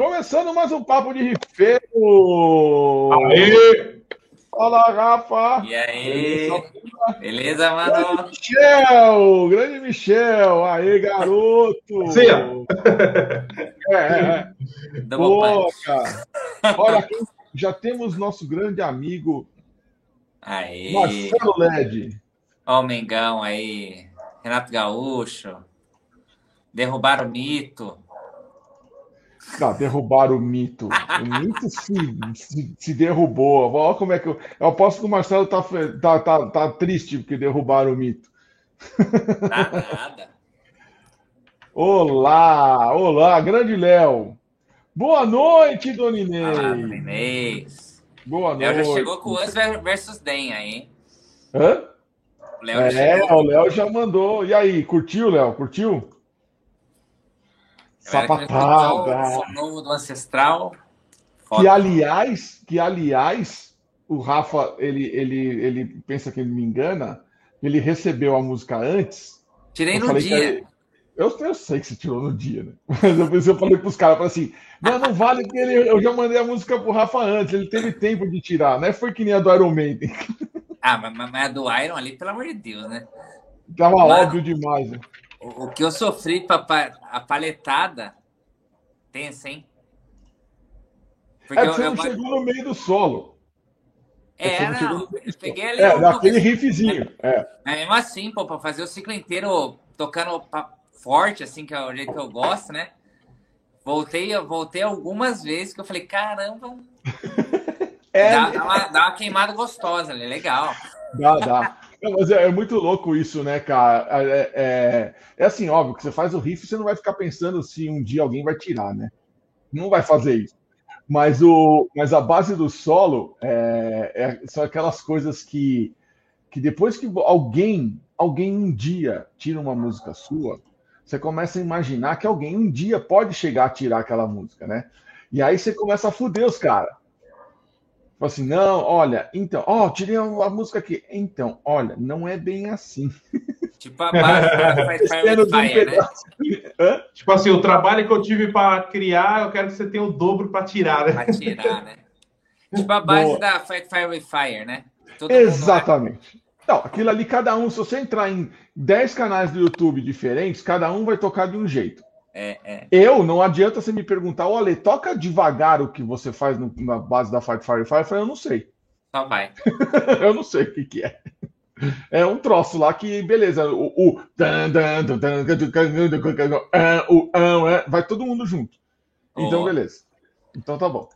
Começando mais um papo de rifeiro. Aê! Fala, Rafa. E aí? Beleza, mano? Michel, grande Michel. Aê, garoto. Sim. É, é, é. Pô, cara. Olha, aqui já temos nosso grande amigo Aí. Marcelo Led. Ó o Mengão aí. Renato Gaúcho. Derrubaram o mito. Não, derrubaram o mito. O mito se, se, se derrubou. Olha como é que eu. Eu aposto que o Marcelo tá, tá, tá, tá triste porque derrubaram o mito. Tá nada. Olá, olá, grande Léo. Boa noite, Doninei. Fala, Inês. Boa O Léo noite. já chegou com o Us versus Den aí? Hã? O Léo É, chegou. o Léo já mandou. E aí, curtiu, Léo? Curtiu? Sapatada. novo do Ancestral. Que Foda. aliás, que aliás, o Rafa, ele, ele, ele pensa que ele me engana. Ele recebeu a música antes. Tirei no que dia. ele- Eu, eu sei que você tirou no dia, né? Mas eu, pensei, eu falei pros caras, falei assim, não, não vale porque ele, eu já mandei a música pro Rafa antes, ele teve tempo de tirar, né? Foi que nem a do Iron Maiden. Ah, mas, mas mas a do Iron ali, pelo amor de Deus, né? Tava Mano. óbvio demais. né? O, o que eu sofri pra a paletada, tensa, hein? Porque É eu, que você eu, não chegou no meio do solo. é, não eu peguei ali É, um daquele riffzinho. É. Mas mesmo assim, pô, pra fazer o ciclo inteiro tocando forte, assim, que é o jeito que eu gosto, né? Voltei, eu voltei algumas vezes que eu falei, caramba, É, dá, dá uma, dá uma queimada gostosa ali, legal. Dá, dá. Não, mas é, é muito louco isso, né, cara? É, é- é assim, óbvio, que você faz o riff, você não vai ficar pensando se um dia alguém vai tirar, né? Não vai fazer isso. Mas, o, mas a base do solo é, é- são aquelas coisas que, que depois que alguém, alguém um dia tira uma música sua, você começa a imaginar que alguém um dia pode chegar a tirar aquela música, né? E aí você começa a fuder os caras. Tipo assim, não, olha, então, ó, tirei a música aqui. Então, olha, não é bem assim. Tipo a base Fire né? Hã? Tipo assim, o trabalho que eu tive para criar, eu quero que você tenha o dobro para tirar, né? Pra tirar, né? Tipo a base Boa. da Fight Fire with Fire, né? Todo mundo Exatamente. Não, aquilo ali, cada um, se você entrar em 10 canais do YouTube diferentes, cada um vai tocar de um jeito. É, é. Eu, não adianta você me perguntar, olha, toca devagar o que você faz no, na base da Fight Fire Fire. Eu falei, eu não sei. Só vai. eu não sei o que, que é. É um troço lá que, beleza, o. o, o vai todo mundo junto. Então, beleza. Então tá bom.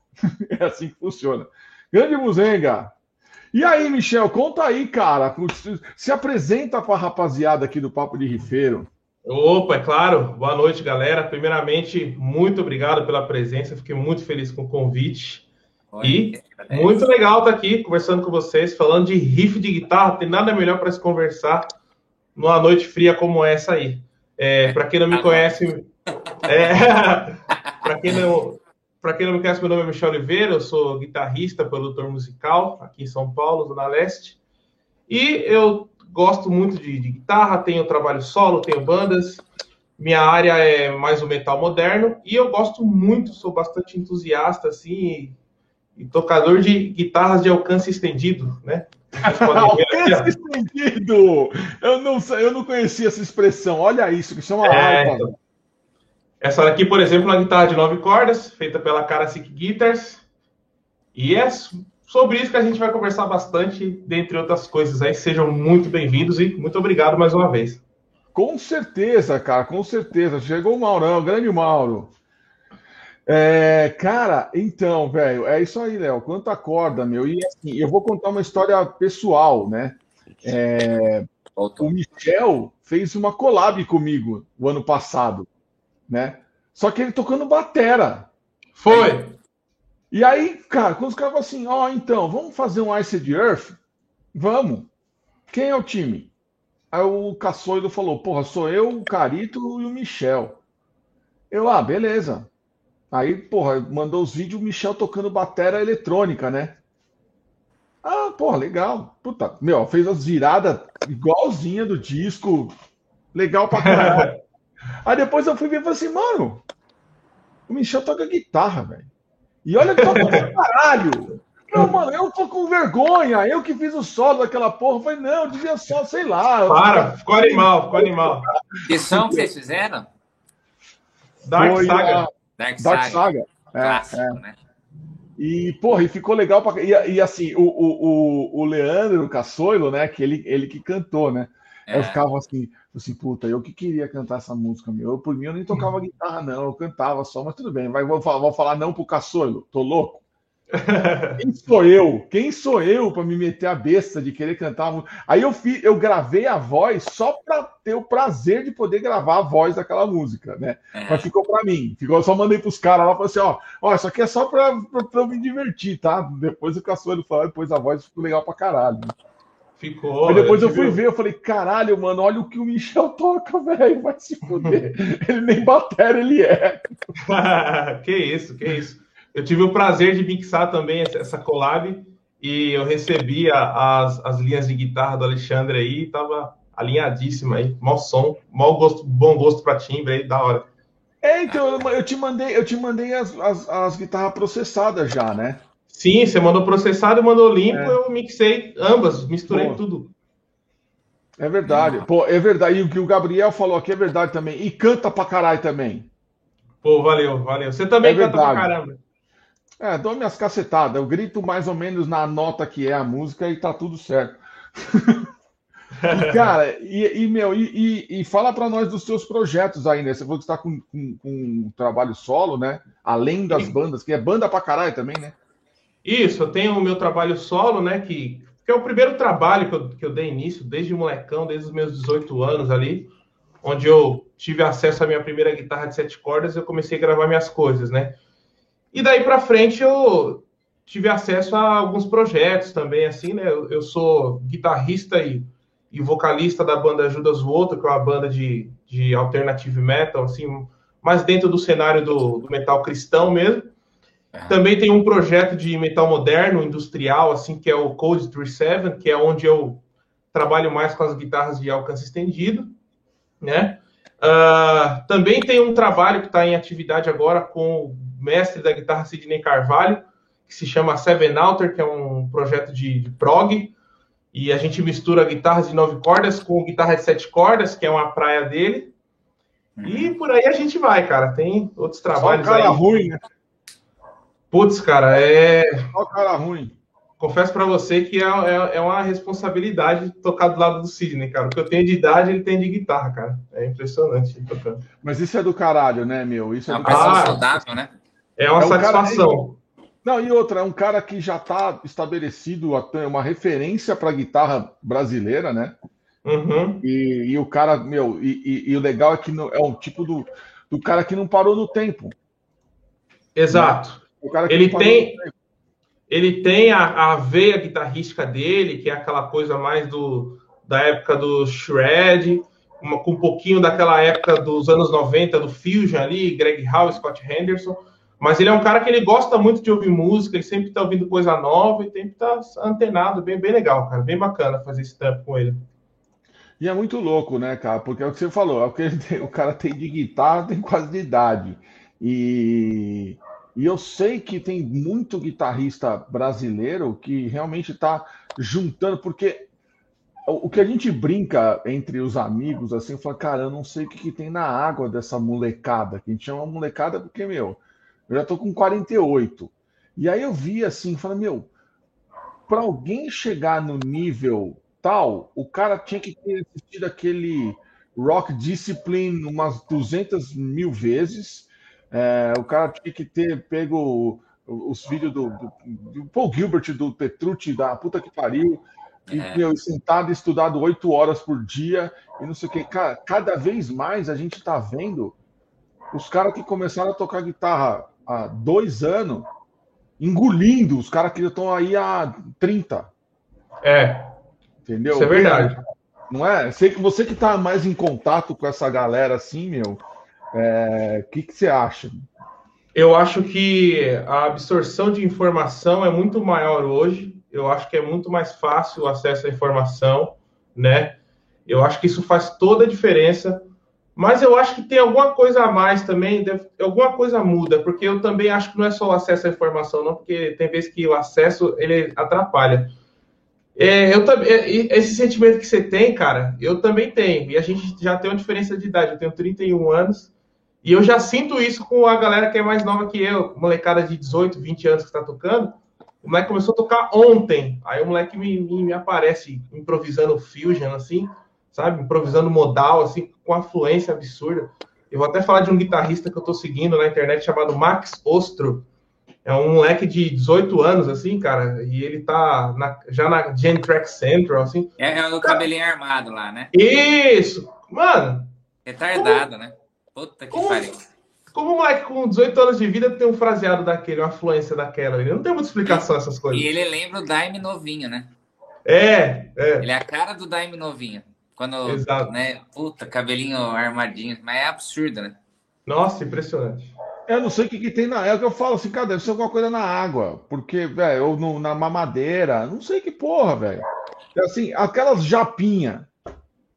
É assim que funciona. Grande Muzenga! E aí, Michel, conta aí, cara. Se apresenta pra rapaziada aqui do Papo de Rifeiro. Opa, é claro. Boa noite, galera. Primeiramente, muito obrigado pela presença. Fiquei muito feliz com o convite. Olha, E que agradece. Muito legal estar aqui conversando com vocês, falando de riff de guitarra. Tem nada melhor para se conversar numa noite fria como essa aí. É, para quem não me Tá conhece, é, para quem não para quem não me conhece, meu nome é Michel Oliveira, eu sou guitarrista, produtor musical aqui em São Paulo, Zona Leste. E eu gosto muito de, de guitarra, tenho trabalho solo, tenho bandas. Minha área é mais o metal moderno e eu gosto muito, sou bastante entusiasta assim e tocador de guitarras de alcance estendido, né? Alcance estendido! Eu não, eu não conhecia essa expressão. Olha isso, que chama É, harpa. então. Essa daqui, por exemplo, é uma guitarra de nove cordas, feita pela Karasik Guitars. E é sobre isso que a gente vai conversar bastante, dentre outras coisas aí. Sejam muito bem-vindos e muito obrigado mais uma vez. Com certeza, cara, com certeza. Chegou o Maurão, o grande Mauro. É, cara, então, velho, é isso aí, Léo. Quanta corda, meu. E assim, eu vou contar uma história pessoal, né? É, o Michel fez uma collab comigo o ano passado, né? Só que ele tocando batera. Foi! E aí, cara, quando os caras falam assim, ó, então, vamos fazer um Ice de Earth? Vamos. Quem é o time? Aí o Caçoido falou, porra, sou eu, o Carito e o Michel. Eu, ah, beleza. Aí, porra, mandou os vídeos, o Michel tocando batera eletrônica, né? Ah, porra, legal. Puta, meu, fez as viradas igualzinha do disco. Legal pra caralho. Aí depois eu fui ver e falei assim, mano, O Michel toca guitarra, velho. E olha que toca pra caralho. Não, mano, eu tô com vergonha. Eu que fiz o solo daquela porra. Eu falei, não, devia só, sei lá. Para, ficou animal, ficou animal. Que som que vocês fizeram? Dark Foi Saga. A... Dark, Dark Saga. Saga. É, Clássico, é. né? E, porra, e ficou legal pra... e, e assim, o, o, o Leandro Cassoilo, né, que ele, ele que cantou, né? É. Eu ficava assim, assim, puta, eu que queria cantar essa música, meu. Eu, por mim, eu nem tocava guitarra, não, eu cantava só, mas tudo bem, vai, vou, falar, vou falar não pro Cassoilo, tô louco. Quem sou eu? Quem sou eu para me meter a besta de querer cantar? Aí eu fiz, eu gravei a voz só para ter o prazer de poder gravar a voz daquela música, né? É. Mas ficou para mim. Ficou, eu só mandei para os caras lá, falei assim, ó, ó, isso aqui é só para eu me divertir, tá? Depois o Caçoeiro falou, depois a voz ficou legal para caralho. Ficou. Depois eu, eu fui ver, eu falei, caralho, mano, olha o que o Michel toca, velho, vai se fuder. ele nem bater ele é. que isso, que isso. Eu tive o prazer de mixar também essa collab e eu recebi as, as linhas de guitarra do Alexandre aí, tava alinhadíssima aí, mau som, mau gosto, bom gosto para timbre aí, da hora. É, então eu, eu te mandei, eu te mandei as, as, as, guitarras processadas já, né? Sim, você mandou processado e mandou limpo, é. eu mixei ambas, misturei Pô. tudo. É verdade. Pô, é verdade. E o que o Gabriel falou aqui é verdade também. E canta pra caralho também. Pô, valeu, valeu. Você também é canta verdade. pra caramba. É, dou minhas cacetadas. Eu grito mais ou menos na nota que é a música e tá tudo certo. e, cara, e, e meu, e, e, fala para nós dos seus projetos aí, né? Você falou que está com, com, com, um trabalho solo, né? Além das bandas, que é banda pra caralho também, né? Isso, eu tenho o meu trabalho solo, né? Que, que é o primeiro trabalho que eu, que eu dei início, desde molecão, desde os meus 18 anos ali, onde eu tive acesso à minha primeira guitarra de sete cordas, eu comecei a gravar minhas coisas, né? E daí para frente eu tive acesso a alguns projetos também, assim, né? Eu, sou guitarrista e, e, vocalista da banda Judas Volta, que é uma banda de, de alternative metal, assim, mais dentro do cenário do, do metal cristão mesmo. Também tem um projeto de metal moderno, industrial, assim, que é o Code 37, que é onde eu trabalho mais com as guitarras de alcance estendido, né? Uh, também tem um trabalho que está em atividade agora com mestre da guitarra Sidney Carvalho, que se chama Seven Alter, que é um projeto de, de prog, e a gente mistura guitarras de nove cordas com guitarra de sete cordas, que é uma praia dele. Uhum. E por aí a gente vai, cara. Tem outros trabalhos Só cara aí. ruim, né? Putz, cara, é. Só cara ruim. Confesso para você que é, é, é, uma responsabilidade tocar do lado do Sidney, cara. O que eu tenho de idade, ele tem de guitarra, cara. É impressionante tocando. Mas isso é do caralho, né, meu? Isso é, é do caralho. saudável, né? É uma é um satisfação. Cara... Não, e outra, é um cara que já está estabelecido, é uma referência para guitarra brasileira, né? Uhum. E, e, o cara, meu, e, e, e o legal é que não, é um tipo do, do cara que não parou no tempo. Exato. Né? Ele tem, ele tem a, a veia guitarrística dele, que é aquela coisa mais do, da época do shred, uma, com um pouquinho daquela época dos anos 90, do Fusion ali, Greg Howe, Scott Henderson mas ele é um cara que ele gosta muito de ouvir música, ele sempre está ouvindo coisa nova e sempre está antenado, bem, bem legal, cara. Bem bacana fazer esse tempo com ele. E é muito louco, né, cara? Porque é o que você falou, é o que tem, o cara tem de guitarra, tem quase de idade. E, e eu sei que tem muito guitarrista brasileiro que realmente está juntando, porque o que a gente brinca entre os amigos, assim, fala, cara, eu não sei o que, que tem na água dessa molecada, que a gente chama molecada porque, meu, eu já tô com 48. E aí eu vi assim, falei, meu, para alguém chegar no nível tal, o cara tinha que ter assistido aquele Rock Discipline umas 200 mil vezes. É, o cara tinha que ter pego os vídeos do, do, do, Paul Gilbert, do Petrucci, da puta que pariu, e é. meu, sentado e estudado oito horas por dia, e não sei o que. Cara, cada vez mais a gente tá vendo os caras que começaram a tocar guitarra há dois anos engolindo os caras que estão aí há 30. É. Entendeu? Isso é verdade. Não é? Sei que você que está mais em contato com essa galera assim, meu, o é... que, que você acha? Eu acho que a absorção de informação é muito maior hoje. Eu acho que é muito mais fácil o acesso à informação, né? Eu acho que isso faz toda a diferença Mas eu acho que tem alguma coisa a mais também, deve, alguma coisa muda, porque eu também acho que não é só o acesso à informação, não, porque tem vezes que o acesso ele atrapalha. É, eu também, esse sentimento que você tem, cara, eu também tenho. E a gente já tem uma diferença de idade. Eu tenho 31 anos e eu já sinto isso com a galera que é mais nova que eu, molecada de 18, 20 anos que está tocando. O moleque começou a tocar ontem. Aí o moleque me, me, me aparece improvisando fusion, assim, sabe? Improvisando modal, assim, com afluência absurda. Eu vou até falar de um guitarrista que eu estou seguindo na internet chamado Max Ostro é um moleque de 18 anos, assim, cara, e ele tá na, já na Gen Track Central, assim. É, é o cabelinho armado lá, né? Isso! Mano! Retardado, como, né? Puta que como, pariu. Como um moleque com 18 anos de vida tem um fraseado daquele, uma fluência daquela? Ele não tem muita explicação essas coisas. E ele lembra o Daime novinho, né? É, é. Ele é a cara do Daime novinho. Quando, Exato. né? Puta, cabelinho armadinho. Mas é absurdo, né? Nossa, impressionante. Eu não sei o que, que tem na. É o que eu falo assim, cara, deve ser alguma coisa na água. Porque, velho, ou no, na mamadeira. Não sei que porra, velho. É assim, aquelas japinha.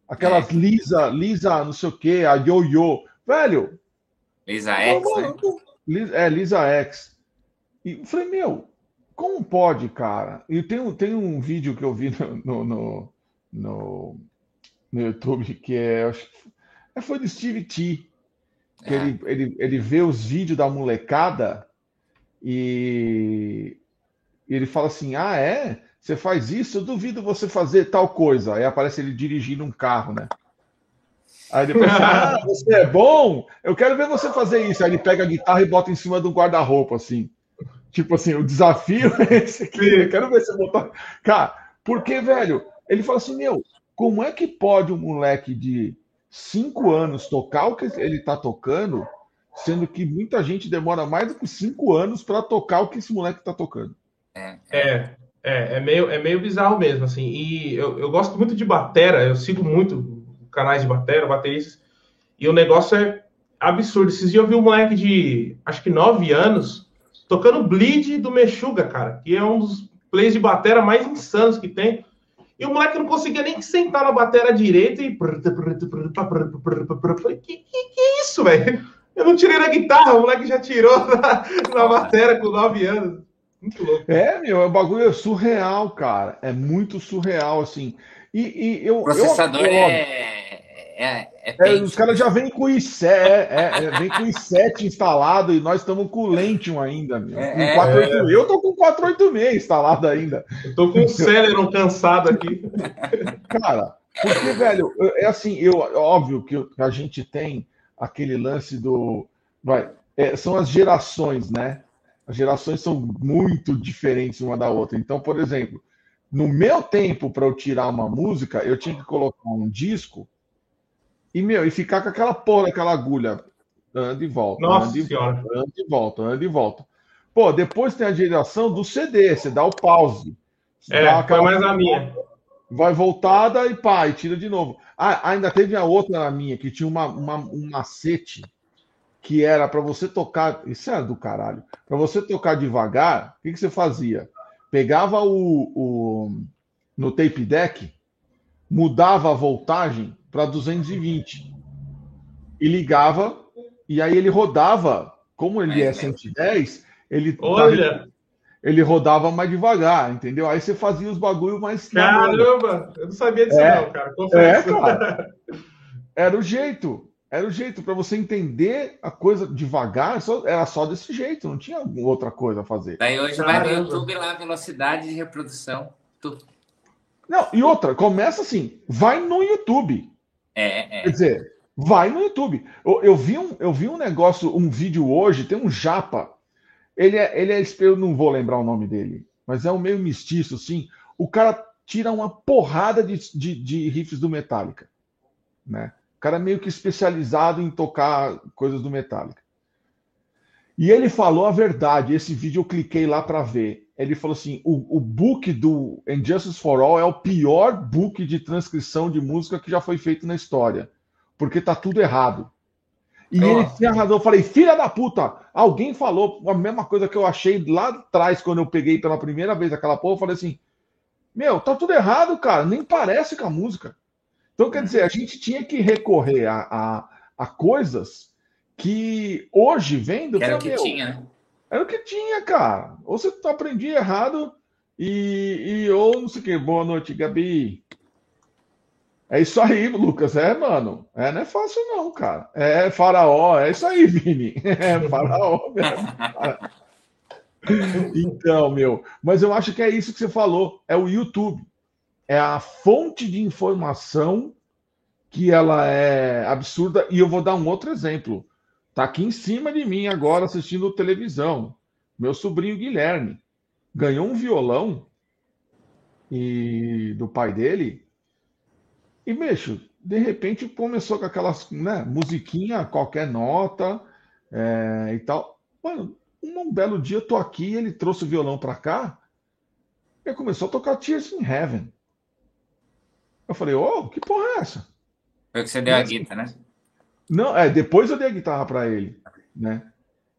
Aquelas é. Lisa, Lisa, não sei o que, a Yo-Yo. Velho. Lisa X, né? É, Lisa X. E eu falei, meu, como pode, cara? E tem, um, tem um vídeo que eu vi no, no, no, no YouTube que é. Acho, é, foi do Steve T que é. ele, ele, ele vê os vídeos da molecada e ele fala assim: Ah, é? Você faz isso? Eu duvido você fazer tal coisa. Aí aparece ele dirigindo um carro, né? Aí depois, ah, você é bom? Eu quero ver você fazer isso. Aí ele pega a guitarra e bota em cima do guarda-roupa, assim. Tipo assim, o desafio é esse aqui. Eu quero ver você botar. Cara, porque, velho, ele fala assim: Meu, como é que pode um moleque de cinco anos tocar o que ele está tocando, sendo que muita gente demora mais do que cinco anos para tocar o que esse moleque está tocando. É, é, é, é, meio, é meio bizarro mesmo, assim. E eu, eu gosto muito de batera, eu sigo muito canais de batera, bateristas, e o negócio é absurdo. Esses dias eu vi um moleque de, acho que nove anos, tocando Bleed do Meshuga, cara, que é um dos plays de batera mais insanos que tem. E o moleque não conseguia nem sentar na bateria direita e. Que, que, que é isso, velho? Eu não tirei na guitarra, o moleque já tirou na, na bateria com 9 anos. Muito louco. É, meu, o bagulho é surreal, cara. É muito surreal, assim. E, e eu. Processador eu, eu, é é, é, é os caras já vêm com o i7, é, é, vem com o i7 instalado e nós estamos com o Lentium ainda, meu. É, 486. Eu tô com o 486 instalado ainda. Eu tô com o Celeron cansado aqui. Cara, porque, velho, é assim, eu, óbvio que a gente tem aquele lance do. Vai, é, são as gerações, né? As gerações são muito diferentes uma da outra. Então, por exemplo, no meu tempo, para eu tirar uma música, eu tinha que colocar um disco e, meu, e ficar com aquela porra, aquela agulha. Anda e volta. Nossa anda e senhora. Volta, anda e volta, anda e volta. Pô, depois tem a geração do CD, você dá o pause. É, dá foi mais a minha. Vai voltada e pá, e tira de novo. Ah, ainda teve a outra na minha, que tinha uma, uma um macete que era para você tocar. Isso era do caralho. Para você tocar devagar, o que, que você fazia? Pegava o, o. No tape deck, mudava a voltagem para 220 e ligava, e aí ele rodava, como ele é 110, ele, Olha. ele rodava mais devagar, entendeu? Aí você fazia os bagulhos mais. Caramba! Eu não sabia disso, é, não, cara. É, cara. Era o jeito. Era o jeito para você entender a coisa devagar, só, era só desse jeito, não tinha outra coisa a fazer. Daí hoje vai no YouTube lá, velocidade de reprodução. Tu... Não, e outra, começa assim, vai no YouTube. É, é. Quer dizer, vai no YouTube. Eu, eu, vi um, eu vi um negócio, um vídeo hoje, tem um japa. Ele é, ele é, eu não vou lembrar o nome dele, mas é um meio mestiço, assim. O cara tira uma porrada de, de, de riffs do Metallica, né? O cara meio que especializado em tocar coisas do Metallica. E ele falou a verdade. Esse vídeo eu cliquei lá para ver ele falou assim: o, o book do Injustice for All é o pior book de transcrição de música que já foi feito na história, porque tá tudo errado. E Nossa. ele tinha razão. Eu falei, filha da puta, alguém falou a mesma coisa que eu achei lá atrás, quando eu peguei pela primeira vez aquela porra. Eu falei assim: meu, tá tudo errado, cara, nem parece com a música. Então, quer dizer, a gente tinha que recorrer a, a, a coisas que hoje vendo. Era o que meu, tinha, né? Era o que tinha, cara. Ou você aprendia errado e, e ou não sei o que. Boa noite, Gabi. É isso aí, Lucas. É, mano. É, não é fácil, não, cara. É faraó. É isso aí, Vini. É faraó mesmo. Então, meu. Mas eu acho que é isso que você falou. É o YouTube. É a fonte de informação que ela é absurda. E eu vou dar um outro exemplo. Tá aqui em cima de mim agora assistindo televisão. Meu sobrinho Guilherme ganhou um violão e do pai dele e, mexo, de repente começou com aquelas, né, musiquinha, qualquer nota é, e tal. Mano, um belo dia eu tô aqui, ele trouxe o violão para cá e começou a tocar Tears in Heaven. Eu falei, ô, oh, que porra é essa? Foi que você deu a guitarra, né? Não, é, depois eu dei a guitarra para ele, né?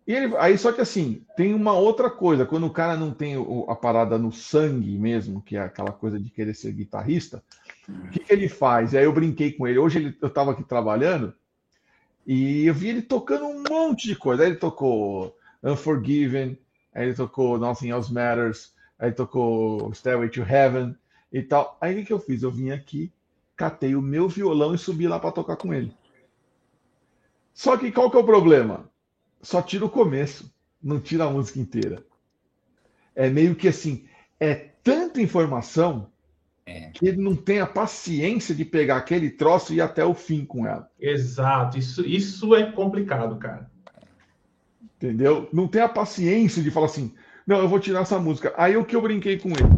E ele, aí só que assim, tem uma outra coisa, quando o cara não tem o, a parada no sangue mesmo, que é aquela coisa de querer ser guitarrista, o que, que, ele faz? E aí eu brinquei com ele. Hoje ele, eu estava aqui trabalhando e eu vi ele tocando um monte de coisa. Aí ele tocou Unforgiven, aí ele tocou Nothing Else Matters, aí ele tocou Stairway to Heaven e tal. Aí o que, que eu fiz? Eu vim aqui, catei o meu violão e subi lá para tocar com ele. Só que qual que é o problema? Só tira o começo, não tira a música inteira. É meio que assim, é tanta informação é. Que ele não tem a paciência de pegar aquele troço e ir até o fim com ela. Exato, isso, isso é complicado, cara. Entendeu? Não tem a paciência de falar assim, não, eu vou tirar essa música. Aí o que eu brinquei com ele?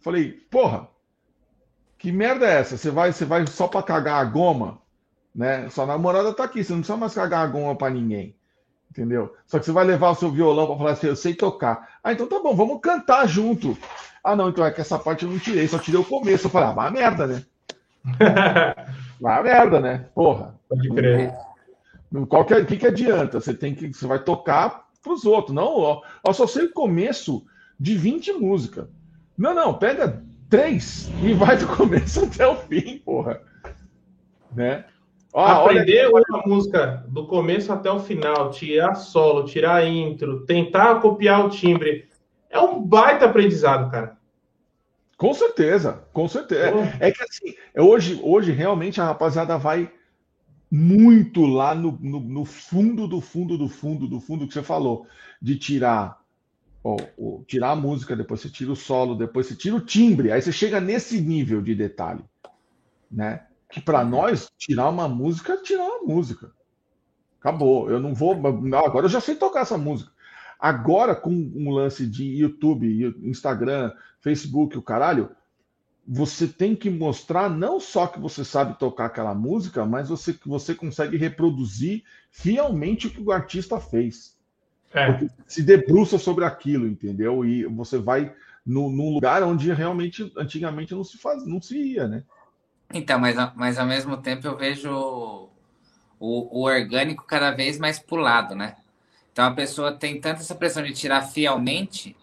Falei, porra, que merda é essa? Você vai, você vai só para cagar a goma, né? Sua namorada tá aqui, você não precisa mais cagar a goma para ninguém. Entendeu? Só que você vai levar o seu violão para falar assim, eu sei tocar. Ah, então tá bom, vamos cantar junto. Ah, não, então é que essa parte eu não tirei, só tirei o começo. Eu falei, ah, vai merda, né? vai merda, né? Porra. Pode crer. Qual que, é, que, que adianta? Você tem que. Você vai tocar pros outros. Não, ó, ó, só sei o começo de 20 músicas. Não, não, pega três e vai do começo até o fim, porra. Né? Ó, Aprender uma música do começo até o final, tirar solo, tirar intro, tentar copiar o timbre é um baita aprendizado, cara. Com certeza, com certeza. É, é, que assim, hoje, hoje realmente a rapaziada vai muito lá no, no, no, fundo do fundo do fundo do fundo que você falou, de tirar ó, tirar a música, depois você tira o solo, depois você tira o timbre, aí você chega nesse nível de detalhe, né? Que para nós tirar uma música, tirar uma música. Acabou. Eu não vou. Agora eu já sei tocar essa música. Agora, com um lance de YouTube, Instagram, Facebook, o caralho, você tem que mostrar não só que você sabe tocar aquela música, mas você que você consegue reproduzir fielmente o que o artista fez. É. se debruça sobre aquilo, entendeu? E você vai no, num lugar onde realmente antigamente não se faz, não se ia, né? Então, mas, mas ao mesmo tempo eu vejo o, o orgânico cada vez mais pulado, né? Então a pessoa tem tanta essa pressão de tirar fielmente,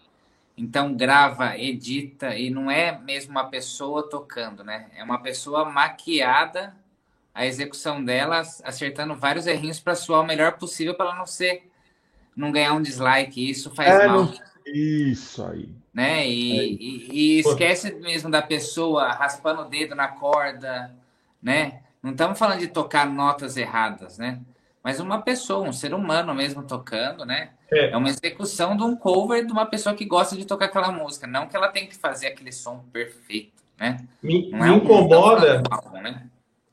então grava, edita, e não é mesmo uma pessoa tocando, né? É uma pessoa maquiada, a execução dela, acertando vários errinhos para soar o melhor possível para ela não ser, não ganhar um dislike. Isso faz é, mal. Não... Isso aí. Né? E, é. e, e esquece mesmo da pessoa raspando o dedo na corda, né? Não estamos falando de tocar notas erradas, né? mas uma pessoa, um ser humano mesmo tocando, né? É. é. uma execução de um cover de uma pessoa que gosta de tocar aquela música, não que ela tem que fazer aquele som perfeito, né? Me, me é incomoda. Álbum, né?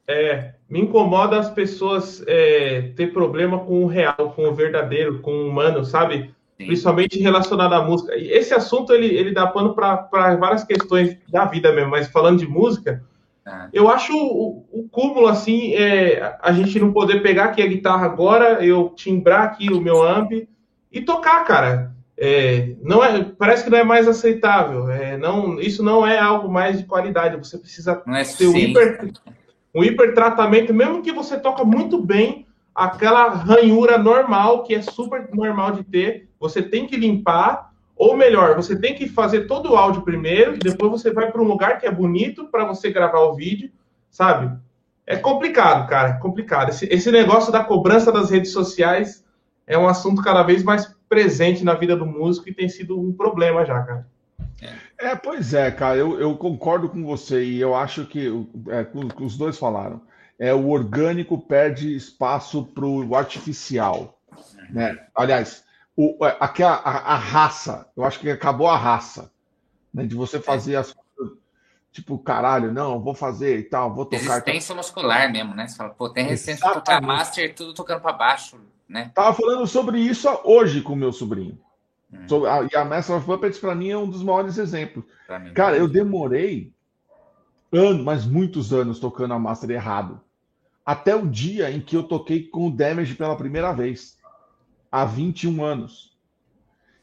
É, me incomoda as pessoas é, ter problema com o real, com o verdadeiro, com o humano, sabe? Sim. Principalmente relacionado à música. Esse assunto ele, ele dá pano para várias questões da vida mesmo, mas falando de música, é. Eu acho o, o, cúmulo, assim, é, a gente não poder pegar aqui a guitarra agora, eu timbrar aqui o meu amp e tocar, cara. É, não é, parece que não é mais aceitável. É, não, isso não é algo mais de qualidade. Você precisa é ter um hiper, um hiper tratamento, mesmo que você toca muito bem, aquela ranhura normal, que é super normal de ter, você tem que limpar ou melhor, você tem que fazer todo o áudio primeiro e depois você vai para um lugar que é bonito para você gravar o vídeo, sabe? é complicado, cara, é complicado. Esse, esse negócio da cobrança das redes sociais é um assunto cada vez mais presente na vida do músico e tem sido um problema já, cara. É, pois é, cara, eu, eu concordo com você e eu acho que é, os dois falaram. É, o orgânico perde espaço para o artificial. Né? Aliás, o, é, aquela, a, a, raça, eu acho que acabou a raça. Né? De você fazer as coisas, tipo, caralho, não, vou fazer e tal, vou tocar. Resistência muscular mesmo, né? Você fala, pô, tem resistência tocar master, tudo tocando para baixo, né? Tava falando sobre isso hoje com meu sobrinho. Hum. A, e a Master of Puppets, para mim, é um dos maiores exemplos. Cara, eu demorei anos, mas muitos anos tocando a Master errado. Até o dia em que eu toquei com o Damage pela primeira vez, há 21 anos.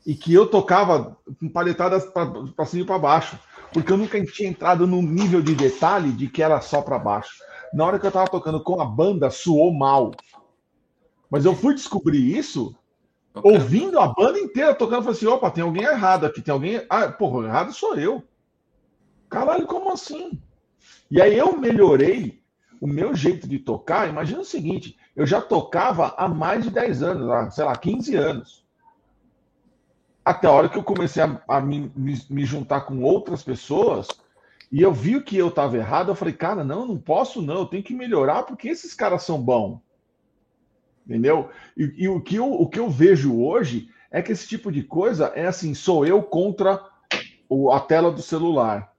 E que eu tocava com palhetadas para cima e para baixo, porque eu nunca tinha entrado num nível de detalhe de que era só para baixo. Na hora que eu estava tocando com a banda, suou mal. Mas eu fui descobrir isso Okay. Ouvindo a banda inteira tocando, falei assim: opa, tem alguém errado aqui, tem alguém. Ah, porra, errado sou eu. Caralho, como assim? E aí eu melhorei o meu jeito de tocar. Imagina o seguinte: eu já tocava há mais de 10 anos, sei lá, 15 anos. Até a hora que eu comecei a, a me, me, me, juntar com outras pessoas e eu vi que eu estava errado, eu falei, cara, não, não posso não, eu tenho que melhorar porque esses caras são bons. Entendeu? E, e, o, que eu, o que eu vejo hoje é que esse tipo de coisa é assim: sou eu contra o, a tela do celular,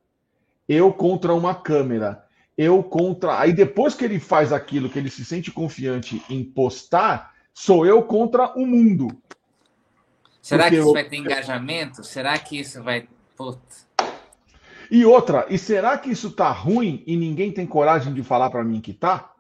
eu contra uma câmera, eu contra. Aí depois que ele faz aquilo, que ele se sente confiante em postar, sou eu contra o mundo. Será Porque que isso eu... vai ter engajamento? Será que isso vai. Putz. E outra, e será que isso tá ruim e ninguém tem coragem de falar para mim que tá?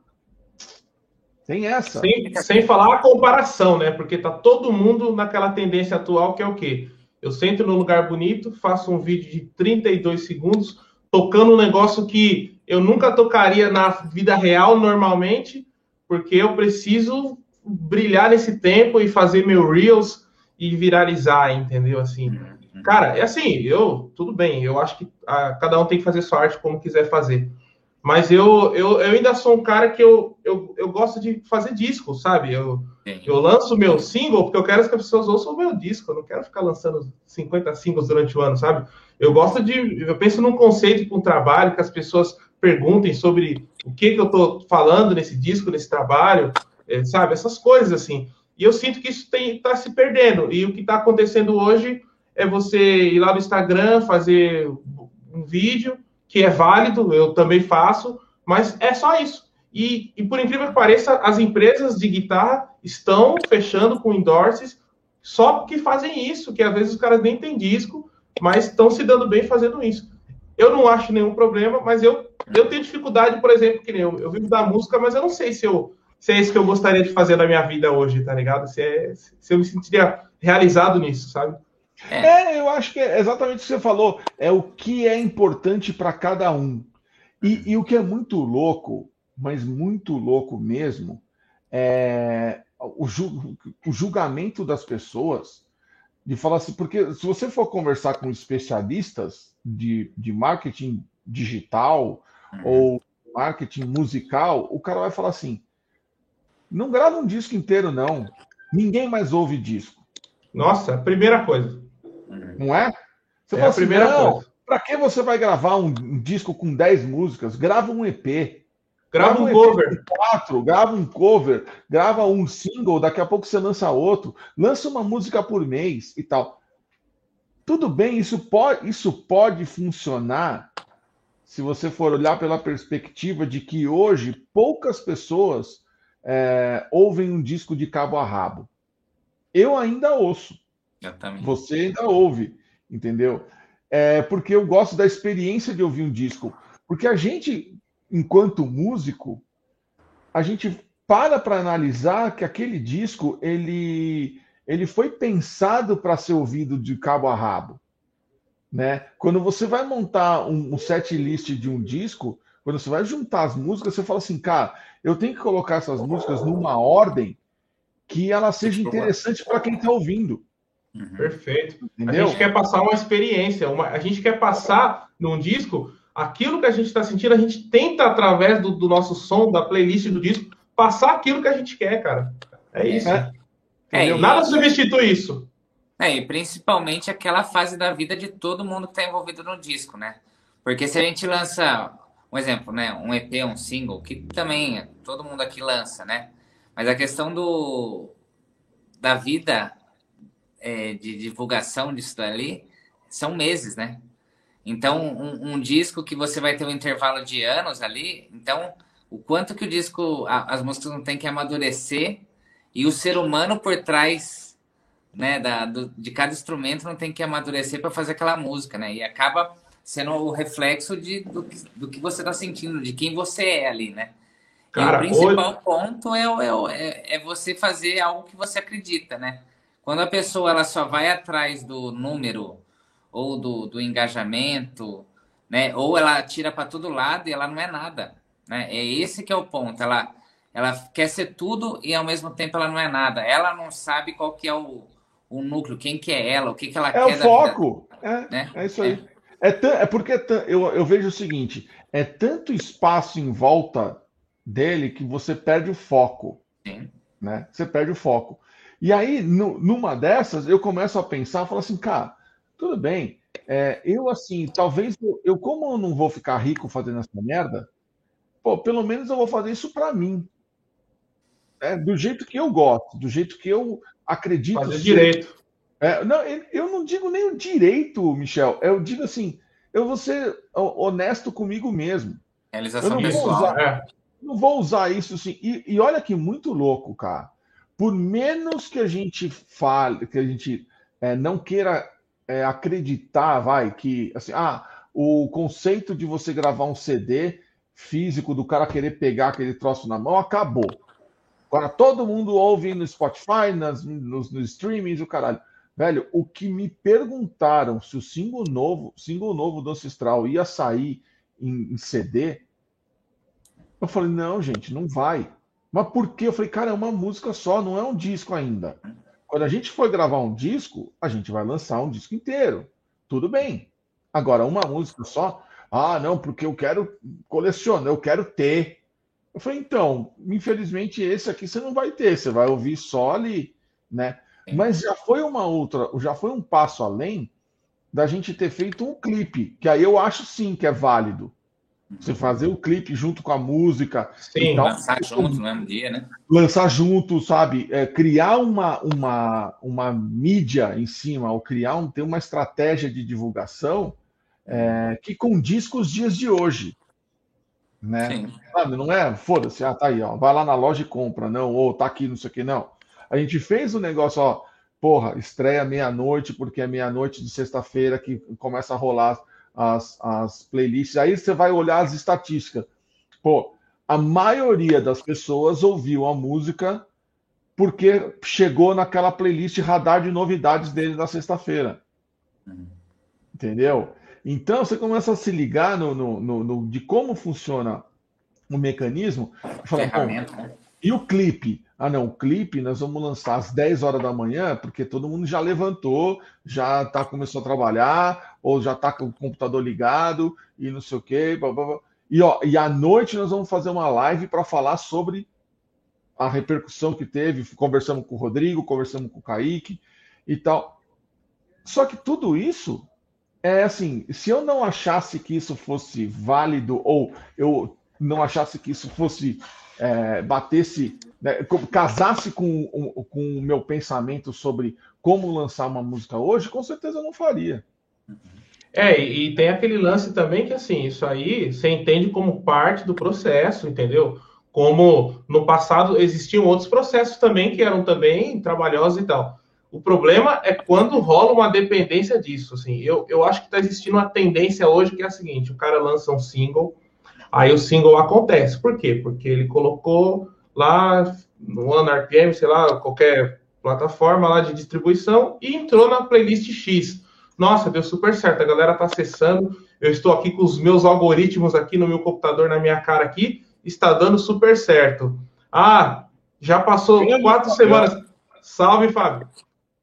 Tem essa. Sem, sem falar a comparação, né? Porque tá todo mundo naquela tendência atual que é o quê? Eu sento num lugar bonito, faço um vídeo de 32 segundos, tocando um negócio que eu nunca tocaria na vida real normalmente, porque eu preciso brilhar nesse tempo e fazer meu Reels e viralizar, entendeu? Assim, uhum. cara, é assim, eu, tudo bem, eu acho que a, ah, cada um tem que fazer sua arte como quiser fazer. Mas eu, eu, eu ainda sou um cara que eu, eu, eu gosto de fazer disco, sabe? Eu, eu lanço meu single porque eu quero que as pessoas ouçam o meu disco. Eu não quero ficar lançando 50 singles durante o ano, sabe? Eu gosto de. Eu penso num conceito para um trabalho que as pessoas perguntem sobre o que, que eu estou falando nesse disco, nesse trabalho, é, sabe? Essas coisas assim. E eu sinto que isso está se perdendo. E o que está acontecendo hoje é você ir lá no Instagram, fazer um vídeo que é válido, eu também faço, mas é só isso. E, e por incrível que pareça, as empresas de guitarra estão fechando com endorses só porque fazem isso, que às vezes os caras nem têm disco, mas estão se dando bem fazendo isso. Eu não acho nenhum problema, mas eu, eu tenho dificuldade, por exemplo, que nem eu, eu vivo da música, mas eu não sei se, eu, se é isso que eu gostaria de fazer na minha vida hoje, tá ligado? Se, é, se eu me sentiria realizado nisso, sabe? É. é. eu acho que é exatamente o que você falou. É o que é importante para cada um. E, e, o que é muito louco, mas muito louco mesmo, é o, ju, o julgamento das pessoas de falar assim, porque se você for conversar com especialistas de, de marketing digital uhum. ou marketing musical, o cara vai falar assim: não grava um disco inteiro, não. Ninguém mais ouve disco. Nossa, primeira coisa. Não é? Você é fala a assim, primeira coisa. Para que você vai gravar um, um, disco com 10 músicas? Grava um EP. Grava, grava um, cover. Quatro, grava um cover, grava um single, daqui a pouco você lança outro, lança uma música por mês e tal. Tudo bem, isso pode, isso pode funcionar se você for olhar pela perspectiva de que hoje poucas pessoas é, ouvem um disco de cabo a rabo. Eu ainda ouço. Você ainda ouve, entendeu? É porque eu gosto da experiência de ouvir um disco. Porque a gente, enquanto músico, a gente para para analisar que aquele disco ele, ele foi pensado para ser ouvido de cabo a rabo. Né? Quando você vai montar um, um set list de um disco, quando você vai juntar as músicas, você fala assim, cara, eu tenho que colocar essas músicas numa ordem que ela seja interessante para quem está ouvindo. Uhum. Perfeito. Entendeu? A gente quer passar uma experiência, uma, a gente quer passar num disco aquilo que a gente está sentindo, a gente tenta, através do, do, nosso som, da playlist do disco, passar aquilo que a gente quer, cara. É isso. É. É, Nada substitui isso. É, e principalmente aquela fase da vida de todo mundo que está envolvido no disco, né? Porque se a gente lança, um exemplo, né? Um EP, um single, que também todo mundo aqui lança, né? Mas a questão do da vida é, de divulgação disso dali são meses, né? Então, um, um, disco que você vai ter um intervalo de anos ali, então, o quanto que o disco, a, as músicas não tem que amadurecer e o ser humano por trás, né, da, do, de cada instrumento não tem que amadurecer para fazer aquela música, né? E acaba sendo o reflexo de, do, do que você está sentindo, de quem você é ali, né? Cara, e o principal hoje... ponto é, é, é você fazer algo que você acredita, né? Quando a pessoa ela só vai atrás do número ou do, do engajamento, né? Ou ela tira para todo lado e ela não é nada, né? É esse que é o ponto. Ela ela quer ser tudo e ao mesmo tempo ela não é nada. Ela não sabe qual que é o, o núcleo, quem que é ela, o que que ela é quer. É o foco. Vida, é, né? é isso aí. É, é, é porque eu, eu vejo o seguinte: é tanto espaço em volta dele que você perde o foco. Sim. Né? Você perde o foco. E aí, no, numa dessas, eu começo a pensar, falo assim, cara, tudo bem. É, eu, assim, talvez eu, eu, como eu não vou ficar rico fazendo essa merda, pô, pelo menos eu vou fazer isso para mim. Né? Do jeito que eu gosto, do jeito que eu acredito. Fazer ser. direito. É, não, eu não digo nem o direito, Michel. Eu digo assim, eu vou ser honesto comigo mesmo. Realização eu não pessoal. Vou usar, é. Não vou usar isso assim. E, e, olha que muito louco, cara. Por menos que a gente fale, que a gente é, não queira é, acreditar, vai, que assim, ah, o conceito de você gravar um CD físico do cara querer pegar aquele troço na mão acabou. Agora todo mundo ouve no Spotify, nas, nos, nos streamings, o caralho. Velho, o que me perguntaram se o single novo, single novo do Ancestral ia sair em, em CD, eu falei, não, gente, não vai. Mas por quê? Eu falei, cara, é uma música só, não é um disco ainda. Quando a gente for gravar um disco, a gente vai lançar um disco inteiro. Tudo bem. Agora, uma música só, ah, não, porque eu quero colecionar, eu quero ter. Eu falei, então, infelizmente esse aqui você não vai ter, você vai ouvir só ali, né? Mas já foi uma outra, já foi um passo além da gente ter feito um clipe, que aí eu acho sim que é válido. Você fazer o clipe junto com a música. Sim, tal, lançar junto no mesmo dia, né? Lançar junto, sabe? É, criar uma, uma, uma mídia em cima, ou criar um, ter uma estratégia de divulgação é, que condiz com os dias de hoje. Né? Sim. Sabe, não é, foda-se, ah, tá aí, ó, vai lá na loja e compra, não, ou tá aqui, não sei o que, não. A gente fez o negócio, ó, porra, estreia meia-noite, porque é meia-noite de sexta-feira que começa a rolar as, as playlists. Aí você vai olhar as estatísticas. Pô, a maioria das pessoas ouviu a música porque chegou naquela playlist radar de novidades dele na sexta-feira. Entendeu? Então você começa a se ligar no, no, no, no de como funciona o mecanismo. Fala, né? E o clipe? Ah, não, o clipe nós vamos lançar às 10 horas da manhã, porque todo mundo já levantou, já tá, começou a trabalhar, ou já tá com o computador ligado, e não sei o quê. Blá, blá, blá. E, ó, e à noite nós vamos fazer uma live para falar sobre a repercussão que teve. Conversamos com o Rodrigo, conversamos com o Kaique e tal. Só que tudo isso é assim: se eu não achasse que isso fosse válido, ou eu não achasse que isso fosse é, batesse, né, casasse com, com o meu pensamento sobre como lançar uma música hoje, com certeza eu não faria. É, e tem aquele lance também que, assim, isso aí você entende como parte do processo, entendeu? Como no passado existiam outros processos também que eram também trabalhosos e tal. O problema é quando rola uma dependência disso, assim. Eu, eu acho que está existindo uma tendência hoje que é a seguinte, o cara lança um single, Aí o single acontece. Por quê? Porque ele colocou lá no One RPM, sei lá, qualquer plataforma lá de distribuição e entrou na playlist X. Nossa, deu super certo. A galera tá acessando. Eu estou aqui com os meus algoritmos aqui no meu computador, na minha cara aqui. Está dando super certo. Ah, já passou quatro semanas. Salve, Fábio.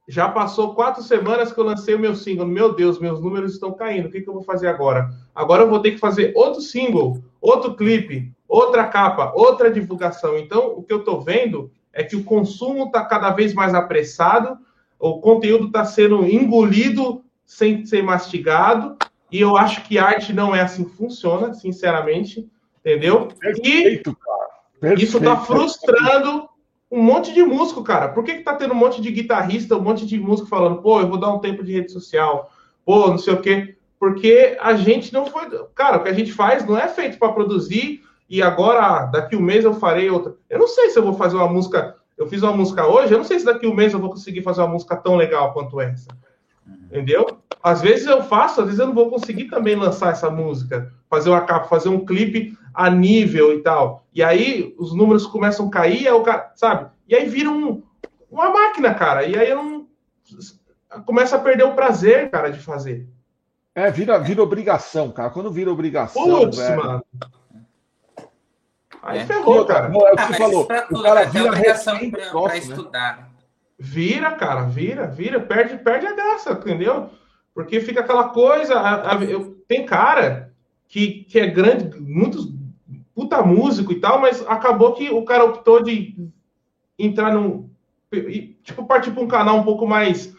Já passou quatro semanas que eu lancei o meu single. Meu Deus, meus números estão caindo. O que, que eu vou fazer agora? Agora eu vou ter que fazer outro single, outro clipe, outra capa, outra divulgação. Então, o que eu estou vendo é que o consumo está cada vez mais apressado, o conteúdo está sendo engolido sem ser mastigado, e eu acho que arte não é assim que funciona, sinceramente, entendeu? Perfeito, e cara. Perfeito. isso está frustrando um monte de músico, cara. Por que, que tá tendo um monte de guitarrista, um monte de músico falando, pô, eu vou dar um tempo de rede social, pô, não sei o quê? Porque a gente não foi. Cara, o que a gente faz não é feito para produzir e agora, daqui um mês eu farei outra. Eu não sei se eu vou fazer uma música. Eu fiz uma música hoje, eu não sei se daqui um mês eu vou conseguir fazer uma música tão legal quanto essa. Entendeu? Às vezes eu faço, às vezes eu não vou conseguir também lançar essa música, fazer uma capa, fazer um clipe a nível e tal. E aí os números começam a cair, é o cara, sabe? E aí vira um, uma máquina, cara. E aí eu não começa a perder o prazer, cara, de fazer. É, vira, vira obrigação, cara. Quando vira obrigação, Putz, velho. mano. Aí é. ferrou, cara. Não, é o que ah, você falou. O cara vira obrigação para né? estudar. Né? Vira, cara, vira, vira, perde, perde a graça, entendeu? Porque fica aquela coisa. A, a, eu, tem cara que, que é grande, muitos puta músico e tal, mas acabou que o cara optou de entrar num. Tipo, partir para um canal um pouco mais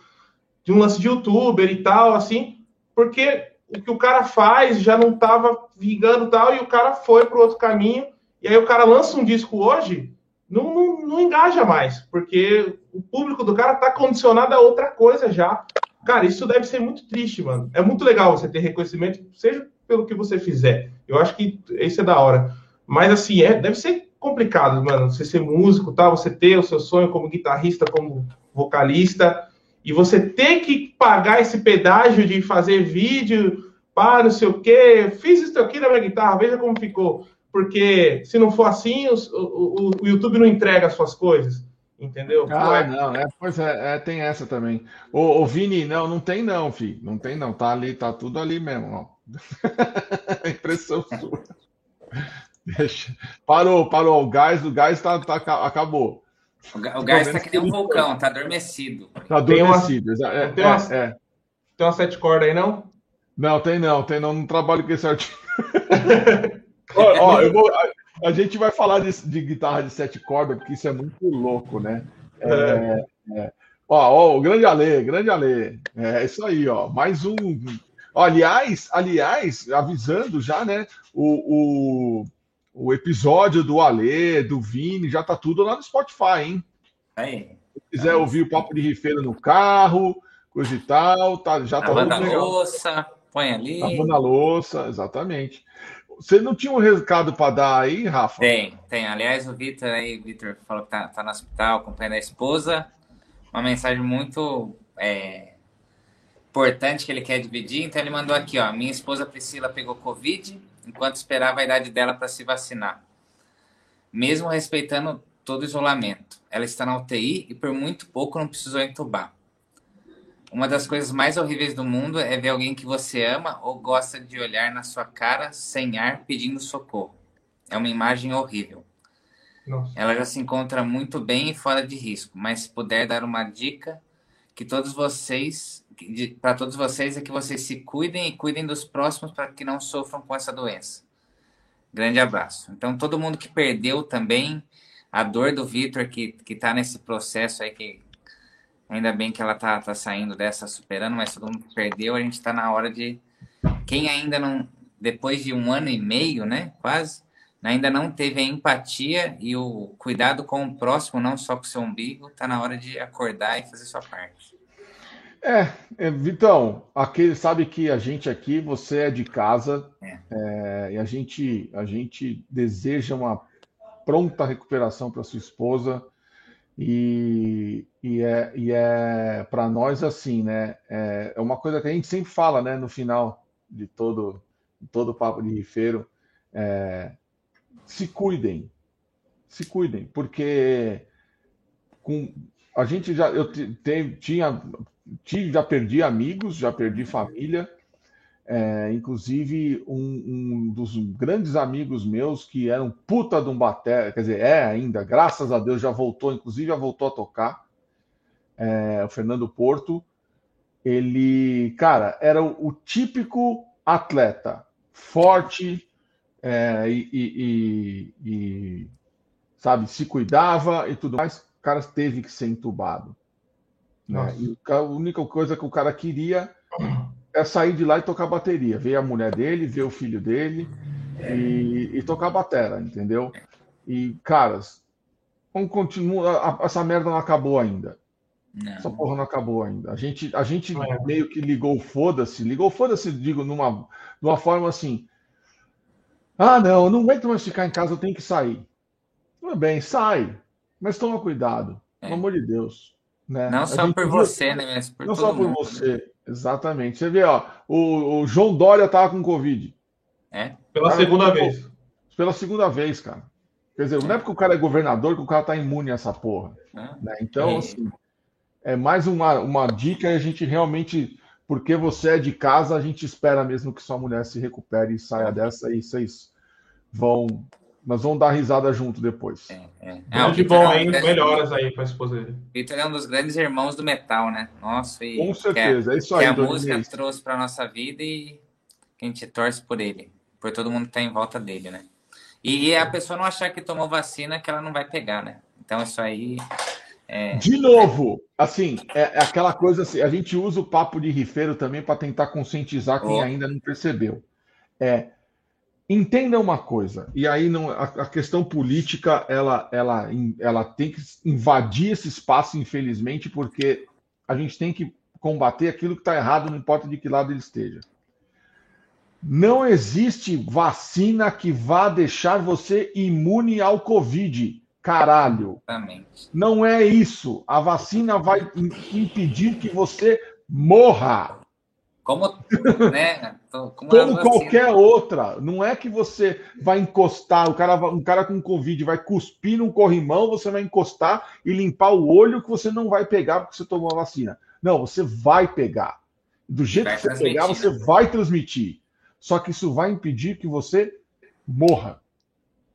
de um lance de youtuber e tal, assim, porque o que o cara faz já não tava vingando tal, e o cara foi para outro caminho, e aí o cara lança um disco hoje, não, não, não engaja mais, porque o público do cara tá condicionado a outra coisa já. Cara, isso deve ser muito triste, mano. É muito legal você ter reconhecimento, seja pelo que você fizer. Eu acho que isso é da hora. Mas assim, é, deve ser complicado, mano. Você ser músico, tá? Você ter o seu sonho como guitarrista, como vocalista, e você ter que pagar esse pedágio de fazer vídeo, para não sei o quê. Fiz isso aqui na minha guitarra, veja como ficou. Porque se não for assim, o, o, o YouTube não entrega as suas coisas. Entendeu? Ah, não, é, pois é, é, tem essa também. O, o Vini, não, não tem não, filho. Não tem não. Tá ali, tá tudo ali mesmo, ó. Impressão sua. Deixa. Parou, parou. O gás, o gás tá, tá acabou. O, gás tá que nem um vulcão, tá adormecido. Tá adormecido. Tem uma, é, tem, uma, é, tem uma sete cordas aí, não? Não, tem não, tem não. Não trabalho com esse artigo. ó, ó, eu vou, a, a, gente vai falar de, de, guitarra de sete cordas, porque isso é muito louco, né? É, é. é. Ó, ó, o grande Ale, grande Ale. É isso aí, ó. Mais um. Aliás, aliás, avisando já, né? O, o, o episódio do Ale, do Vini, já tá tudo lá no Spotify, hein? Aí. Se quiser ouvir o papo de rifeira no carro, coisa e tal, tá, já tá Lavando a louça, põe ali. Lavando a louça, exatamente. Você não tinha um recado para dar aí, Rafa? Tem, tem. Aliás, o Vitor aí, Vitor falou que tá, tá no hospital acompanhando a esposa. Uma mensagem muito é, importante que ele quer dividir. Então ele mandou aqui, ó. Minha esposa Priscila pegou Covid enquanto esperava a idade dela para se vacinar. Mesmo respeitando todo o isolamento. Ela está na UTI e por muito pouco não precisou entubar. Uma das coisas mais horríveis do mundo é ver alguém que você ama ou gosta de olhar na sua cara sem ar pedindo socorro. É uma imagem horrível. Nossa. Ela já se encontra muito bem e fora de risco, mas se puder dar uma dica que todos vocês, para todos vocês, é que vocês se cuidem e cuidem dos próximos para que não sofram com essa doença. Grande abraço. Então, todo mundo que perdeu também, a dor do Vitor, que está nesse processo aí, que Ainda bem que ela tá, tá saindo dessa, superando, mas todo mundo perdeu. A gente está na hora de. Quem ainda não. Depois de um ano e meio, né? Quase. Ainda não teve a empatia e o cuidado com o próximo, não só com o seu umbigo, tá na hora de acordar e fazer sua parte. É, é Vitão, aquele sabe que a gente aqui, você é de casa, é. É, e a gente, a gente deseja uma pronta recuperação para sua esposa. E, e é, e é para nós assim, né? É, é uma coisa que a gente sempre fala, né? No final de todo, de todo papo de rifeiro, é, se cuidem, se cuidem, porque com a gente já eu te, tinha, tive, já perdi amigos, já perdi família, é, inclusive, um, um, dos grandes amigos meus, que era um puta de um bater, quer dizer, é ainda, graças a Deus já voltou, inclusive já voltou a tocar. é, o Fernando Porto, ele, cara, era o, o típico atleta, forte é, e, e, e, sabe, se cuidava e tudo mais. O cara teve que ser entubado. Né? E a única coisa que o cara queria é sair de lá e tocar bateria, ver a mulher dele, ver o filho dele e, e tocar batera, entendeu? E, caras, vamos continuar. Essa merda não acabou ainda. Não. Essa porra não acabou ainda. A gente, a gente é. meio que ligou foda-se, ligou foda-se, digo, numa, numa forma assim. Ah, não, eu não aguento mais ficar em casa, eu tenho que sair. Tudo bem, sai, mas toma cuidado, é. pelo amor de Deus. Né? Não só por você, né? Mas por não só por mundo. você, exatamente. Você vê, ó, o, o João Dória tava com Covid. É? Pela segunda vez. Pela segunda vez, cara. Quer dizer, não é porque o cara é governador que o cara tá imune a essa porra. É. Né? Então, é. assim, é mais uma, uma dica e a gente realmente, porque você é de casa, a gente espera mesmo que sua mulher se recupere e saia dessa e vocês vão. Nós vamos dar risada junto depois. É, é. é que bom aí, melhoras aí para a esposa dele. Vitor é um dos grandes irmãos do metal, né? Nossa, e Com certeza, é, é isso aí. Que a música trouxe para nossa vida e a gente torce por ele, por todo mundo que está em volta dele, né? E, e a pessoa não achar que tomou vacina que ela não vai pegar, né? Então isso aí é... De novo, assim, é, é, aquela coisa assim, a gente usa o papo de rifeiro também para tentar conscientizar quem oh. ainda não percebeu. É, entenda uma coisa, e aí não, a, a, questão política ela, ela, ela tem que invadir esse espaço, infelizmente, porque a gente tem que combater aquilo que está errado, não importa de que lado ele esteja. Não existe vacina que vá deixar você imune ao Covid. Caralho. Não é isso. A vacina vai impedir que você morra. Como, né? Como, Como qualquer outra. Não é que você vai encostar, o cara, um cara com Covid vai cuspir num corrimão, você vai encostar e limpar o olho que você não vai pegar porque você tomou a vacina. Não, você vai pegar. Do jeito que você pegar, você né? vai transmitir. Só que isso vai impedir que você morra.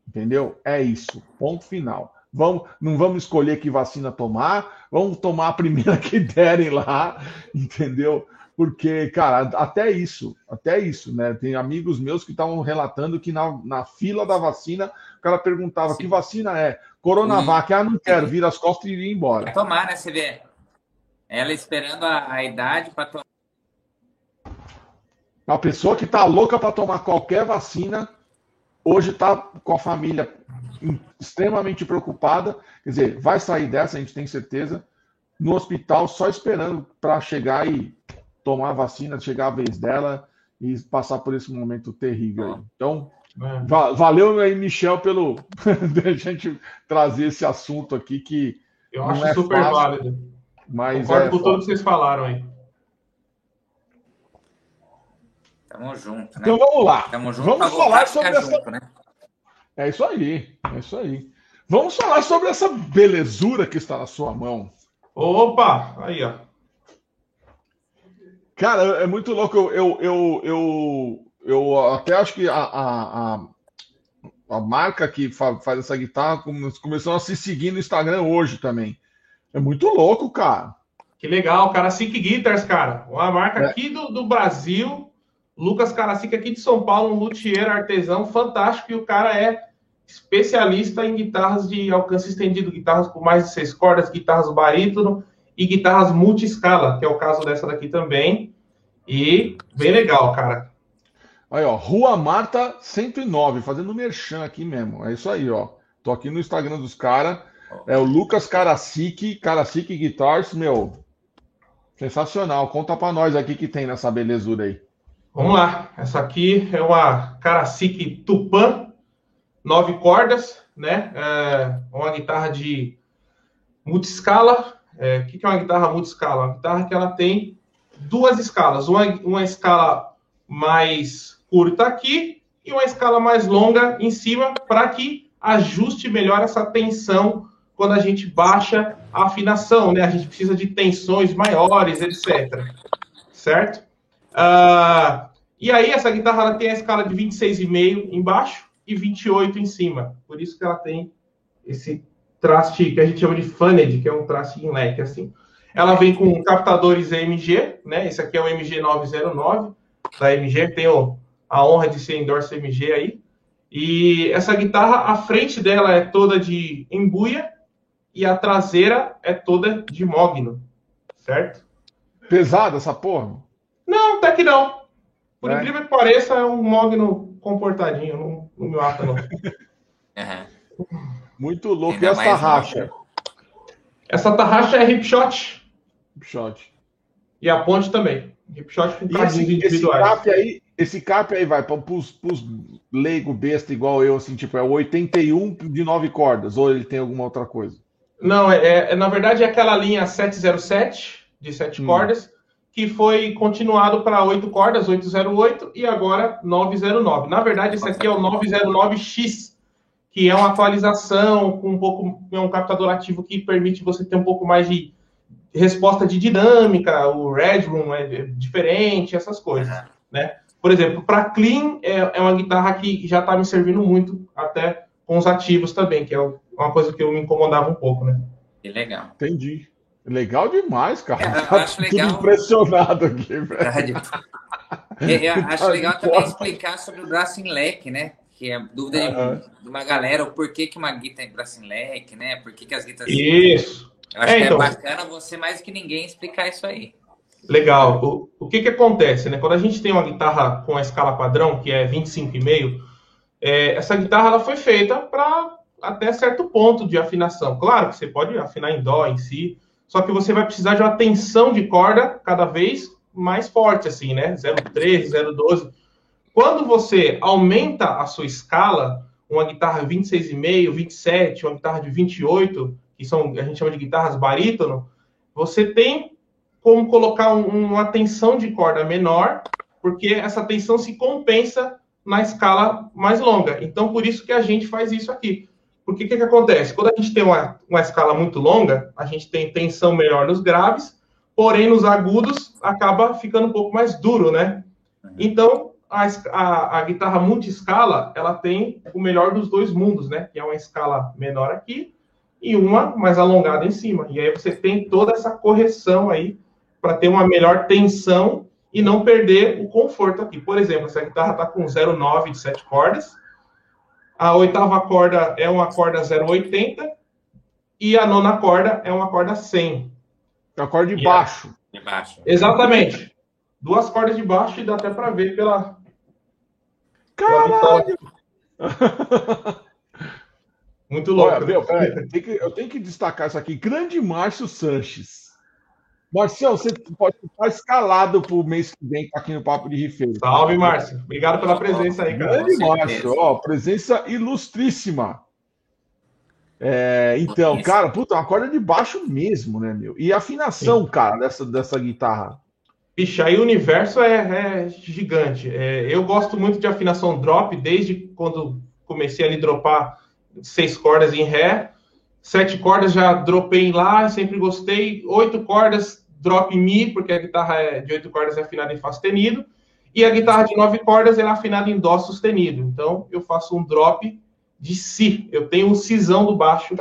Entendeu? É isso. Ponto final. Vamos, não vamos escolher que vacina tomar, vamos tomar a primeira que derem lá, entendeu? Porque, cara, até isso, até isso, né? Tem amigos meus que estavam relatando que na, na fila da vacina, o cara perguntava Sim. que vacina é? Coronavac, ah, não quero, vira as costas e ir embora. tomar, né? Você vê. Ela esperando a, a idade para tomar. A pessoa que tá louca para tomar qualquer vacina hoje está com a família extremamente preocupada. Quer dizer, vai sair dessa, a gente tem certeza, no hospital só esperando para chegar e tomar a vacina, chegar a vez dela e passar por esse momento terrível. Então, é. va valeu aí, Michel, pelo a gente trazer esse assunto aqui que. Eu acho é super fácil, válido. Mas Concordo é com tudo que vocês falaram aí. Tamo junto, né? Então vamos lá. Tamo junto vamos falar sobre essa. Junto, né? É isso aí, é isso aí. Vamos falar sobre essa belezura que está na sua mão. Opa, aí ó. Cara, é muito louco. Eu, eu, eu, eu, eu até acho que a, a, a, marca que faz essa guitarra começou a se seguir no Instagram hoje também. É muito louco, cara. Que legal, cara. Sick Guitars, cara. Uma marca é. aqui do, do Brasil Lucas Caracica aqui de São Paulo, um luthier artesão fantástico, e o cara é especialista em guitarras de alcance estendido, guitarras com mais de seis cordas, guitarras barítono e guitarras multi-escala, que é o caso dessa daqui também. E bem legal, cara. Aí, ó, Rua Marta 109, fazendo merchan aqui mesmo. É isso aí, ó. Tô aqui no Instagram dos caras. É o Lucas Caracique, Caracique Guitars, meu. Sensacional. Conta pra nós aqui que tem nessa belezura aí. Vamos lá, essa aqui é uma Karasik Tupan, nove cordas, né? É uma guitarra de multiscala. É, o que é uma guitarra multiscala? Uma guitarra que ela tem duas escalas, uma, uma escala mais curta aqui e uma escala mais longa em cima, para que ajuste melhor essa tensão quando a gente baixa a afinação, né? A gente precisa de tensões maiores, etc. Certo? Uh, e aí, essa guitarra ela tem a escala de 26,5 embaixo e 28 em cima. Por isso que ela tem esse traste que a gente chama de funnel, que é um traste em leque, assim. Ela vem com captadores EMG, né? Esse aqui é o MG909 da MG, tenho a honra de ser endorse MG aí. E essa guitarra, a frente dela é toda de embuia e a traseira é toda de mogno, certo? Pesada essa porra? Não, até que não. Por é. incrível que pareça, é um mogno comportadinho, não, não me mata não. Uhum. Muito louco. Ainda e essa tarraxa? Essa tarraxa é hipshot. Hipshot. E a ponte também. Hipshot com esse, individuais. Esse cap aí, esse cap aí vai para os leigo besta igual eu, assim, tipo, é o 81 de 9 cordas, ou ele tem alguma outra coisa? Não, é, é na verdade é aquela linha 707 de 7 hum. cordas, que foi continuado para 8 cordas, 808, e agora 909. Na verdade, esse aqui é o 909X, que é uma atualização com um pouco é um captador ativo que permite você ter um pouco mais de resposta de dinâmica, o Red Room é diferente, essas coisas, uhum. né? Por exemplo, para clean é, é, uma guitarra que já está me servindo muito, até com os ativos também, que é uma coisa que eu me incomodava um pouco, né? Que legal. Entendi. Legal demais, cara. É, eu, acho legal. impressionado aqui, velho. Eu, eu acho legal também explicar sobre o braço em leque, né? Que é dúvida uhum. de, uma galera, o porquê que uma guita é em leque, né? Por que, que as guitas. Isso. Eu acho é, que é então... é bacana você mais que ninguém explicar isso aí. Legal. O, o que que acontece, né? Quando a gente tem uma guitarra com a escala padrão, que é 25,5, é, essa guitarra ela foi feita para até certo ponto de afinação. Claro que você pode afinar em dó em si, só que você vai precisar de uma tensão de corda cada vez mais forte, assim, né? 0,13, 0,12 quando você aumenta a sua escala, uma guitarra 26,5, 27, uma guitarra de 28, que são a gente chama de guitarras barítono, você tem como colocar um, uma tensão de corda menor, porque essa tensão se compensa na escala mais longa. Então, por isso que a gente faz isso aqui. Porque o que, que acontece? Quando a gente tem uma, uma escala muito longa, a gente tem tensão melhor nos graves, porém nos agudos acaba ficando um pouco mais duro, né? Então, a, a, a guitarra multi-escala, ela tem o melhor dos dois mundos, né? Que é uma escala menor aqui e uma mais alongada em cima. E aí você tem toda essa correção aí para ter uma melhor tensão e não perder o conforto aqui. Por exemplo, essa guitarra está com 0,9 de 7 cordas, a oitava corda é uma corda 0,80 e a nona corda é uma corda 100. É a corda de baixo. De baixo. Exatamente duas cordas de baixo e dá até para ver pela. Caralho! Muito louco. Olha, né? meu, eu, tenho que, eu tenho que destacar isso aqui. Grande Márcio Sanches. Marcelo, você pode estar escalado para o mês que vem aqui no Papo de Rifeiro. Salve, Márcio. Obrigado pela presença aí, cara. Grande Márcio, ó, presença ilustríssima. É, então, cara, puta, uma corda de baixo mesmo, né, meu? E a afinação, Sim. cara, dessa, dessa guitarra. Bicho, aí o universo é, é gigante. É, eu gosto muito de afinação drop, desde quando comecei a dropar seis cordas em Ré. Sete cordas já dropei lá, sempre gostei. Oito cordas, drop em Mi, porque a guitarra é, de oito cordas é afinada em Fá sustenido. E a guitarra de nove cordas é afinada em Dó sustenido. Então, eu faço um drop de Si. Eu tenho um Cisão do baixo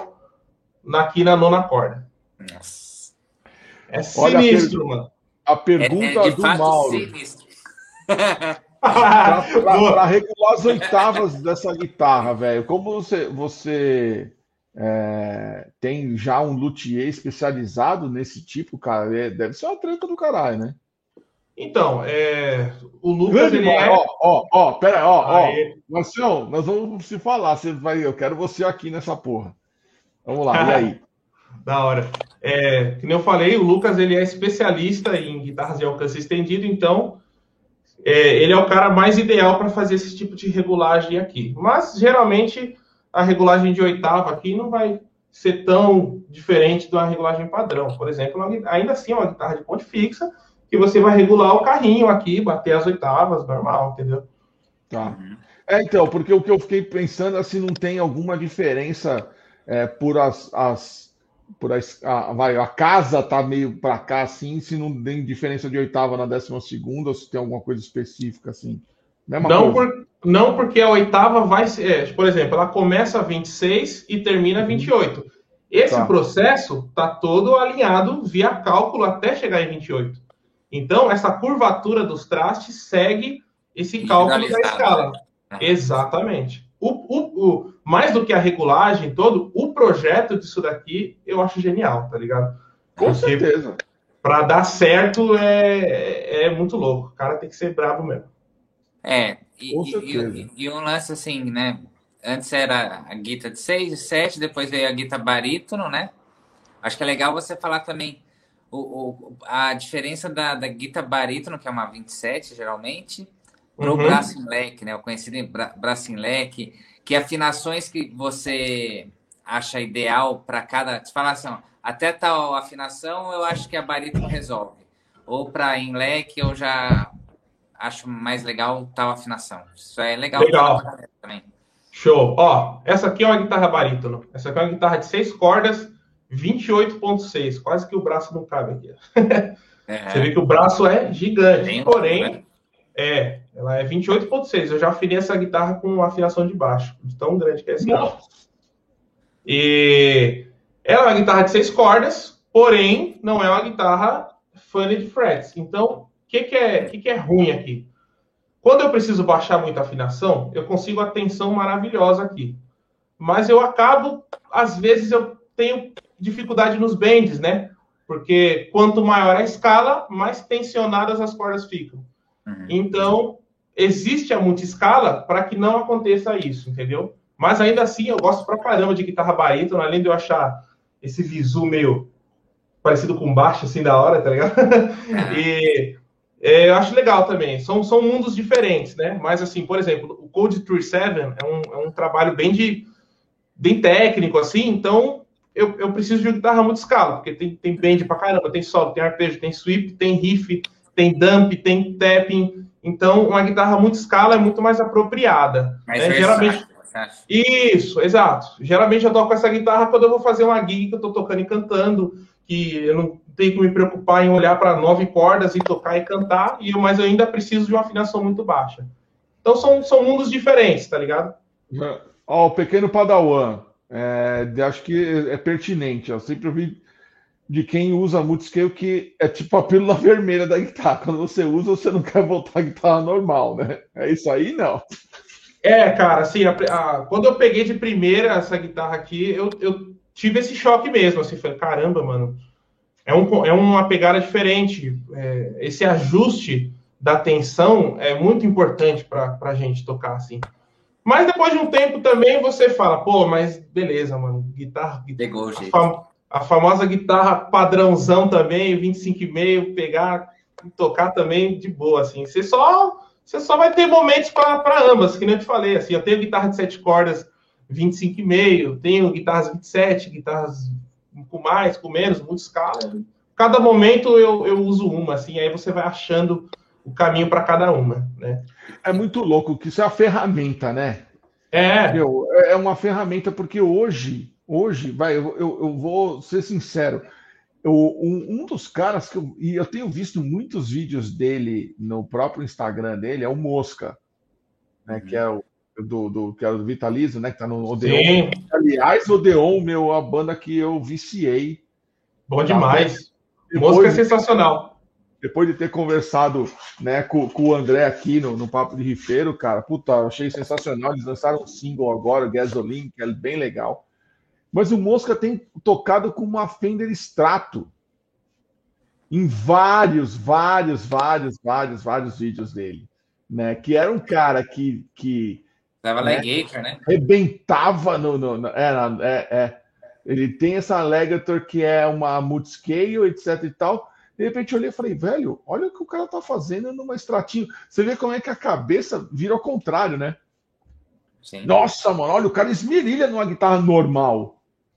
aqui na nona corda. Nossa. É sinistro, mano. A pergunta é, é do Mauro. Para regular as oitavas dessa guitarra, velho, como você, você é, tem já um luthier especializado nesse tipo, cara, é, deve ser uma treta do caralho, né? Então, é, o Lucas. Grande, ele é... Ó, ó, ó, pera, ó, ó. Marcelo, nós vamos se falar. Você vai, eu quero você aqui nessa porra. Vamos lá, e aí? Da hora. É, como eu falei, o Lucas ele é especialista em guitarras de alcance estendido, então é, ele é o cara mais ideal para fazer esse tipo de regulagem aqui. Mas geralmente a regulagem de oitava aqui não vai ser tão diferente de uma regulagem padrão. Por exemplo, ainda assim é uma guitarra de ponte fixa que você vai regular o carrinho aqui, bater as oitavas, normal, entendeu? Tá. É, então, porque o que eu fiquei pensando se não tem alguma diferença é, por as, as por a, a, vai, a casa tá meio para cá assim, se não tem diferença de oitava na décima segunda, ou se tem alguma coisa específica assim. não, por, não porque a oitava vai ser, é, por exemplo, ela começa a 26 e termina a 28. Esse tá. processo está todo alinhado via cálculo até chegar em 28. Então, essa curvatura dos trastes segue esse cálculo da escala. Né? Exatamente. O, o, o, mais do que a regulagem todo, o projeto disso daqui eu acho genial, tá ligado? Com Porque certeza. Para dar certo é, é muito louco. O cara tem que ser bravo mesmo. É, e, e, e, um lance assim, né? Antes era a guita de 6 e 7, depois veio a guita barítono, né? Acho que é legal você falar também o, o, a diferença da, da guita barítono, que é uma 27 geralmente, para o uhum. braço em leque, né? O conhecido em bra, braço em leque, que afinações que você acha ideal para cada. Você fala assim, ó, até tal afinação eu acho que a barítono resolve. Ou para em leque eu já acho mais legal tal afinação. Isso é legal. Legal. Também. Show. Ó, essa aqui é uma guitarra barítono. Essa aqui é uma guitarra de seis cordas, 28.6. Quase que o braço não cabe aqui. É. Você vê que o braço é gigante. Bem porém, né? É, ela é 28.6. Eu já afinei essa guitarra com afinação de baixo. De tão grande que é carro. E ela é uma guitarra de seis cordas, porém, não é uma guitarra funny frets. Então, que, que, é, que, que é ruim aqui? Quando eu preciso baixar muita afinação, eu consigo a tensão maravilhosa aqui. Mas eu acabo, às vezes, eu tenho dificuldade nos bends, né? Porque quanto maior a escala, mais tensionadas as cordas ficam. Uhum. Então, existe a multiscala para que não aconteça isso, entendeu? Mas ainda assim, eu gosto pra caramba de guitarra barítono, além de eu achar esse visu meio parecido com baixo, assim, da hora, tá ligado? e é, eu acho legal também. São, são mundos diferentes, né? Mas, assim, por exemplo, o Code 37 é um, é um trabalho bem de bem técnico, assim, então eu, eu preciso de guitarra muito escala, porque tem, tem bend pra caramba, tem solo, tem arpejo, tem sweep, tem riff, tem dump, tem tapping. Então, uma guitarra muito escala é muito mais apropriada. Mas né? Geralmente. Isso, exato. Geralmente eu toco essa guitarra quando eu vou fazer uma gig que eu tô tocando e cantando, que eu não tenho que me preocupar em olhar para nove cordas e tocar e cantar, e mas eu ainda preciso de uma afinação muito baixa. Então são, são mundos diferentes, tá ligado? Ó, o pequeno Padawan, é, acho que é pertinente. Eu sempre ouvi de quem usa multiscale que é tipo a pílula vermelha da guitarra. Quando você usa, você não quer voltar a guitarra normal, né? É isso aí, não. É, cara, assim, a, a, quando eu peguei de primeira essa guitarra aqui, eu, eu tive esse choque mesmo, assim, falei, caramba, mano, é, um, é uma pegada diferente. É, esse ajuste da tensão é muito importante para a gente tocar assim. Mas depois de um tempo também você fala, pô, mas beleza, mano, guitarra. Pegou o jeito. A, fam a famosa guitarra padrãozão também, 25,5, pegar e tocar também de boa, assim. Você só, você só vai ter momentos para ambas, que nem eu te falei, assim. Eu tenho guitarra de sete cordas 25,5, tenho guitarras 27, guitarras com mais, com menos, muita escala. Cada momento eu, eu uso uma, assim, aí você vai achando o caminho para cada uma, né? É muito louco que isso é a ferramenta, né? É. Meu, é, é uma ferramenta porque hoje, hoje, vai, eu, eu, eu vou ser sincero, eu, um, um, dos caras que eu, e eu tenho visto muitos vídeos dele no próprio Instagram dele é o Mosca, né? Que é o do, do, que é o Vitalizo, né? Que tá no Odeon. Sim. Aliás, Odeon, meu, a banda que eu viciei. Bom demais. Música é sensacional. Depois de ter conversado né, com, com o André aqui no, no Papo de Rifeiro, cara, puta, eu achei sensacional. Eles lançaram um single agora, Gasoline, que é bem legal. Mas o Mosca tem tocado com uma Fender Strato em vários, vários, vários, vários, vários vídeos dele. Né? Que era um cara que, que Dava né? Legator, né? Rebentava no. no, no é, é, é, Ele tem essa Legator que é uma multiscale, etc e tal. De repente eu olhei e falei, velho, olha o que o cara tá fazendo numa extratinho. Você vê como é que a cabeça vira ao contrário, né? Sim. Nossa, mano, olha, o cara esmerilha numa guitarra normal.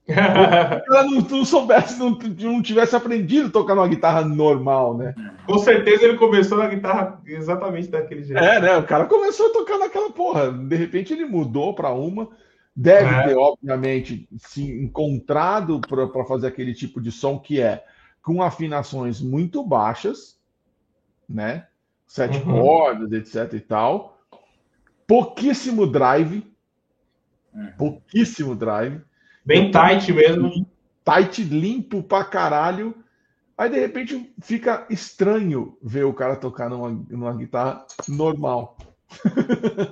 Ela não, não soubesse, não, não tivesse aprendido a tocar numa guitarra normal, né? Com certeza ele começou na guitarra exatamente daquele jeito. É, né? O cara começou a tocar naquela porra. De repente ele mudou para uma. Deve é. ter, obviamente, se encontrado para fazer aquele tipo de som que é com afinações muito baixas, né? Sete uhum. cordas, etc e tal. Pouquíssimo drive. Uhum. Pouquíssimo drive. Bem tight mesmo. tight, limpo pra caralho. Aí de repente fica estranho ver o cara tocar numa, numa guitarra normal.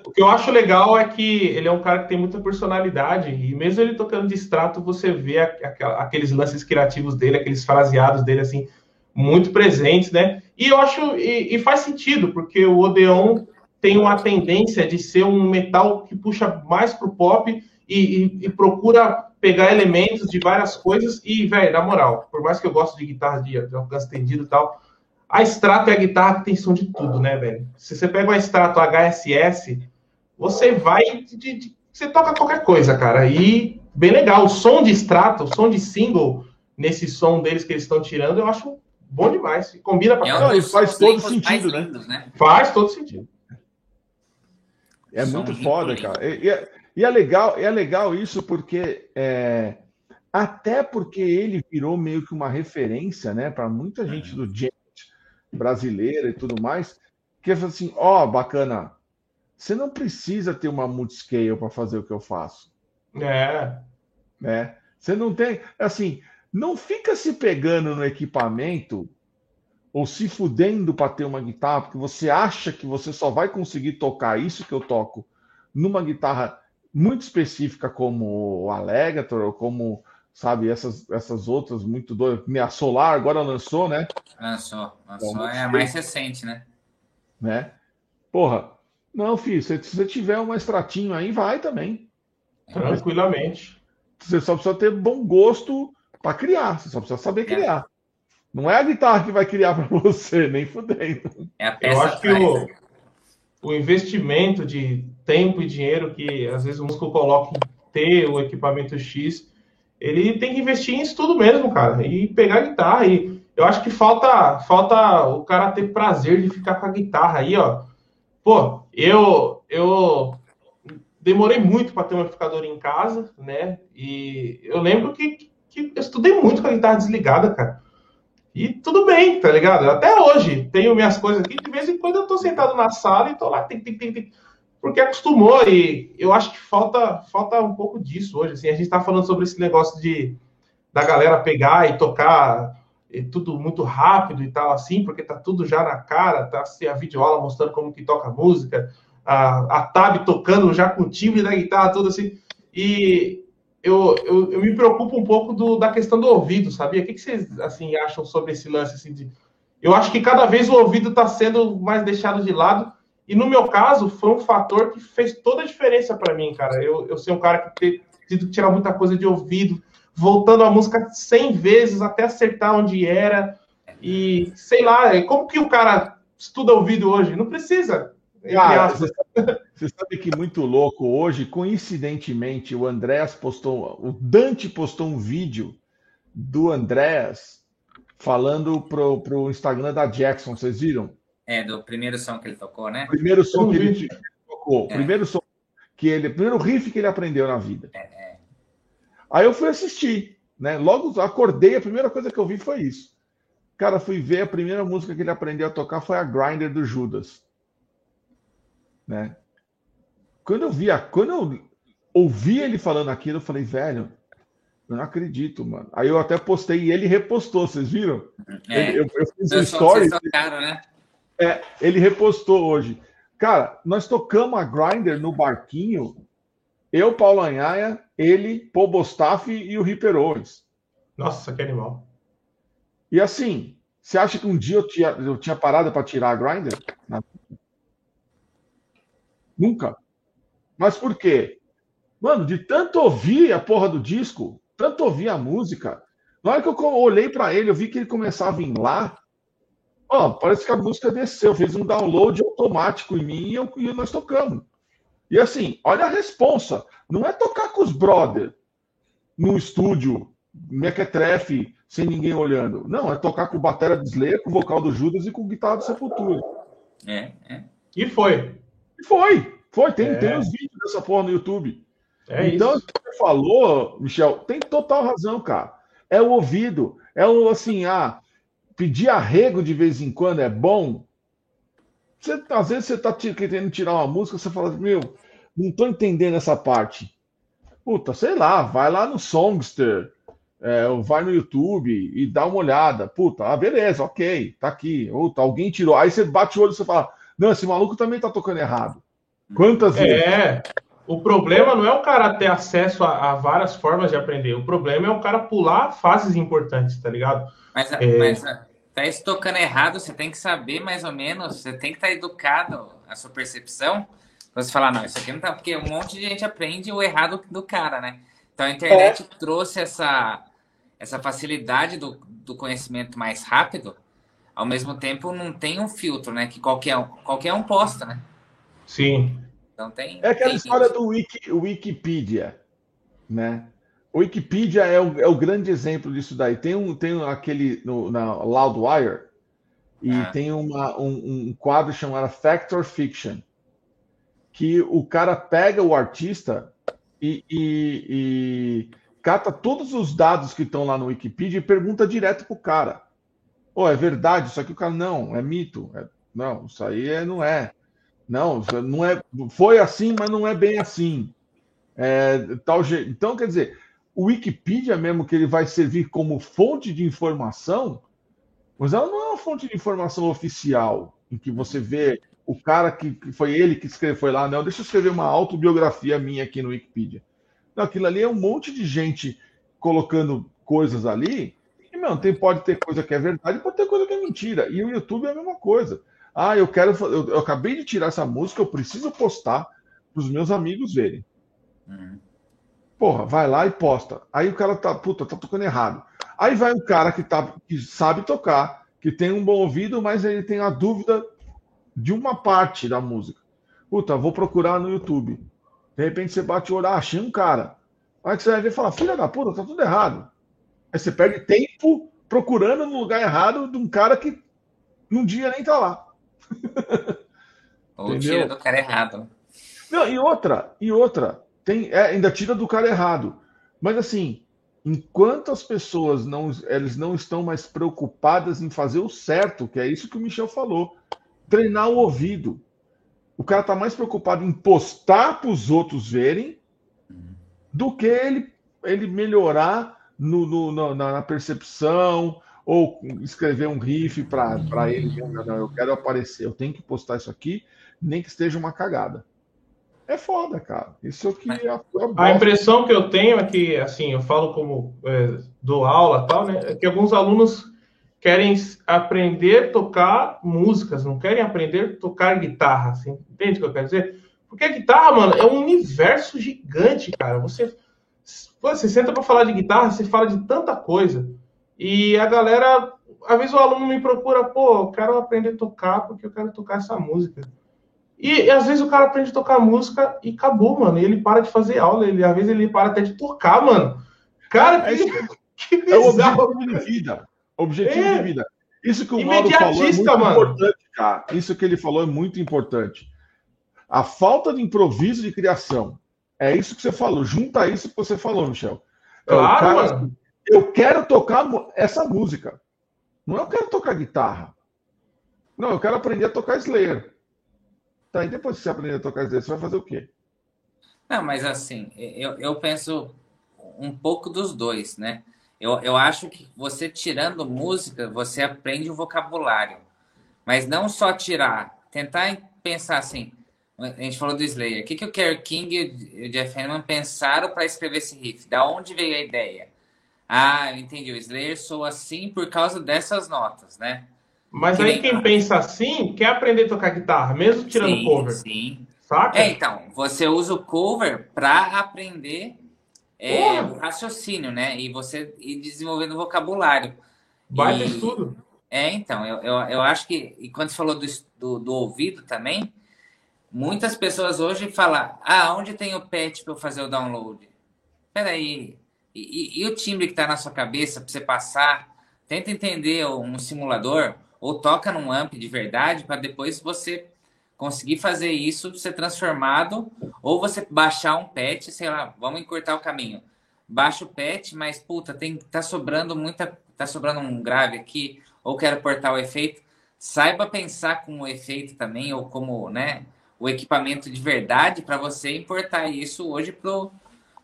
O que eu acho legal é que ele é um cara que tem muita personalidade, e mesmo ele tocando de extrato, você vê aqueles lances criativos dele, aqueles fraseados dele, assim, muito presentes, né? E eu acho, e, e faz sentido, porque o Odeon tem uma tendência de ser um metal que puxa mais pro pop e, e, e procura pegar elementos de várias coisas, e, velho, na moral, por mais que eu goste de guitarra de, alcance tendido e tal, a extrato é a guitarra que tem som de tudo, né, velho? Se você pega uma extrato HSS, você vai. De, de, você toca qualquer coisa, cara. E bem legal. O som de extrato, o som de single, nesse som deles que eles estão tirando, eu acho bom demais. Combina pra é caramba. faz todo sentido, né? Lindos, né? Faz todo sentido. É som muito foda, lindo. cara. E, e, é, e, é, legal, é legal isso porque. É, até porque ele virou meio que uma referência, né, para muita gente do jazz brasileira e tudo mais, que é assim, ó, oh, bacana, você não precisa ter uma multiscale para fazer o que eu faço. É. Né? Você não tem, assim, não fica se pegando no equipamento ou se fudendo para ter uma guitarra, porque você acha que você só vai conseguir tocar isso que eu toco numa guitarra muito específica como o Alligator ou como sabe? Essas, essas outras muito doidas. A Solar agora lançou, né? Lançou. Lançou então, é a mais recente, né? Né? Porra, não, filho, se, você tiver um extratinho aí, vai também. Tranquilamente. Você só precisa ter bom gosto para criar, você só precisa saber é. criar. Não é a guitarra que vai criar para você, nem fudendo. É Eu acho que o, o investimento de tempo e dinheiro que às vezes o músico coloca em ter o equipamento X ele tem que investir em isso tudo mesmo, cara, e pegar a guitarra. E eu acho que falta, falta o cara ter prazer de ficar com a guitarra aí, ó. Pô, eu, eu demorei muito para ter um amplificador em casa, né? E eu lembro que, que eu estudei muito com a guitarra desligada, cara. E tudo bem, tá ligado? Até hoje tenho minhas coisas aqui, de vez em quando eu tô sentado na sala e tô lá, tem, tem, tem, tem porque acostumou e eu acho que falta, falta um pouco disso hoje. Assim, a gente está falando sobre esse negócio de da galera pegar e tocar e tudo muito rápido e tal, assim, porque tá tudo já na cara, tá assim, a videoaula mostrando como que toca a música, a, a tab tocando já com o timbre da guitarra, tudo assim. E eu, eu, eu me preocupo um pouco do, da questão do ouvido, sabia? O que, que vocês assim, acham sobre esse lance? Assim, de... Eu acho que cada vez o ouvido está sendo mais deixado de lado e no meu caso, foi um fator que fez toda a diferença para mim, cara. Eu, eu sou um cara que tem que tirar muita coisa de ouvido, voltando a música 100 vezes até acertar onde era. E sei lá, como que o cara estuda ouvido hoje? Não precisa. Cara, você, sabe, você sabe que muito louco hoje, coincidentemente, o Andréas postou, o Dante postou um vídeo do Andréas falando pro, pro Instagram da Jackson, vocês viram? É, do primeiro som que ele tocou, né? Primeiro som que ele tocou. É. Primeiro som que ele. Primeiro riff que ele aprendeu na vida. É, é. Aí eu fui assistir, né? Logo acordei, a primeira coisa que eu vi foi isso. Cara, fui ver a primeira música que ele aprendeu a tocar foi a Grinder do Judas. Né? Quando eu vi a, quando eu ouvi ele falando aquilo, eu falei, velho, eu não acredito, mano. Aí eu até postei e ele repostou, vocês viram? É, eu, eu fiz um story. Tocaram, né? É, ele repostou hoje. Cara, nós tocamos a Grinder no barquinho. Eu, Paulo Anhaia, ele, Paul Bostaff e o Ripper Owens. Nossa, que animal. E assim, você acha que um dia eu tinha, eu tinha parado para tirar a Grinder? Nunca. Mas por quê? Mano, de tanto ouvir a porra do disco, tanto ouvir a música, na hora que eu olhei para ele, eu vi que ele começava a vir lá, Ó, parece que a música desceu, fez um download automático em mim e, eu, e nós tocamos. E assim, olha a responsa. Não é tocar com os brother no estúdio, mequetrefe, sem ninguém olhando. Não, é tocar com o batera de Slayer, com o vocal do Judas e com o guitarra do Sepultura. É, é. E foi. E foi. Foi. Tem, é. tem os vídeos dessa porra no YouTube. É então, isso. você falou, Michel, tem total razão, cara. É o ouvido. É o assim, ah, pedir arrego de vez em quando é bom. Você, às vezes você está querendo tirar uma música, você fala, meu, não estou entendendo essa parte. Puta, sei lá, vai lá no Songster, é, vai no YouTube e dá uma olhada. Puta, ah, beleza, ok, tá aqui. Puta, alguém tirou. Aí você bate o olho e você fala: Não, esse maluco também tá tocando errado. Quantas é, vezes? É. O problema não é o cara ter acesso a, a, várias formas de aprender. O problema é o cara pular fases importantes, tá ligado? Mas, é... mas tá isso tocando errado, você tem que saber mais ou menos, você tem que estar tá educado a sua percepção. Você falar, não, isso aqui não tá. Porque um monte de gente aprende o errado do cara, né? Então a internet é. trouxe essa, essa facilidade do, do conhecimento mais rápido, ao mesmo tempo não tem um filtro, né? Que qualquer um, qualquer um posta, né? Sim. Então tem. É aquela tem história do Wiki, Wikipedia, né? O Wikipedia é o, é o grande exemplo disso daí. Tem um, tem aquele no, na Loudwire e ah. tem uma, um, um quadro chamado Factor Fiction, que o cara pega o artista e, e, e cata todos os dados que estão lá no Wikipedia e pergunta direto pro cara. Oh, é verdade? Isso aqui o cara não, é mito. É, não, isso aí é, não é. Não, não é. Foi assim, mas não é bem assim. É, tal jeito. Então, quer dizer, o Wikipedia mesmo que ele vai servir como fonte de informação, mas ela não é uma fonte de informação oficial, em que você vê o cara que, que foi ele que escreveu, foi lá, não, deixa eu escrever uma autobiografia minha aqui no Wikipedia. Não, aquilo ali é um monte de gente colocando coisas ali, e, meu, tem, pode ter coisa que é verdade, pode ter coisa que é mentira. E o YouTube é a mesma coisa. Ah, eu quero. Eu, eu acabei de tirar essa música, eu preciso postar para os meus amigos verem. Uhum. Porra, vai lá e posta. Aí o cara tá, puta, tá tocando errado. Aí vai um cara que, tá, que sabe tocar, que tem um bom ouvido, mas ele tem a dúvida de uma parte da música. Puta, vou procurar no YouTube. De repente você bate o olho, ah, achei um cara. Aí você vai ver e fala, filha da puta, tá tudo errado. Aí você perde tempo procurando no lugar errado de um cara que num dia nem tá lá. Ou tira do cara errado. Não, e outra, e outra, tem, é, ainda tira do cara errado. Mas assim, enquanto as pessoas não, eles não estão mais preocupadas em fazer o certo, que é isso que o Michel falou, treinar o ouvido. O cara está mais preocupado em postar para os outros verem do que ele, ele melhorar no, no, na, na percepção, ou escrever um riff para ele. Não, não, eu quero aparecer, eu tenho que postar isso aqui, nem que esteja uma cagada. É foda, cara. Isso aqui é, é a, impressão que eu tenho é que, assim, eu falo como é, dou aula tal, né? É que alguns alunos querem aprender a tocar músicas, não querem aprender a tocar guitarra, assim. Entende o que eu quero dizer? Porque a guitarra, mano, é um universo gigante, cara. Você, você senta para falar de guitarra, você fala de tanta coisa. E a galera, às vezes o aluno me procura, pô, eu quero aprender a tocar porque eu quero tocar essa música. E, e às vezes o cara aprende a tocar música e acabou, mano. E ele para de fazer aula, ele, às vezes ele para até de tocar, mano. Cara, é, que, que é o objetivo de vida. Objetivo é. de vida. Isso que o Mauro falou é muito mano. importante, cara. Isso que ele falou é muito importante. A falta de improviso de criação. É isso que você falou. Junta isso que você falou, Michel. É claro, cara, mano eu quero tocar essa música. Não é eu quero tocar guitarra. Não, eu quero aprender a tocar Slayer. Tá, e depois que você aprender a tocar Slayer, você vai fazer o quê? Não, mas assim, eu, eu penso um pouco dos dois, né? Eu, eu acho que você tirando música, você aprende o vocabulário. Mas não só tirar, tentar pensar assim. A gente falou do Slayer. O que, que o Kerry King e o Jeff Hanneman pensaram para escrever esse riff? Da onde veio a ideia? Ah, eu entendi. O Slayer soa assim por causa dessas notas, né? Mas que aí quem pensa assim quer aprender a tocar guitarra, mesmo tirando sim, cover. Sim. Saca? É, então, você usa o cover para aprender é, o raciocínio, né? E você ir desenvolvendo vocabulário. Vai ter tudo. É, então, eu, eu, eu acho que, e quando você falou do, do, do ouvido também, muitas pessoas hoje falam, ah, onde tem o patch para eu fazer o download? Peraí, e, e, o timbre que está na sua cabeça para você passar, tenta entender um simulador ou toca num amp de verdade para depois você conseguir fazer isso, ser transformado, ou você baixar um patch, sei lá, vamos encurtar o caminho. Baixa o patch, mas puta, tem tá sobrando muita, tá sobrando um grave aqui, ou quero portar o efeito. Saiba pensar com o efeito também, ou como, né, o equipamento de verdade para você importar isso hoje pro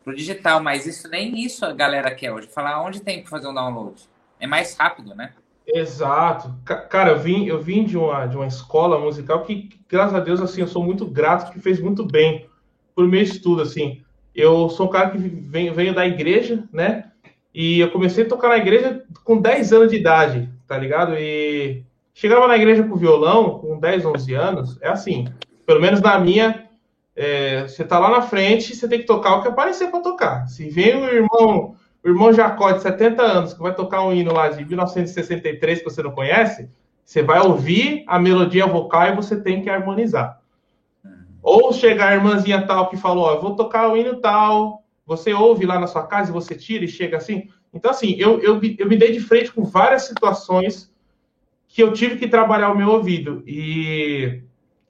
pro digital, mas isso nem isso a galera quer hoje. Falar onde tem que fazer um download. É mais rápido, né? Exato. Cara, eu vim, eu vim de, uma, de uma escola musical que, graças a Deus, assim, eu sou muito grato, que fez muito bem por meu estudo, assim. Eu sou um cara que vem, venho da igreja, né? E eu comecei a tocar na igreja com 10 anos de idade, tá ligado? E chegava na igreja com violão, com 10, 11 anos, é assim, pelo menos na minha, é, você tá lá na frente, você tem que tocar o que aparecer para tocar. Se vem o irmão, o irmão Jacó de 70 anos, que vai tocar um hino lá de 1963 que você não conhece, você vai ouvir a melodia vocal e você tem que harmonizar. Ou chega a irmãzinha tal que falou, ó, vou tocar o hino tal, você ouve lá na sua casa e você tira e chega assim. Então, assim, eu, eu, eu me dei de frente com várias situações que eu tive que trabalhar o meu ouvido. E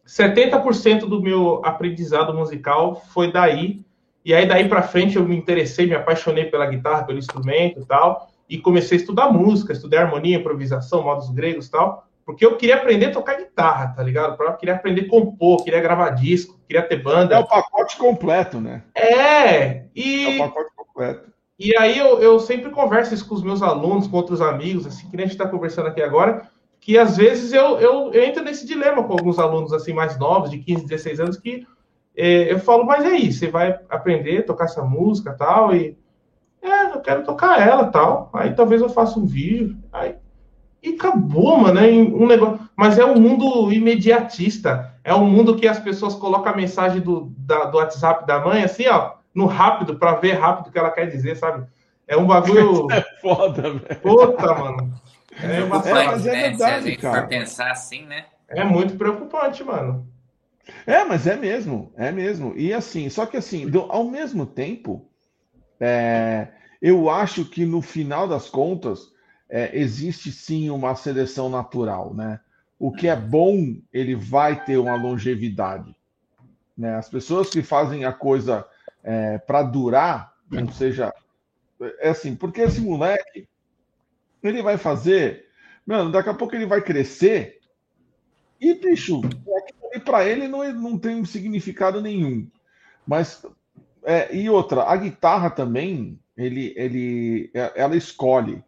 70% do meu aprendizado musical foi daí. E aí, daí para frente, eu me interessei, me apaixonei pela guitarra, pelo instrumento e tal. E comecei a estudar música, estudar harmonia, improvisação, modos gregos e tal. Porque eu queria aprender a tocar guitarra, tá ligado? Eu queria aprender a compor, queria gravar disco, queria ter banda. É o pacote completo, né? É, e. É o pacote completo. E aí eu, eu sempre converso isso com os meus alunos, com outros amigos, assim, que nem a gente está conversando aqui agora, que às vezes eu, eu, eu, entro nesse dilema com alguns alunos assim mais novos, de 15, 16 anos, que eu falo, mas é aí, você vai aprender a tocar essa música tal, e é, eu quero tocar ela tal. Aí talvez eu faça um vídeo. Aí e acabou, mano. É um negócio. Mas é um mundo imediatista. É um mundo que as pessoas colocam a mensagem do, da, do WhatsApp da mãe, assim, ó, no rápido, para ver rápido o que ela quer dizer, sabe? É um bagulho. É foda, velho. Puta, mano. É uma é, mas é verdade, Se a gente cara. for pensar assim, né? É muito preocupante, mano. É, mas é mesmo, é mesmo. E assim, só que assim, ao mesmo tempo, é, eu acho que no final das contas, é, existe sim uma seleção natural, né? O que é bom, ele vai ter uma longevidade. Né? As pessoas que fazem a coisa é, para durar, não seja. É assim, porque esse moleque, ele vai fazer. Mano, daqui a pouco ele vai crescer e, bicho, para ele não, não tem significado nenhum. Mas, é, e outra, a guitarra também, ele, ele, é, ela escolhe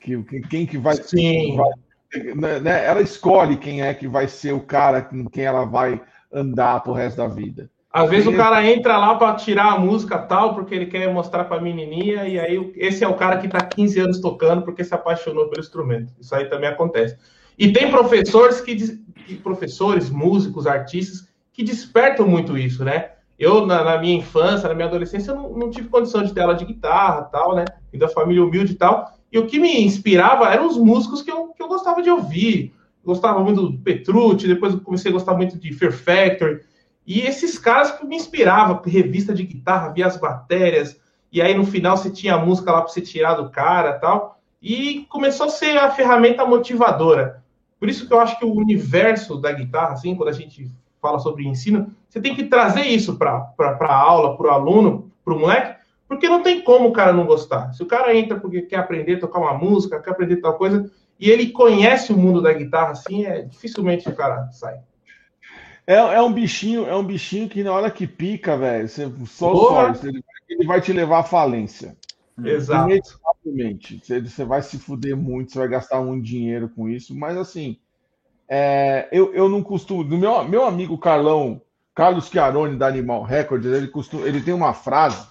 que, quem que vai, Sim. Vai, né, né, ela escolhe quem é que vai ser o cara com quem ela vai andar pro resto da vida. Às vezes o cara entra lá para tirar a música tal, porque ele quer mostrar para a menininha, e aí esse é o cara que está 15 anos tocando porque se apaixonou pelo instrumento. Isso aí também acontece. E tem professores que professores, músicos, artistas que despertam muito isso, né? Eu, na, na minha infância, na minha adolescência, não, não, tive condição de ter aula de guitarra tal, né? E da família humilde e tal. E o que me inspirava eram os músicos que eu, que eu gostava de ouvir. Eu gostava muito do Petrucci, depois eu comecei a gostar muito de Fear Factory. E esses caras que me inspiravam, revista de guitarra, via as matérias, e aí no final você tinha a música lá para você tirar do cara tal. E começou a ser a ferramenta motivadora. Por isso que eu acho que o universo da guitarra, assim, quando a gente fala sobre ensino, você tem que trazer isso para a aula, para o aluno, para o moleque, porque não tem como o cara não gostar. Se o cara entra porque quer aprender a tocar uma música, quer aprender tal coisa, e ele conhece o mundo da guitarra assim, é dificilmente o cara sai. É, é um bichinho, é um bichinho que na hora que pica, velho, você só sorte, ele, ele, vai te levar à falência. Exato. Você, você vai se fuder muito, você vai gastar muito dinheiro com isso, mas assim, é, eu, eu não costumo. Meu, meu amigo Carlão, Carlos Chiarone, da Animal Records, ele, costuma, ele tem uma frase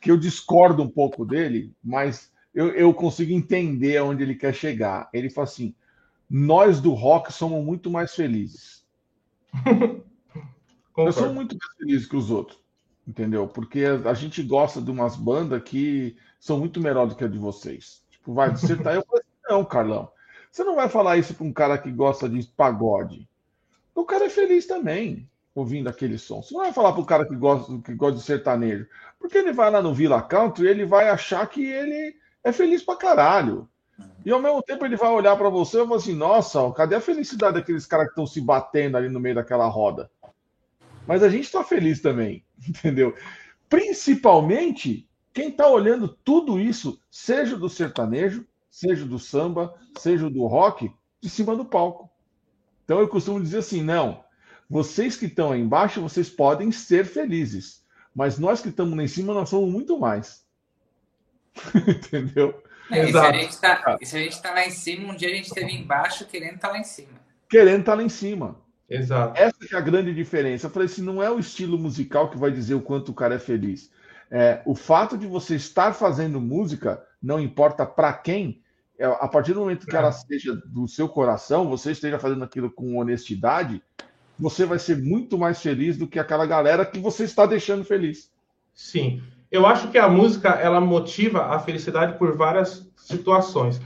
que eu discordo um pouco dele, mas eu, eu consigo entender aonde ele quer chegar. Ele fala assim: nós do rock somos muito mais felizes. eu sou muito mais feliz que os outros, entendeu? Porque a gente gosta de umas bandas que são muito melhor do que a de vocês. Tipo, vai dissertar. eu falei assim, não, Carlão. Você não vai falar isso para um cara que gosta de pagode. O cara é feliz também ouvindo aquele som. Você não vai falar para o cara que gosta, que gosta de sertanejo. Porque ele vai lá no Villa Country e ele vai achar que ele é feliz pra caralho. E ao mesmo tempo ele vai olhar para você e falar assim: nossa, cadê a felicidade daqueles caras que estão se batendo ali no meio daquela roda? Mas a gente está feliz também, entendeu? Principalmente quem está olhando tudo isso, seja do sertanejo, seja do samba, seja do rock, de cima do palco. Então eu costumo dizer assim: não, vocês que estão aí embaixo, vocês podem ser felizes Mas nós que estamos lá em cima, nós somos muito mais. Entendeu? É, e, se a gente tá, e se a gente tá lá em cima, um dia a gente esteve embaixo querendo estar tá lá em cima. Querendo estar tá lá em cima. Exato. Essa é a grande diferença. Eu falei assim, não é o estilo musical que vai dizer o quanto o cara é feliz. É, o fato de você estar fazendo música, não importa para quem, é, a partir do momento que ela é. seja do seu coração, você esteja fazendo aquilo com honestidade, você vai ser muito mais feliz do que aquela galera que você está deixando feliz. Sim. Eu acho que a música ela motiva a felicidade por várias situações.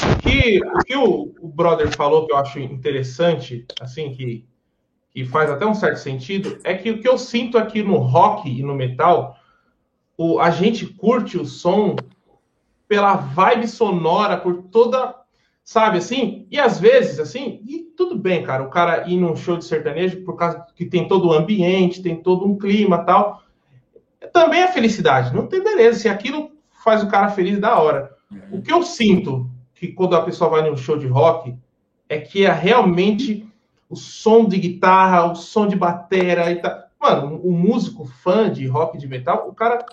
O que o, que o, o brother falou que eu acho interessante, assim, que, que faz até um certo sentido, é que o que eu sinto aqui no rock e no metal, o, a gente curte o som pela vibe sonora, por toda, sabe assim? E às vezes, assim, e tudo bem, cara, o cara ir num show de sertanejo por causa que tem todo o ambiente, tem todo um clima tal também é felicidade. Não tem beleza. Se aquilo faz o cara feliz, da hora. O que eu sinto que quando a pessoa vai num show de rock é que é realmente o som de guitarra, o som de batera e tal. Mano, o músico fã de rock de metal, o cara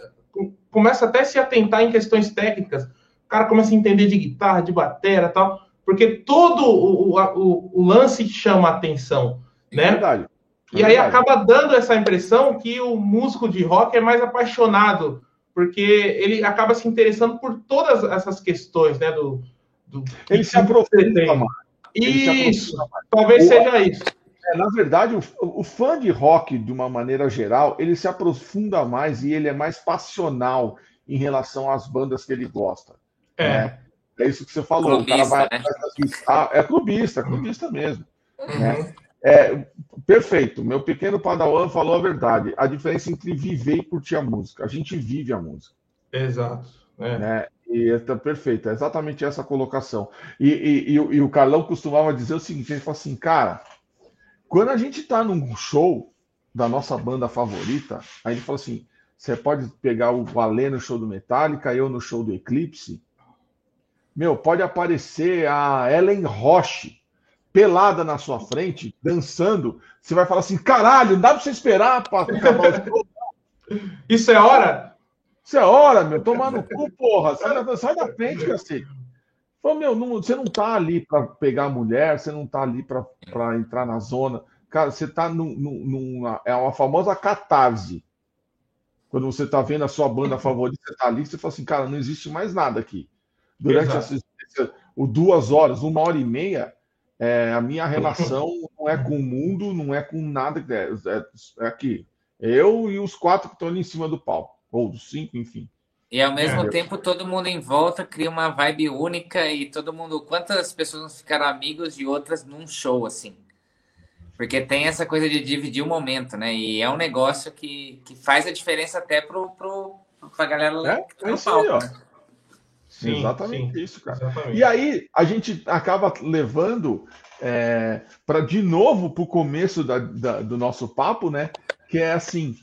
começa até a se atentar em questões técnicas. O cara começa a entender de guitarra, de batera tal, porque todo o, o, o lance chama atenção, né? É verdade. E aí acaba dando essa impressão que o músico de rock é mais apaixonado, porque ele acaba se interessando por todas essas questões, né? Do, do ele se aprofunda mais. Isso, talvez o, seja isso. É, na verdade, o, o, fã de rock, de uma maneira geral, ele se aprofunda mais e ele é mais passional em relação às bandas que ele gosta. É. Né? É isso que você falou. Clubista, o cara vai. Né? Ah, é clubista, é clubista mesmo. Uhum. Né? É, perfeito. Meu pequeno padawan falou a verdade. A diferença entre viver e curtir a música. A gente vive a música. Exato. É. Né? E é perfeito, é exatamente essa colocação. E, e, e, e, o Carlão costumava dizer o seguinte: ele fala assim, cara, quando a gente está num show da nossa banda favorita, aí ele fala assim: você pode pegar o Alê no show do Metallica, eu no show do Eclipse. Meu, pode aparecer a Ellen Roche pelada na sua frente, dançando, você vai falar assim: caralho, não dá pra você esperar para acabar o Isso é hora? Isso é hora, meu. Tomar no cu, porra. Sai da, sai da frente, cacete. Falou, meu, não, você não tá ali para pegar a mulher, você não tá ali para entrar na zona. Cara, você tá num, num, numa. É uma famosa catarse. Quando você tá vendo a sua banda favorita, você tá ali, você fala assim, cara, não existe mais nada aqui. Durante essa, o duas horas, uma hora e meia, é, a minha relação não é com o mundo, não é com nada. É, é, é aqui. Eu e os quatro que estão ali em cima do palco. Ou dos cinco, enfim. E ao mesmo é, tempo, todo mundo em volta cria uma vibe única e todo mundo. Quantas pessoas ficaram amigos de outras num show, assim? Porque tem essa coisa de dividir o momento, né? E é um negócio que, que faz a diferença até pro, pro, pra galera é, que tá no palco. Aí, né? Sim, exatamente sim, isso, cara. Exatamente. E aí a gente acaba levando é, para de novo para o começo da, da, do nosso papo, né? Que é assim,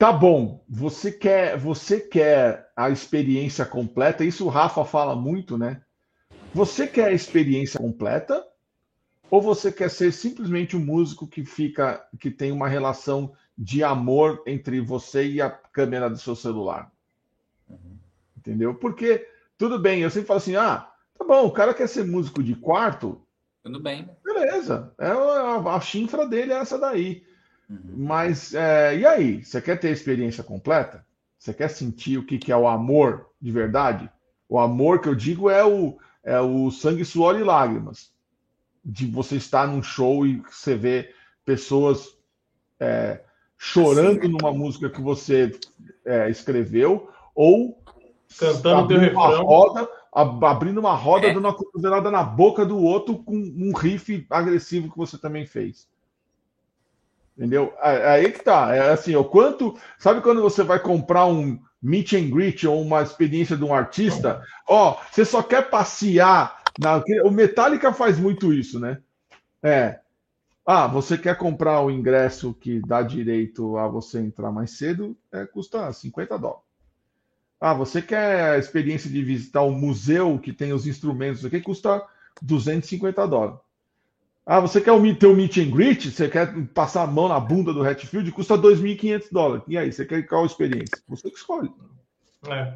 tá bom, você quer, você quer a experiência completa. Isso o Rafa fala muito, né? Você quer a experiência completa ou você quer ser simplesmente um músico que fica, que tem uma relação de amor entre você e a câmera do seu celular? Entendeu? Porque, tudo bem, eu sempre falo assim: ah, tá bom, o cara quer ser músico de quarto. Tudo bem. Beleza. É a, a chinfra dele é essa daí. Uhum. Mas, é, e aí? Você quer ter a experiência completa? Você quer sentir o que, que é o amor de verdade? O amor que eu digo é o, é o sangue, suor e lágrimas. De você estar num show e você vê pessoas é, chorando numa música que você é, escreveu, ou Cantando teu refrão. Roda, abrindo uma roda, é. dando uma cotovelada na boca do outro com um riff agressivo que você também fez. Entendeu? Aí que tá. É assim, o quanto. Sabe quando você vai comprar um meet and greet ou uma experiência de um artista? Ó, você só quer passear. Na... O Metallica faz muito isso, né? É. Ah, você quer comprar o ingresso que dá direito a você entrar mais cedo? É, custa 50 dólares. Ah, você quer a experiência de visitar o museu que tem os instrumentos aqui, custa 250 dólares. Ah, você quer ter o meet and greet? Você quer passar a mão na bunda do Hatfield? Custa 2.500 dólares. E aí, você quer qual experiência? Você que escolhe. É.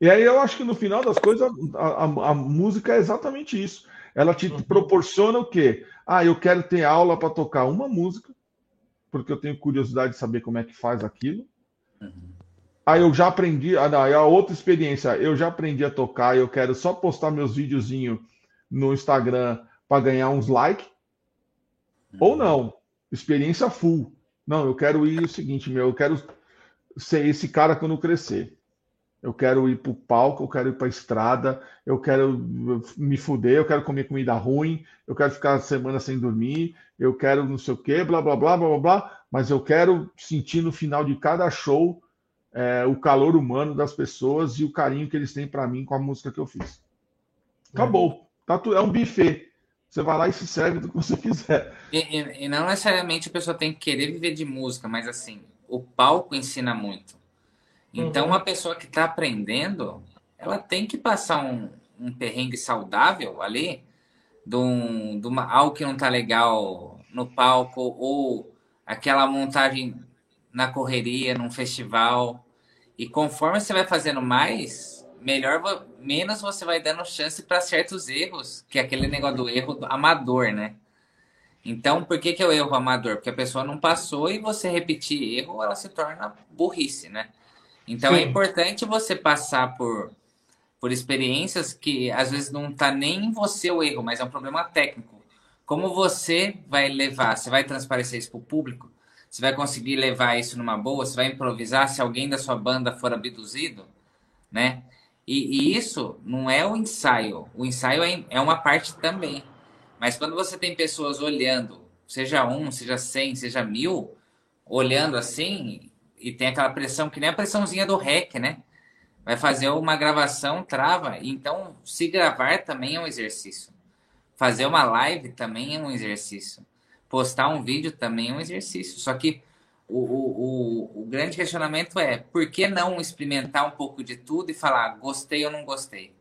E aí eu acho que no final das coisas, a, a, a música é exatamente isso. Ela te uhum. proporciona o quê? Ah, eu quero ter aula para tocar uma música, porque eu tenho curiosidade de saber como é que faz aquilo. Uhum. Aí eu já aprendi, ah, não, a outra experiência, eu já aprendi a tocar, eu quero só postar meus videozinhos no Instagram para ganhar uns likes. Ou uhum. não, experiência full. Não, eu quero ir o seguinte, meu, eu quero ser esse cara quando crescer. Eu quero ir para o palco, eu quero ir para a estrada, eu quero me fuder, eu quero comer comida ruim, eu quero ficar semana sem dormir, eu quero não sei o quê, blá, blá, blá, blá, blá, blá, mas eu quero sentir no final de cada show é, o calor humano das pessoas e o carinho que eles têm para mim com a música que eu fiz. Acabou. Tá é um buffet. Você vai lá e se serve do que você quiser. E, e, e, não necessariamente a pessoa tem que querer viver de música, mas assim, o palco ensina muito. Então, uhum. a pessoa que está aprendendo, ela tem que passar um, um perrengue saudável ali, de, um, de uma, algo que não está legal no palco, ou aquela montagem na correria, num festival. E conforme você vai fazendo mais, melhor, menos você vai dando chance para certos erros, que é aquele negócio do erro amador, né? Então, por que, que é o erro amador? Porque a pessoa não passou e você repetir erro, ela se torna burrice, né? Então é Sim. é importante você passar por, por experiências que às vezes não tá nem em você o erro, mas é um problema técnico. Como você vai levar? Você vai transparecer isso para o público? Você vai conseguir levar isso numa boa? Você vai improvisar se alguém da sua banda for abduzido? Né? E, e, isso não é o ensaio. O ensaio é, é uma parte também. Mas quando você tem pessoas olhando, seja um, seja cem, seja mil, olhando assim, e tem aquela pressão, que nem a pressãozinha do REC, né? Vai fazer uma gravação, trava. Então, se gravar também é um exercício. Fazer uma live também é um exercício. Postar um vídeo também é um exercício. Só que o, o, o, grande questionamento é por que não experimentar um pouco de tudo e falar gostei ou não gostei?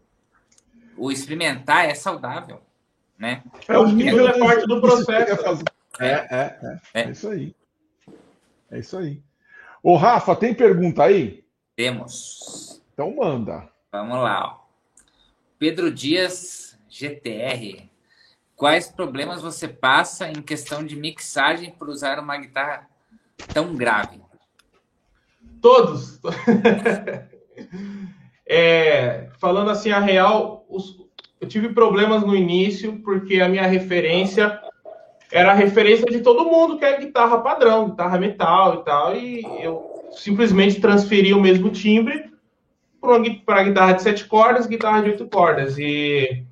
O experimentar é saudável, né? É o nível é parte do processo. É, é, é, é, é. isso aí. É isso aí. Ô, Rafa, tem pergunta aí? Temos. Então manda. Vamos lá. Pedro Dias, GTR. Quais problemas você passa em questão de mixagem por usar uma guitarra tão grave? Todos. é, falando assim a real, os, eu tive problemas no início porque a minha referência era a referência de todo mundo que é guitarra padrão, guitarra metal e tal, e eu simplesmente transferi o mesmo timbre para guitarra de sete cordas, guitarra de oito cordas e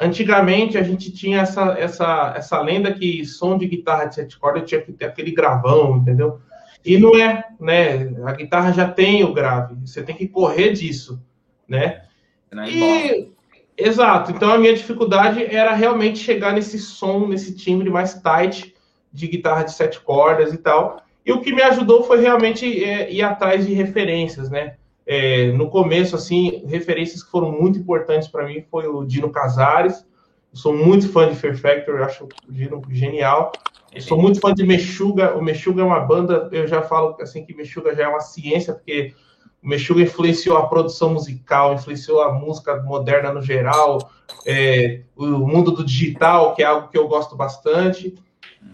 Antigamente a gente tinha essa, essa, essa lenda que som de guitarra de sete cordas tinha que ter aquele gravão, entendeu? E não é, né? A guitarra já tem o grave, você tem que correr disso, né? É e, exato. Então a minha dificuldade era realmente chegar nesse som, nesse timbre mais tight de guitarra de sete cordas e tal. E o que me ajudou foi realmente é, ir atrás de referências, né? É, no começo, assim, referências que foram muito importantes para mim foi o Dino Casares. Sou muito fã de Fear eu acho o Dino genial. Eu sou muito fã de Meshuga. O Meshuga é uma banda, eu já falo assim que Meshuga já é uma ciência, porque o Meshuga influenciou a produção musical, influenciou a música moderna no geral, é, o mundo do digital, que é algo que eu gosto bastante.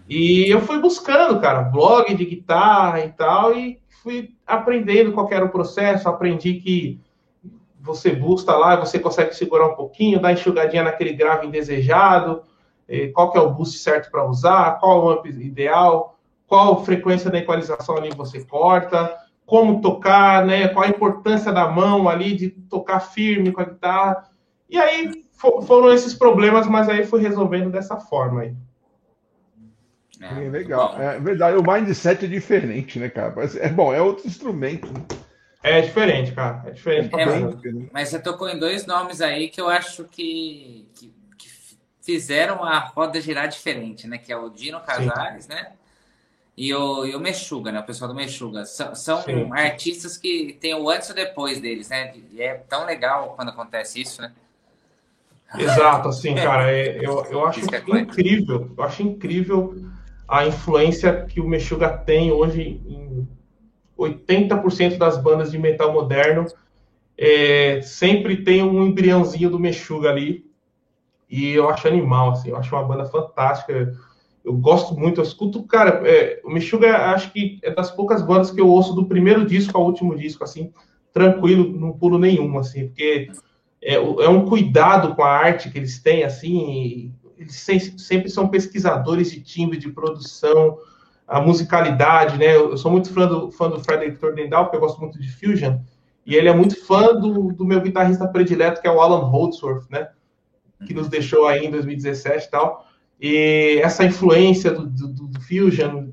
E eu fui buscando, cara, blog de guitarra e tal, e fui aprendendo qual era o processo, aprendi que você busca lá, você consegue segurar um pouquinho, dar enxugadinha naquele grave indesejado, eh, qual que é o boost certo para usar, qual o amp ideal, qual frequência da equalização ali você corta, como tocar, né, qual a importância da mão ali de tocar firme com a guitarra. E aí foram esses problemas, mas aí fui resolvendo dessa forma aí. É, é legal. É verdade, o mindset é diferente, né, cara? É bom, é outro instrumento. Né? É diferente, cara. É diferente. É, mas você tocou em dois nomes aí que eu acho que, que, que, fizeram a roda girar diferente, né? Que é o Dino Casares, Sim. né? E o, e o Mexuga, né? O pessoal do Mexuga. São, são artistas que tem o antes e o depois deles, né? E é tão legal quando acontece isso, né? Exato, assim, cara, é, eu, eu acho é incrível, eu acho incrível a influência que o Meshuga tem hoje em 80% das bandas de metal moderno. É, sempre tem um embriãozinho do Meshuga ali. E eu acho animal, assim, eu acho uma banda fantástica. Eu gosto muito, eu escuto, cara, é, o Meshuga acho que é das poucas bandas que eu ouço do primeiro disco ao último disco, assim, tranquilo, não pulo nenhum, assim, porque é, é um cuidado com a arte que eles têm, assim, eles sempre são pesquisadores de timbre, de produção, a musicalidade, né? Eu sou muito fã do, fã do Frederick Tordendal, porque eu gosto muito de Fusion, e ele é muito fã do, do meu guitarrista predileto, que é o Alan Holdsworth, né? Que nos deixou aí em 2017 e tal. E essa influência do, do, do Fusion,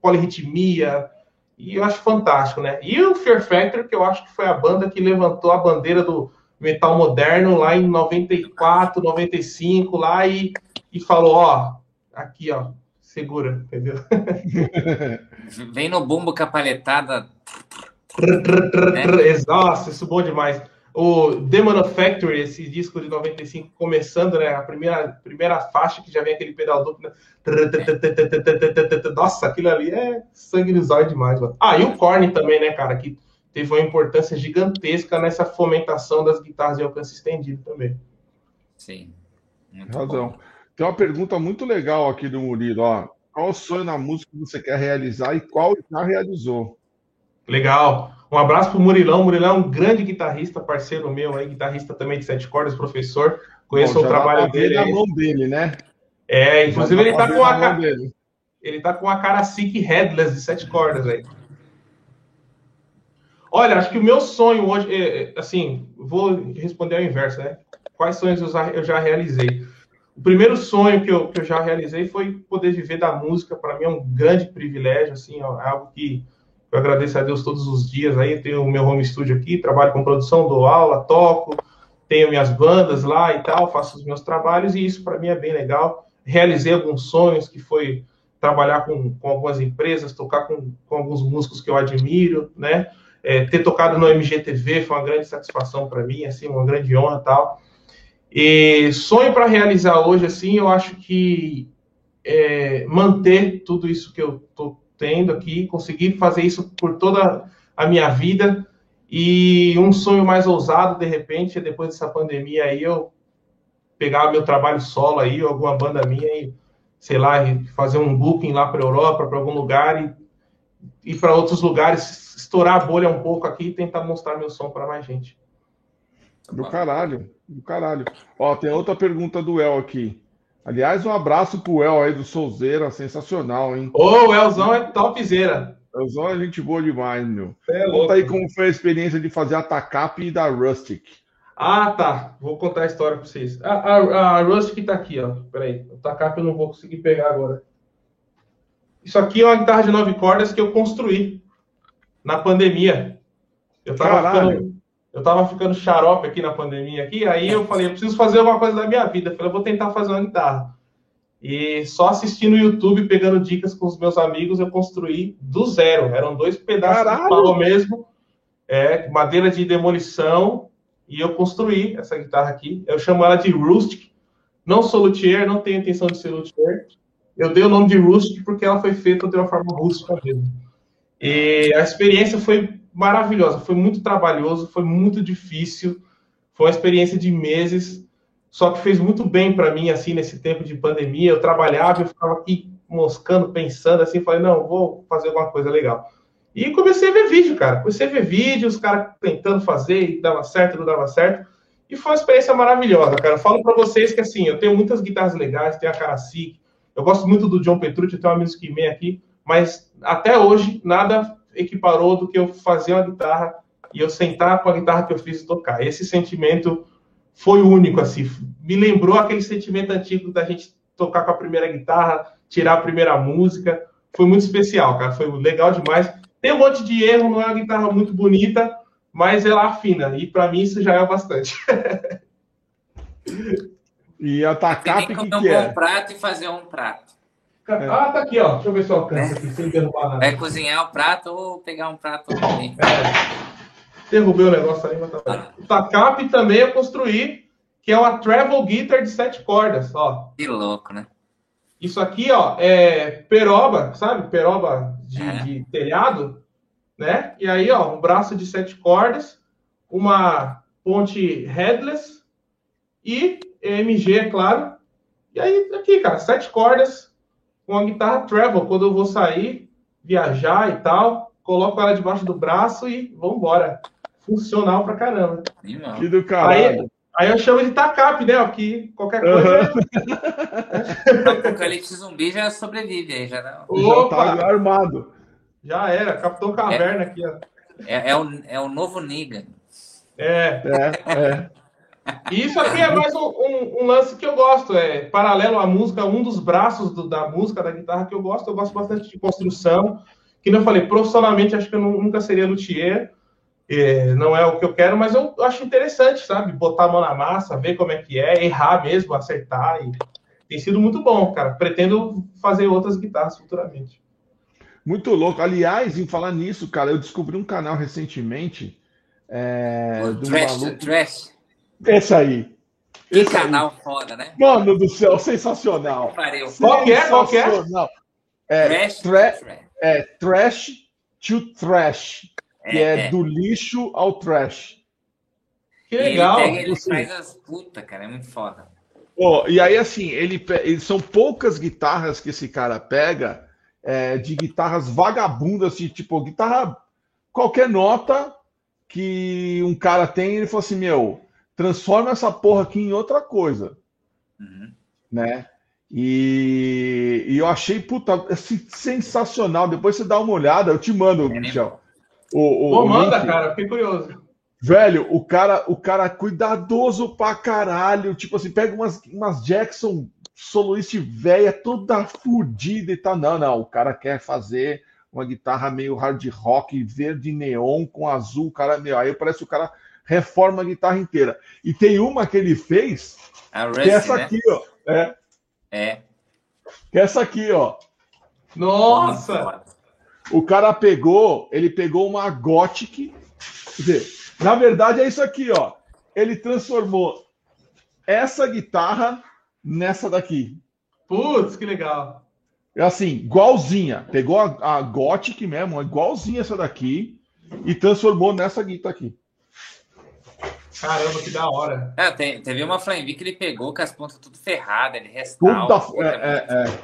polirritmia, e eu acho fantástico, né? E o Fear Factor, que eu acho que foi a banda que levantou a bandeira do metal moderno lá em 94, 95, lá e, e falou, ó, aqui, ó, segura, entendeu? Vem no bumbo com a palhetada. né? Nossa, isso é bom demais. O Demon of Factory, esse disco de 95, começando, né? A primeira, primeira faixa que já vem aquele pedal duplo, né? Nossa, aquilo ali é sangue demais, mano. Ah, e o Korn também, né, cara? Que teve uma importância gigantesca nessa fomentação das guitarras de alcance estendido também. Sim. Muito Razão. Bom. Tem uma pergunta muito legal aqui do Murilo. Ó. Qual o sonho na música que você quer realizar e qual já realizou? Legal. Um abraço para o Murilão. O Murilão é um grande guitarrista, parceiro meu aí, guitarrista também de sete cordas, professor. Conheço Bom, o trabalho dele. na mão dele, né? É, inclusive ele está com a cara. Ele tá com a cara sick headless de sete cordas aí. Olha, acho que o meu sonho hoje, é, é, assim, vou responder ao inverso, né? Quais sonhos eu já, realizei? O primeiro sonho que eu, que eu já realizei foi poder viver da música. Para mim é um grande privilégio, assim, é algo que eu agradeço a Deus todos os dias. Aí tenho o meu home studio aqui, trabalho com produção, dou aula, toco, tenho minhas bandas lá e tal, faço os meus trabalhos e isso para mim é bem legal. Realizei alguns sonhos que foi trabalhar com, com algumas empresas, tocar com, com alguns músicos que eu admiro, né? É, ter tocado no MGTV foi uma grande satisfação para mim, assim, uma grande honra tal. E sonho para realizar hoje, assim, eu acho que é, manter tudo isso que eu estou tendo aqui, conseguir fazer isso por toda a minha vida e um sonho mais ousado, de repente, depois dessa pandemia aí, eu pegar meu trabalho solo aí, alguma banda minha e, sei lá, fazer um booking lá para Europa, para algum lugar e ir para outros lugares, estourar a bolha um pouco aqui e tentar mostrar meu som para mais gente. Do caralho, do caralho. Ó, tem outra pergunta do El aqui. Aliás, um abraço pro El aí do Souzeira, sensacional, hein? Ô, o Elzão é topzera. Elzão é gente boa demais, meu. É Conta aí como foi a experiência de fazer a TACAP e da Rustic. Ah, tá. Vou contar a história pra vocês. A, a, a Rustic tá aqui, ó. Peraí. O TACAP eu não vou conseguir pegar agora. Isso aqui é uma guitarra de nove cordas que eu construí na pandemia. Eu tava, ficando, eu tava ficando xarope aqui na pandemia, aqui, aí eu falei, eu preciso fazer alguma coisa da minha vida. Eu falei, eu vou tentar fazer uma guitarra. E só assistindo o YouTube, pegando dicas com os meus amigos, eu construí do zero. Eram dois pedaços Caralho. de pau mesmo, é, madeira de demolição, e eu construí essa guitarra aqui. Eu chamo ela de Rustic. Não sou luthier, não tenho intenção de ser luthier. Eu dei o nome de Rustic porque ela foi feita de uma forma rústica mesmo. E a experiência foi maravilhosa, foi muito trabalhoso, foi muito difícil, foi uma experiência de meses, só que fez muito bem para mim, assim, nesse tempo de pandemia. Eu trabalhava, eu ficava aqui moscando, pensando, assim, falei, não, vou fazer alguma coisa legal. E comecei a ver vídeo, cara. Comecei a ver vídeo, os caras tentando fazer, e dava certo, não dava certo. E foi uma experiência maravilhosa, cara. Eu falo para vocês que, assim, eu tenho muitas guitarras legais, tenho a Karasik, eu gosto muito do John Petrucci, eu tenho um amigo que aqui, mas até hoje nada equiparou do que eu fazer uma guitarra e eu sentar com a guitarra que eu fiz e tocar. Esse sentimento foi único, assim, me lembrou aquele sentimento antigo da gente tocar com a primeira guitarra, tirar a primeira música. Foi muito especial, cara, foi legal demais. Tem um monte de erro, não é uma guitarra muito bonita, mas ela afina, e para mim isso já é bastante. e a TACAP, que, que, é? um prato e fazer um prato. É. Ah, tá aqui, ó. Deixa eu ver se eu alcanço é. aqui, sem derrubar nada. Vai cozinhar o prato ou pegar um prato É. Derrubei o negócio ali, mas tá bem. O TACAP também eu construí, que é uma Travel Guitar de sete cordas, ó. Que louco, né? Isso aqui, ó, é peroba, sabe? Peroba de, É. de telhado, né? E aí, ó, um braço de sete cordas, uma ponte headless e MG, é claro. E aí, aqui, cara, sete cordas, com a guitarra travel. Quando eu vou sair, viajar e tal, coloco ela debaixo do braço e vambora. Funcional pra caramba. Que do caralho. Aí eu chamo de TACAP, né? Que qualquer coisa. O Apocalipse zumbi já sobrevive aí, já não. Já tá armado. Já era, Capitão Caverna aqui, ó. É, é, o, é o novo Negan. É. É, é. E isso aqui é mais um, um- um lance que eu gosto, é paralelo à música, um dos braços do- da música, da guitarra que eu gosto, eu gosto bastante de construção. Que nem eu falei, profissionalmente acho que eu nu- nunca seria luthier, é, não é o que eu quero, mas eu acho interessante, sabe? Botar a mão na massa, ver como é que é, errar mesmo, acertar. E tem sido muito bom, cara. Pretendo fazer outras guitarras futuramente. Muito louco. Aliás, em falar nisso, cara, eu descobri um canal recentemente. É, o de um Trash, maluco- Trash. Esse aí. Que Esse aí. canal foda, né? Mano do céu, sensacional. Pariu. Qual que é? Qual que é? Sensacional. É, Trash, tra- Trash. é Trash to Trash, que é, É, é. do lixo ao trash. Que E ele legal. pega, ele Sim. faz as puta, cara, é muito foda. Ó, e aí, assim, ele, ele- são poucas guitarras que esse cara pega é, de guitarras vagabundas, de, tipo, guitarra, qualquer nota que um cara tem, ele falou assim, meu, transforma essa porra aqui em outra coisa, Uhum. né? E, e eu achei, puta, assim, sensacional. Depois você dá uma olhada, eu te mando, É? Michel. O, o- Pô, o manda, link. cara, fiquei curioso. Velho, o cara, o cara cuidadoso pra caralho. Tipo assim, pega umas, umas Jackson soloist velha, toda fodida e tal. Não, não, o cara quer fazer uma guitarra meio hard rock, verde neon com azul. O cara, meu, aí parece que o cara reforma a guitarra inteira. E tem uma que ele fez, A que é essa Rusty, né? aqui, ó. É, É. que é essa aqui, ó. Nossa! Foda. O cara pegou, ele pegou uma Gothic. Quer dizer, na verdade é isso aqui, ó. Ele transformou essa guitarra nessa daqui. Putz, que legal. É assim, igualzinha. Pegou a, a Gothic mesmo, igualzinha essa daqui, e transformou nessa guitarra aqui. Caramba, que da hora. É, tem- teve uma Flame V que ele pegou com as pontas tudo ferradas, ele restaura. puta, é, é, é.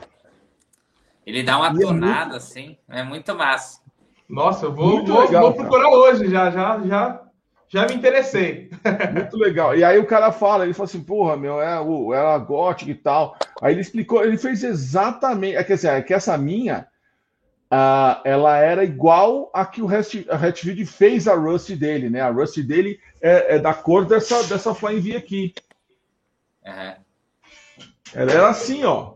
Ele dá uma E é tonada assim, é muito massa. Nossa, eu vou, Muito vou, legal, vou cara. procurar hoje, já, já, já, já me interessei. Muito legal. E aí o cara fala, ele fala assim, porra, meu, é, o, era Gothic e tal. Aí ele explicou, ele fez exatamente. É que, assim, é que essa minha, ah, ela era igual a que o Hatfield fez a Rust dele, né? A Rust dele é, é da cor dessa, dessa Flying V aqui. Aham. Ela era assim, ó.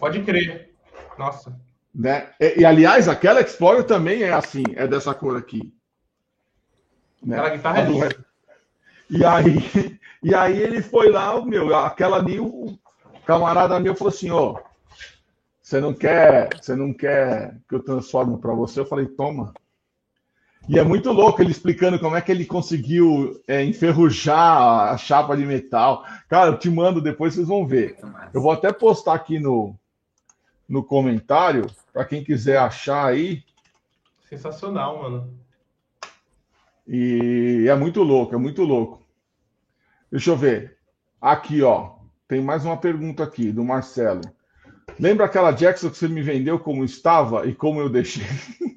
Pode crer. Nossa. Né? E, e, aliás, aquela Explorer também é assim, é dessa cor aqui. Né? Aquela guitarra é do. Hat- E aí, e aí ele foi lá, meu, aquela ali, o camarada meu falou assim, ó, você não quer, você não quer que eu transforme para você? Eu falei, toma. E é muito louco ele explicando como é que ele conseguiu é, enferrujar a chapa de metal. Cara, eu te mando depois, vocês vão ver. Eu vou até postar aqui no, no comentário, para quem quiser achar aí. Sensacional, mano. E é muito louco, é muito louco. Deixa eu ver. Aqui, ó. Tem mais uma pergunta aqui, do Marcelo. Lembra aquela Jackson que você me vendeu como estava e como eu deixei?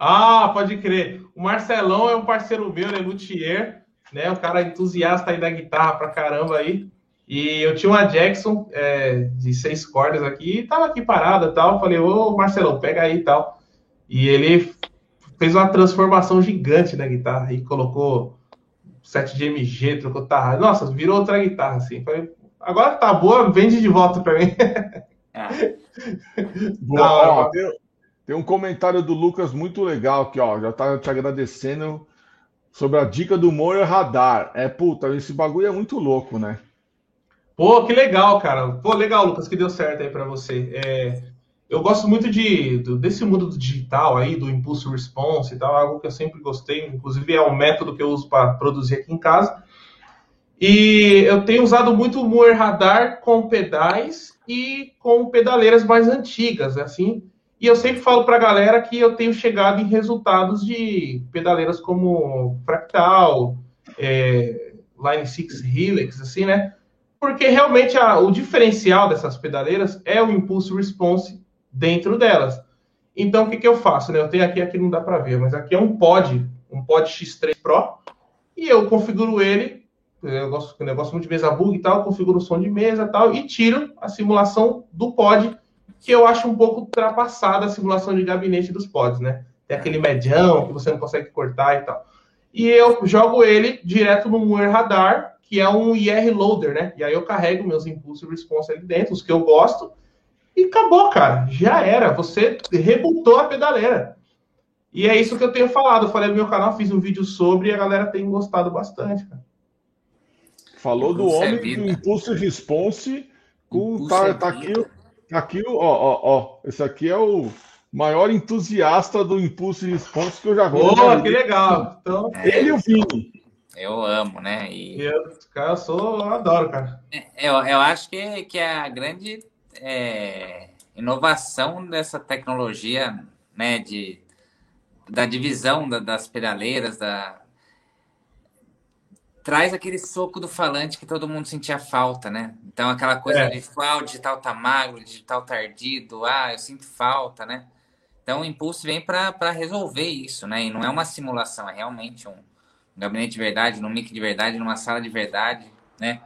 Ah, pode crer. O Marcelão é um parceiro meu, ele é luthier, né? Um cara entusiasta aí da guitarra pra caramba aí. E eu tinha uma Jackson é, de seis cordas aqui, e tava aqui parada tal. Falei, ô Marcelão, pega aí e tal. E ele fez uma transformação gigante na guitarra e colocou set de MG, trocou tarra. Nossa, virou outra guitarra, assim. Falei, agora tá boa, vende de volta pra mim. Ah, Boa, ó, tem, tem um comentário do Lucas muito legal aqui, ó. Já tá te agradecendo sobre a dica do Moyer Radar. É, puta, esse bagulho é muito louco, né? Pô, que legal, cara. Pô, legal, Lucas, que deu certo aí pra você. É, eu gosto muito de, do- desse mundo do digital aí, do impulso response e tal, algo que eu sempre gostei. Inclusive é um método que eu uso para produzir aqui em casa. E eu tenho usado muito o Moer Radar com pedais e com pedaleiras mais antigas, assim. E eu sempre falo para a galera que eu tenho chegado em resultados de pedaleiras como Fractal, é, Line 6 Helix, assim, né? Porque realmente a, o diferencial dessas pedaleiras é o impulso response dentro delas. Então, o que, que eu faço? Né? Eu tenho aqui, aqui não dá para ver, mas aqui é um pod, um pod X3 Pro, e eu configuro ele, eu gosto, eu gosto muito de mesa bug e tal, configuro o som de mesa e tal, e tiro a simulação do pod, que eu acho um pouco ultrapassada a simulação de gabinete dos pods, né? Tem aquele medião que você não consegue cortar e tal. E eu jogo ele direto no Moer Radar, que é um IR Loader, né? E aí eu carrego meus impulsos response ali dentro, os que eu gosto, e acabou, cara. Já era. Você rebutou a pedaleira. E é isso que eu tenho falado. Eu falei no meu canal, fiz um vídeo sobre e a galera tem gostado bastante, cara. Falou do homem do impulso response. Com, tá, tá aqui, tá aqui, ó, ó, ó. Esse aqui é o maior entusiasta do impulso response que eu já vi. Boa, que legal. Então, ele e o Vini. Eu amo, né? E... Eu, cara, eu sou, eu adoro, cara. Eu, eu acho que, que é a grande é, inovação dessa tecnologia, né, de, da divisão da, das pedaleiras, da, traz aquele soco do falante que todo mundo sentia falta, né? Então, aquela coisa é. de, ah, o digital tá magro, o digital tá ardido, ah, eu sinto falta, né? Então, o Impulso vem para resolver isso, né? E não é uma simulação, é realmente um gabinete de verdade, num mic de verdade, numa sala de verdade, né?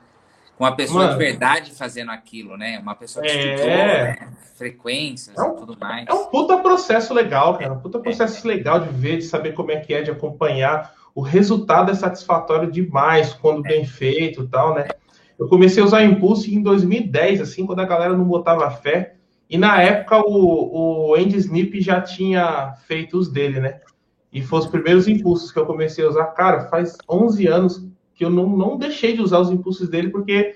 Com uma pessoa Mano, de verdade fazendo aquilo, né? Uma pessoa que é... estudou né? frequências é um, e tudo mais. É um puta processo legal, cara. Um puta processo é. legal de ver, de saber como é que é, de acompanhar. O resultado é satisfatório demais quando bem feito e tal, né? Eu comecei a usar Impulse em 2010, assim, quando a galera não botava fé. E na época o, o Andy Snip já tinha feito os dele, né? E foram os primeiros impulsos que eu comecei a usar. Cara, faz 11 anos que eu não, não deixei de usar os impulsos dele, porque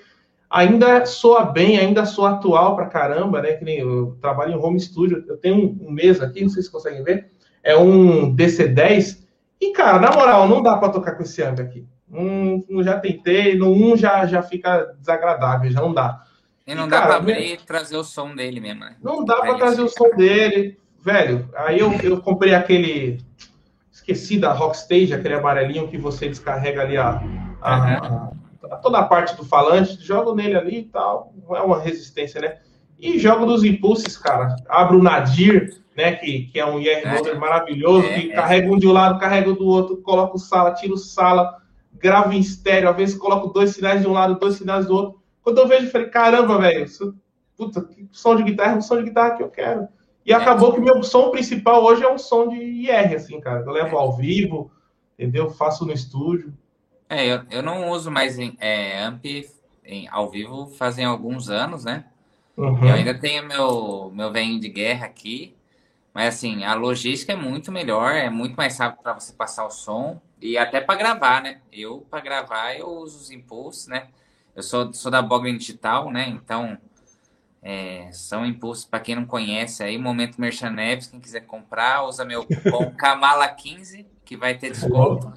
ainda soa bem, ainda soa atual pra caramba, né? Que nem eu trabalho em home studio. Eu tenho um, um mês aqui, não sei se conseguem ver. É um DC10. E, cara, na moral, não dá para tocar com esse amp aqui. Um, um, já tentei, no um já, já fica desagradável, já não dá. E não e, dá cara, pra abrir e trazer o som dele mesmo, né? Não dá para trazer o som dele. Velho, aí eu, eu comprei aquele esqueci da Rockstage, aquele amarelinho que você descarrega ali a, a, a, a, toda a parte do falante, jogo nele ali e tal, não é uma resistência, né? E jogo dos impulsos, cara. Abro o Nadir, né? Que, que é um IR é, maravilhoso, é, que é. carrega um de um lado, carrega do outro, coloco sala, tiro sala, gravo em estéreo, às vezes coloco dois sinais de um lado, dois sinais do outro. Quando eu vejo, eu falei, caramba, velho, puta, que som de guitarra é um som de guitarra que eu quero. E acabou que meu som principal hoje é um som de IR, assim, cara. Eu levo ao vivo, entendeu? Faço no estúdio. É, eu, eu não uso mais em, é, amp em, ao vivo fazem alguns anos, né? Uhum. Eu ainda tenho meu, meu veinho de guerra aqui, mas assim, a logística é muito melhor, é muito mais rápido para você passar o som e até para gravar, né? Eu, para gravar, eu uso os impulsos, né? Eu sou, sou da Bogren Digital, né? Então, é, são impulsos para quem não conhece aí, Momento Merchaneves, quem quiser comprar, usa meu cupom Kamala15, que vai ter desconto.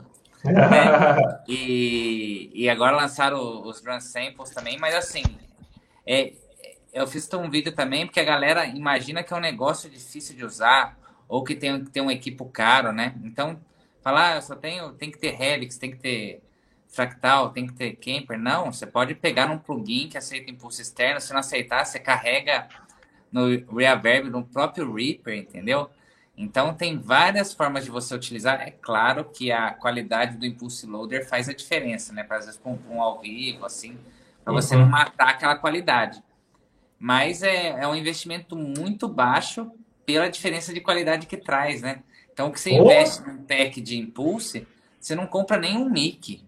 né? e, e agora lançaram os Drum Samples também, mas assim, é, eu fiz um vídeo também porque a galera imagina que é um negócio difícil de usar ou que tem que ter um equipo caro, né? Então, falar, ah, só tenho, tem que ter Helix, tem que ter fractal, tem que ter camper. Não, você pode pegar num plugin que aceita impulso externo. Se não aceitar, você carrega no Reverb, no próprio Reaper, entendeu? Então, tem várias formas de você utilizar. É claro que a qualidade do Impulse Loader faz a diferença, né? Para às vezes com um ao vivo, assim, para você uhum. não matar aquela qualidade. Mas é, é um investimento muito baixo pela diferença de qualidade que traz, né? Então, o que você oh. investe num pack de Impulse, você não compra nenhum mic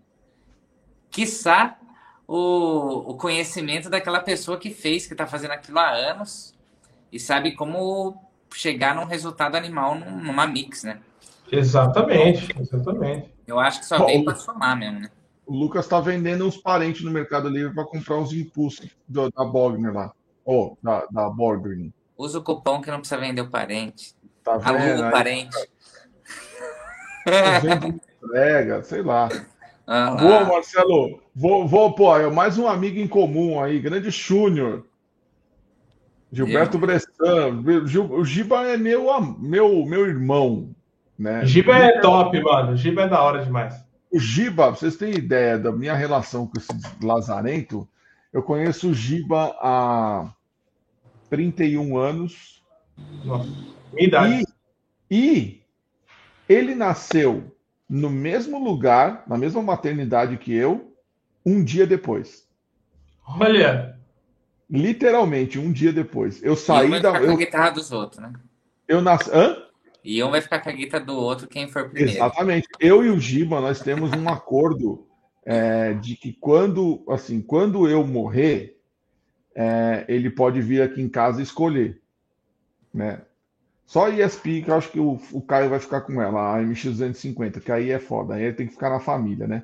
quiçá, o, o conhecimento daquela pessoa que fez, que está fazendo aquilo há anos e sabe como chegar num resultado animal numa mix, né? Exatamente, exatamente. Eu acho que só vem para somar mesmo, né? O Lucas está vendendo uns parentes no Mercado Livre para comprar os impulsos da Bogner lá. Oh, da, da Borgner. Usa o cupom que não precisa vender o parente. Tá vendo? Aluga o parente. Vende entrega, sei lá. Boa, Marcelo. Vou, vou, pô, é mais um amigo em comum aí, grande Júnior. Gilberto Bressan. O Giba é meu, meu, meu irmão. Né? Giba é top, mano. Giba é da hora demais. O Giba, vocês têm ideia da minha relação com esse lazarento? Eu conheço o Giba há 31 anos. Nossa, minha idade. E, e ele nasceu no mesmo lugar, na mesma maternidade que eu, um dia depois. Olha! Literalmente, um dia depois. Eu saí e um vai da. Ficar eu, com a guitarra dos outros, né? Eu nasci. Hã? E um vai ficar com a guitarra do outro quem for primeiro. Exatamente. Eu e o Giba, nós temos um acordo é, de que quando, assim, quando eu morrer, é, ele pode vir aqui em casa escolher, né? Só a ESP, que eu acho que o, o Caio vai ficar com ela, a MX250, que aí é foda, aí ele tem que ficar na família, né?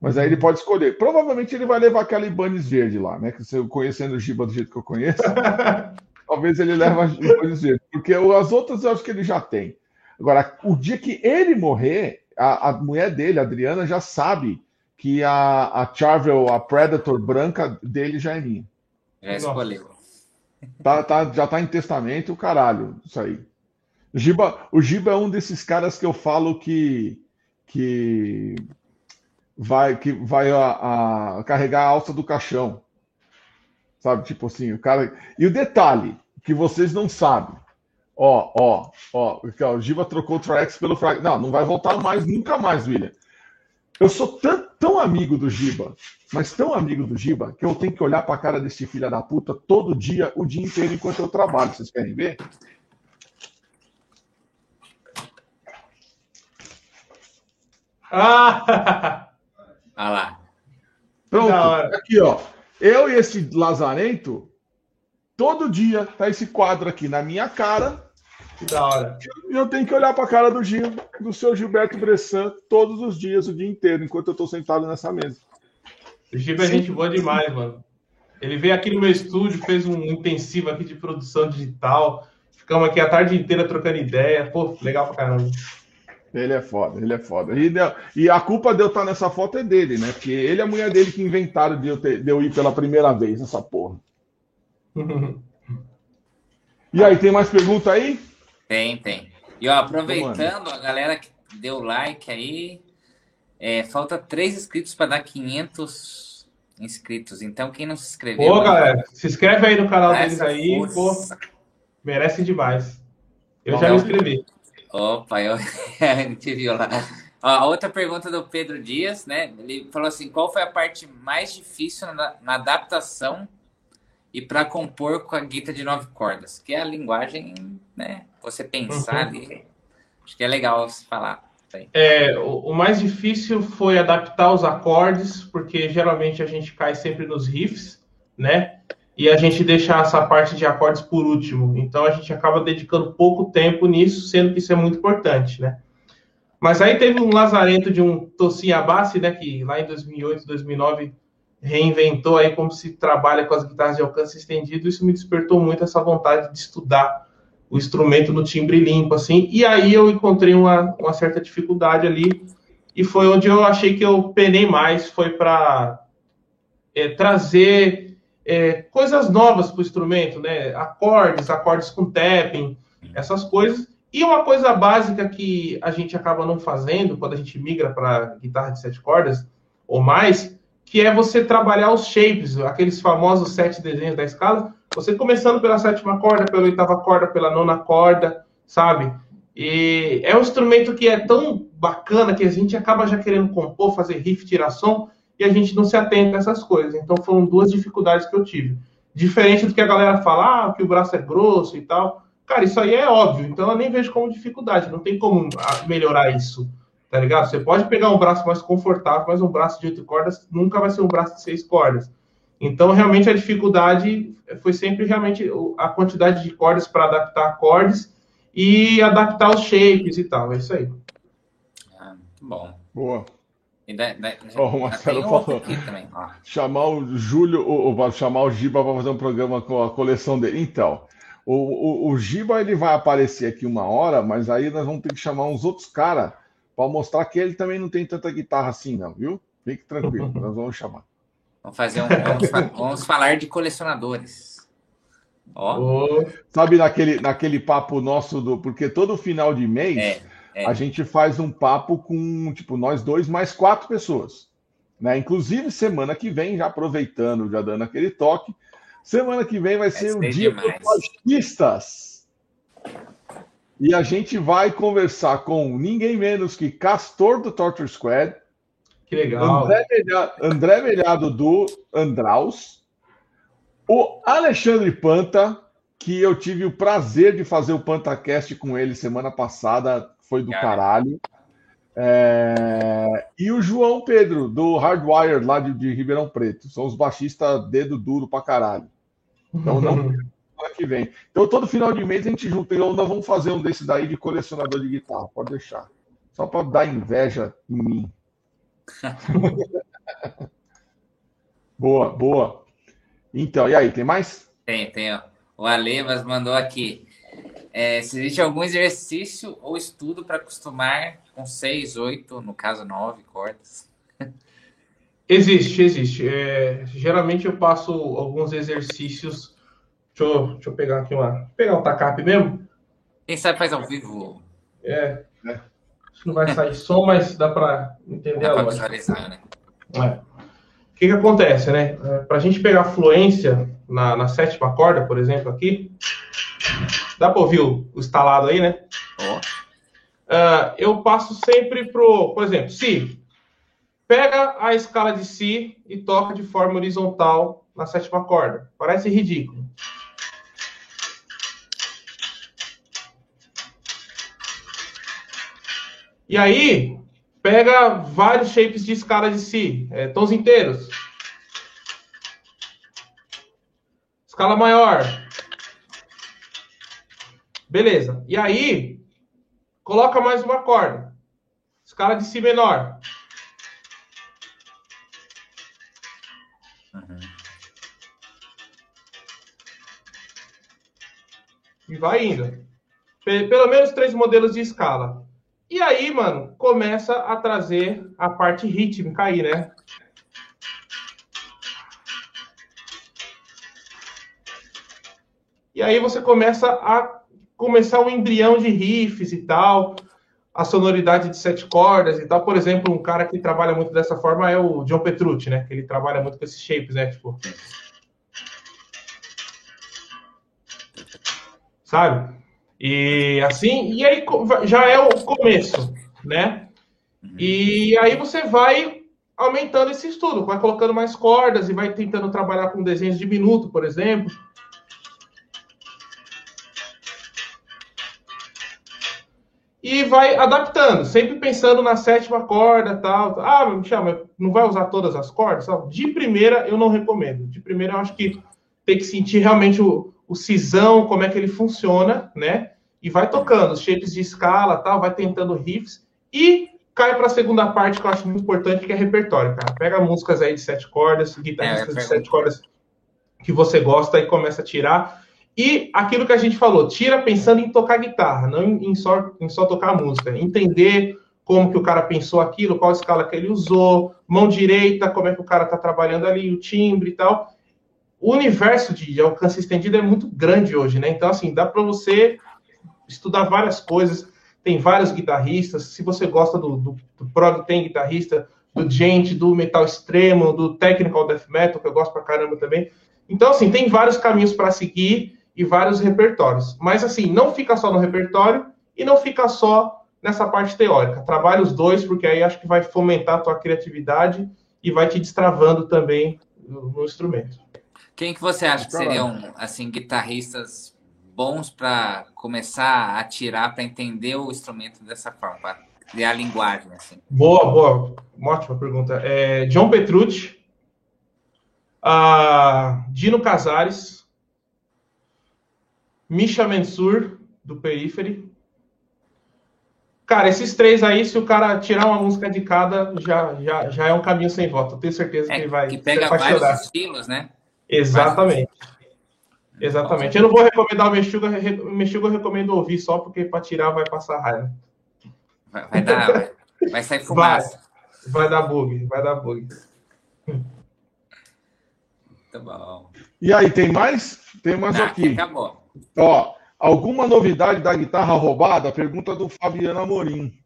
Mas aí ele pode escolher. Provavelmente ele vai levar aquela Ibanez verde lá, né? Que eu conhecendo o Giba do jeito que eu conheço, talvez ele leve a Ibanez verde. Porque as outras eu acho que ele já tem. Agora, o dia que ele morrer, a, a mulher dele, a Adriana, já sabe que a, a Charvel, a Predator branca dele já é minha. Já escolheu. Tá, tá, já tá em testamento, o caralho, isso aí. O Giba, o Giba é um desses caras que eu falo que, que vai, que vai a, a carregar a alça do caixão. Sabe? Tipo assim, o cara. E o detalhe que vocês não sabem. Ó, ó, ó, o Giba trocou o Trax pelo Frag. Não, não vai voltar mais, nunca mais, William. Eu sou tão, tão amigo do Giba, mas tão amigo do Giba, que eu tenho que olhar para a cara desse filho da puta todo dia, o dia inteiro, enquanto eu trabalho. Vocês querem ver? Ah! Olha lá. Pronto. Aqui, ó. Eu e esse lazarento, todo dia tá esse quadro aqui na minha cara. Que da hora. E eu tenho que olhar para a cara do Gil, do seu Gilberto Bressan, todos os dias, o dia inteiro, enquanto eu estou sentado nessa mesa. O Gil é gente boa demais, mano. Ele veio aqui no meu estúdio, fez um intensivo aqui de produção digital. Ficamos aqui a tarde inteira trocando ideia. Pô, legal pra caramba. Ele é foda, ele é foda. E, e, a culpa de eu estar nessa foto é dele, né? Porque ele e a mulher dele que inventaram de eu, ter, de eu ir pela primeira vez nessa porra. e aí, tem mais pergunta aí? Tem, tem. E ó, aproveitando, a galera que deu like aí, é, falta três inscritos para dar 500 inscritos. Então, quem não se inscreveu. Pô, galera, se inscreve aí no canal deles aí, pô. Merece demais. Eu Bom, já me inscrevi. Opa, eu gente viu lá. Ó, a outra pergunta do Pedro Dias, né? Ele falou assim: qual foi a parte mais difícil na, na adaptação e para compor com a guita de nove cordas? Que é a linguagem, né? Você pensar uhum. ali. Acho que é legal falar. É, o, o, mais difícil foi adaptar os acordes, porque geralmente a gente cai sempre nos riffs, né? e a gente deixar essa parte de acordes por último. Então a gente acaba dedicando pouco tempo nisso, sendo que isso é muito importante, né? Mas aí teve um lazarento de um Tossin Abassi, né, que lá em 2008, 2009 reinventou aí como se trabalha com as guitarras de alcance estendido. Isso me despertou muito essa vontade de estudar o instrumento no timbre limpo, assim. E aí eu encontrei uma, uma certa dificuldade ali e foi onde eu achei que eu penei mais, foi para é, trazer é, coisas novas para o instrumento, né? Acordes, acordes com tapping, essas coisas. E uma coisa básica que a gente acaba não fazendo quando a gente migra para guitarra de sete cordas ou mais, que é você trabalhar os shapes, aqueles famosos sete desenhos da escala, você começando pela sétima corda, pela oitava corda, pela nona corda, sabe? E é um instrumento que é tão bacana que a gente acaba já querendo compor, fazer riff, tirar som, e a gente não se atenta a essas coisas. Então foram duas dificuldades que eu tive. Diferente do que a galera fala, ah, que o braço é grosso e tal. Cara, isso aí é óbvio, então eu nem vejo como dificuldade, não tem como ah, melhorar isso, tá ligado? Você pode pegar um braço mais confortável, mas um braço de oito cordas nunca vai ser um braço de seis cordas. Então, realmente, a dificuldade foi sempre realmente a quantidade de cordas para adaptar acordes e adaptar os shapes e tal. É isso aí. Ah, bom. Boa. E da, da, oh, o Marcelo falou. Também, chamar o Júlio, o, chamar o Giba para fazer um programa com a coleção dele. Então, o, o, o, Giba ele vai aparecer aqui uma hora, mas aí nós vamos ter que chamar uns outros caras para mostrar que ele também não tem tanta guitarra assim, não, viu? Fique tranquilo, nós vamos chamar. Vamos fazer um, vamos, vamos falar de colecionadores. Ó. Sabe naquele, naquele papo nosso do. Porque todo final de mês é, é. a gente faz um papo com, tipo, nós dois mais quatro pessoas. Né? Inclusive, semana que vem, já aproveitando, já dando aquele toque, semana que vem vai ser o dia dos artistas. E a gente vai conversar com ninguém menos que Castor do Torture Squad. Que legal. André Melhado, André Melhado do Andraus. O Alexandre Panta, que eu tive o prazer de fazer o PantaCast com ele semana passada, foi do caralho. É... E o João Pedro, do Hardwire, lá de, de Ribeirão Preto. São os baixistas dedo duro pra caralho. Então não semana que vem. Então todo final de mês a gente junta. Então nós vamos fazer um desse daí de colecionador de guitarra. Pode deixar. Só para dar inveja em mim. boa, boa. Então, e aí, tem mais? Tem, tem. Ó. O Alevas mandou aqui. É, se existe algum exercício ou estudo para acostumar com seis, oito, no caso nove cordas? Existe, existe. É, geralmente eu passo alguns exercícios. Deixa eu, deixa eu pegar aqui uma. Pegar o TACAP mesmo. Quem sabe faz ao vivo. É. é. Acho que não vai sair som, mas dá para entender dá a lógica. Né? É. O que, que acontece, né? É, para a gente pegar fluência na, na sétima corda, por exemplo, aqui. Dá para ouvir o, o instalado aí, né? Oh. Uh, eu passo sempre pro, por exemplo, Si. Pega a escala de Si e toca de forma horizontal na sétima corda. Parece ridículo. E aí, pega vários shapes de escala de Si, é, tons inteiros. Escala maior. Beleza. E aí, coloca mais uma corda. Escala de Si menor. Uhum. E vai indo. Pelo menos três modelos de escala. E aí, mano, começa a trazer a parte rítmica aí, né? E aí você começa a começar um embrião de riffs e tal, a sonoridade de sete cordas e tal. Por exemplo, um cara que trabalha muito dessa forma é o John Petrucci, né? Que ele trabalha muito com esses shapes, né? Tipo. Sabe? E assim, e aí já é o começo, né? E aí você vai aumentando esse estudo, vai colocando mais cordas e vai tentando trabalhar com desenhos de minuto, por exemplo. e vai adaptando, sempre pensando na sétima corda, tal. Ah, me chama, não vai usar todas as cordas? De primeira, eu não recomendo. De primeira, eu acho que tem que sentir realmente o, o cisão, como é que ele funciona, né? E vai tocando shapes de escala, tal, vai tentando riffs e cai para a segunda parte que eu acho muito importante, que é repertório, cara. Pega músicas aí de sete cordas, guitarristas é, de sete cordas que você gosta e começa a tirar e aquilo que a gente falou, tira pensando em tocar guitarra, não em, só, em só tocar música. Entender como que o cara pensou aquilo, qual escala que ele usou, mão direita, como é que o cara está trabalhando ali, o timbre e tal. O universo de alcance estendido é muito grande hoje, né? Então, assim, dá para você estudar várias coisas. Tem vários guitarristas. Se você gosta do, do, do prog, tem guitarrista, do gente, do metal extremo, do technical death metal, que eu gosto pra caramba também. Então, assim, tem vários caminhos para seguir e vários repertórios. Mas assim, não fica só no repertório e não fica só nessa parte teórica. Trabalhe os dois, porque aí acho que vai fomentar a tua criatividade e vai te destravando também no, no instrumento. Quem que você acha que seriam assim guitarristas bons para começar a tirar para entender o instrumento dessa forma, para criar a linguagem assim? Boa, boa, uma ótima pergunta. É, John Petrucci, Dino Casares, Misha Mensur, do Periphery. Cara, esses três aí, se o cara tirar uma música de cada, já, já, já é um caminho sem volta. Eu tenho certeza é, que ele vai. Que pega vários estilos, né? Exatamente. Exatamente. Eu não vou recomendar o Mexuga, o Mexuga eu recomendo ouvir só porque para tirar vai passar raiva. Vai, vai dar, vai, vai sair fumaça. Vai dar bug, vai dar bug. Muito bom. E aí, tem mais? Tem mais Ah, aqui. acabou. Ó, alguma novidade da guitarra roubada? Pergunta do Fabiano Amorim.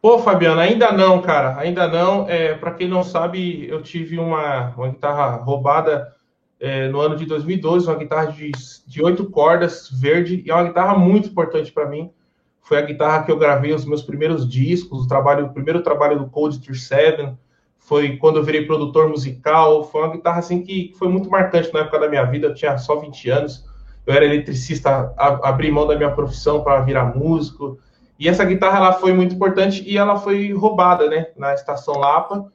Pô, Fabiano, ainda não, cara, ainda não. É, para quem não sabe, eu tive uma, uma guitarra roubada é, no ano de 2012, uma guitarra de, de oito cordas, verde, e é uma guitarra muito importante para mim. Foi a guitarra que eu gravei os meus primeiros discos, o, trabalho, o primeiro trabalho do Code 37, foi quando eu virei produtor musical. Foi uma guitarra assim que foi muito marcante na época da minha vida. Eu tinha só 20 anos, eu era eletricista, abri mão da minha profissão para virar músico. E essa guitarra ela foi muito importante e ela foi roubada, né, na estação Lapa.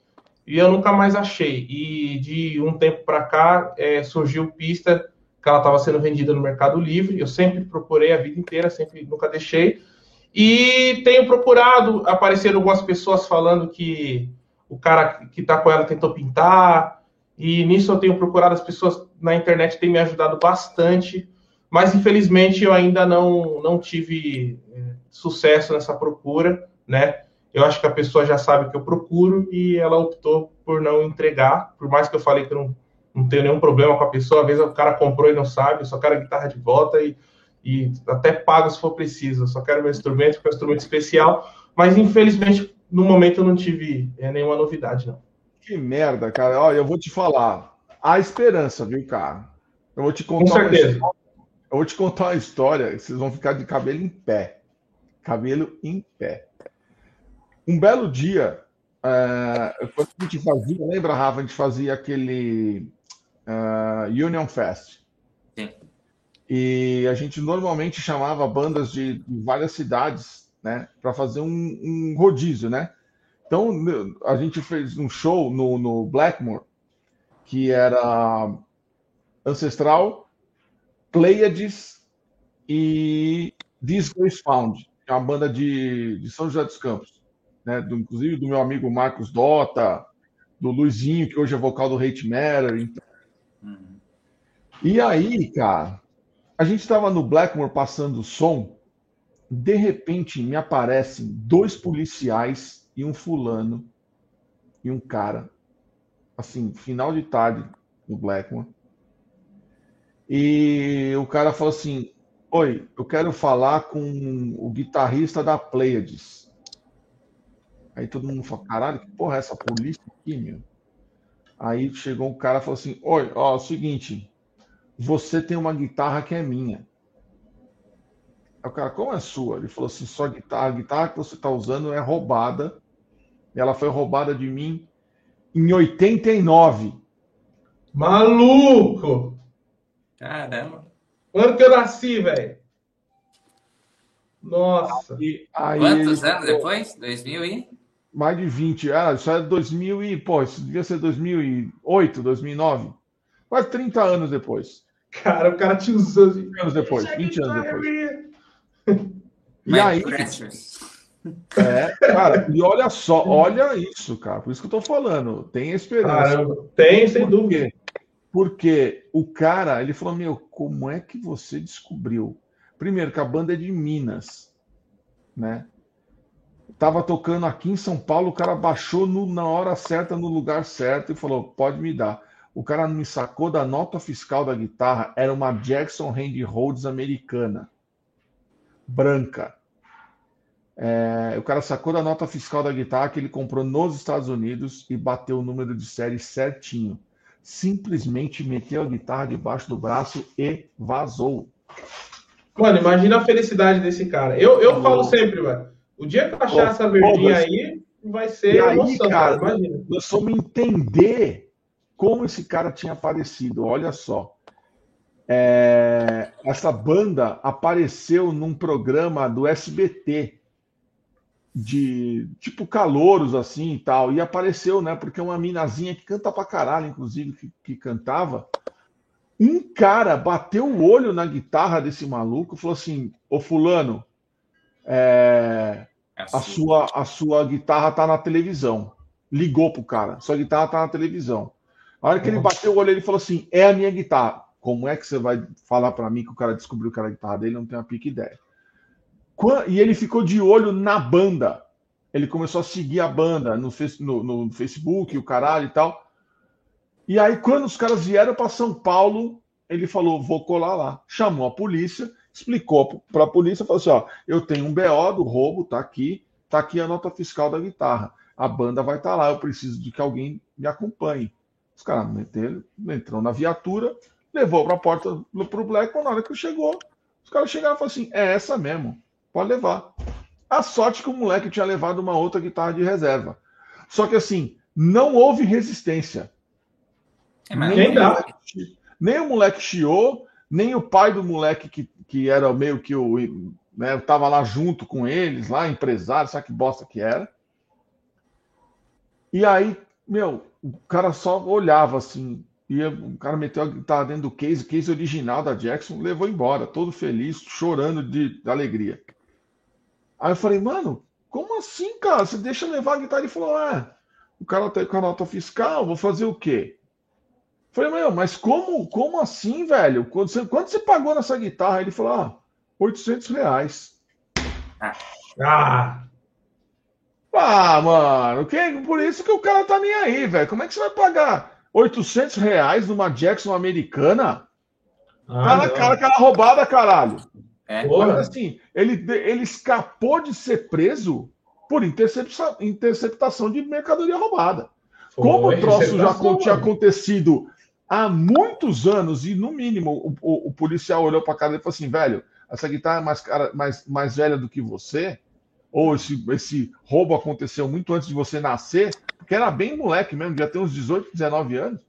E eu nunca mais achei. E de um tempo para cá é, surgiu pista que ela estava sendo vendida no Mercado Livre. Eu sempre procurei a vida inteira, sempre nunca deixei. E tenho procurado, apareceram algumas pessoas falando que o cara que está com ela tentou pintar, e nisso eu tenho procurado, as pessoas na internet têm me ajudado bastante, mas infelizmente eu ainda não, não tive é, sucesso nessa procura, né? Eu acho que a pessoa já sabe o que eu procuro e ela optou por não entregar, por mais que eu falei que eu não, não tenho nenhum problema com a pessoa, às vezes o cara comprou e não sabe, eu só quero a guitarra de volta e, e até pago se for preciso, eu só quero meu instrumento, que é um instrumento especial, mas infelizmente no momento eu não tive é, nenhuma novidade, não. Que merda, cara. Olha, eu vou te falar. Há esperança, viu, cara? Eu vou te Com contar uma certeza. história. Eu vou te contar uma história. Vocês vão ficar de cabelo em pé. Cabelo em pé. Um belo dia, é, quando a gente fazia, lembra, Rafa? A gente fazia aquele é, Union Fest. Sim. E a gente normalmente chamava bandas de, várias cidades, né, para fazer um, um rodízio, né? Então a gente fez um show no, no Blackmore que era Ancestral, Pleiades e This Grace Found, que é uma banda de, de São José dos Campos, né? Do, inclusive do meu amigo Marcos Dota, do Luizinho, que hoje é vocal do Hate Matter. Então. Uhum. E aí, cara, a gente estava no Blackmore passando o som, de repente me aparecem dois policiais e um fulano e um cara, assim, final de tarde no Blackmore. E o cara falou assim: Oi, eu quero falar com o guitarrista da Pleiades. Aí todo mundo falou: Caralho, que porra é essa polícia aqui, meu? Aí chegou um cara e falou assim: Oi, ó, é o seguinte, você tem uma guitarra que é minha. Aí o cara, como é sua? Ele falou assim: sua guitarra, a guitarra que você está usando é roubada. E ela foi roubada de mim em 89. Maluco! Caramba. Quando que eu nasci, velho? Nossa. E aí Quantos ele anos falou, depois? 2000 e? Mais de 20. Ah, isso é 2000 e... Pô, isso devia ser 2008, 2009. Quase 30 anos depois. Cara, o cara te usou. assim. 20 anos depois. Essa 20 anos é depois. E aí, é, cara, e olha só, olha isso, cara. Por isso que eu tô falando. Tem esperança. Caramba, tem, sem Por dúvida. quê? Porque o cara, ele falou: Meu, como é que você descobriu? Primeiro, que a banda é de Minas, né? Tava tocando aqui em São Paulo, o cara baixou no- na hora certa, no lugar certo, e falou: Pode me dar. O cara me sacou da nota fiscal da guitarra, era uma Jackson Hand Rhodes americana, branca. É, o cara sacou da nota fiscal da guitarra que ele comprou nos Estados Unidos e bateu o número de série certinho simplesmente meteu a guitarra debaixo do braço e vazou. Mano, imagina a felicidade desse cara. Eu, eu falo sempre, mano. O dia que eu achar essa verdinha aí, vai ser E aí, emoção, cara. cara, Imagina. Nós fomos entender como esse cara tinha aparecido. Olha só. É, essa banda apareceu num programa do SBT de tipo calouros assim e tal. E apareceu, né? Porque uma minazinha que canta pra caralho, inclusive, que, que cantava. Um cara bateu o olho na guitarra desse maluco e falou assim: Ô Fulano, é, a sua, a sua guitarra tá na televisão. Ligou pro cara, sua guitarra tá na televisão. A hora que ele Uhum. bateu o olho, ele falou assim: é a minha guitarra. Como é que você vai falar para mim que o cara descobriu que era a guitarra dele? Não tenho a pique ideia. E ele ficou de olho na banda. ele começou a seguir a banda no, no, no Facebook, o caralho e tal. E aí, quando os caras vieram para São Paulo, ele falou: vou colar lá. Chamou a polícia, explicou para a polícia, falou assim: ó, eu tenho um BO do roubo, tá aqui, tá aqui a nota fiscal da guitarra. A banda vai estar tá lá, eu preciso de que alguém me acompanhe. Os caras meteram, entrou na viatura, levou para a porta para o Black, na hora que chegou, os caras chegaram e falaram assim: é essa mesmo, pode levar. A sorte que o moleque tinha levado uma outra guitarra de reserva. Só que assim, não houve resistência. É, nem, o moleque, nem o moleque chiou, nem o pai do moleque que, que era meio que o. Né, tava lá junto com eles, lá, empresário, sabe que bosta que era. E aí, meu, o cara só olhava assim. E o cara meteu a guitarra dentro do case, case original da Jackson, levou embora, todo feliz, chorando de, de alegria. Aí eu falei, mano, como assim, cara? Você deixa levar a guitarra? Ele falou, é, o cara tá com a nota fiscal, vou fazer o quê? Falei, meu, mas como, como assim, velho? Quanto você, quanto você pagou nessa guitarra? Ele falou, ah, 800 reais. Ah! Ah, mano, que, por isso que o cara tá nem aí, velho. Como é que você vai pagar 800 reais numa Jackson americana? Ah, tá na cara que era roubada, caralho. É. Mas assim, ele, ele escapou de ser preso por interceptação, interceptação de mercadoria roubada. Foi, Como o troço já tinha acontecido há muitos anos, e no mínimo o, o, o policial olhou para cara e falou assim: velho, essa guitarra é mais, cara, mais, mais velha do que você, ou esse, esse roubo aconteceu muito antes de você nascer, porque era bem moleque mesmo, já tem uns 18, 19 anos.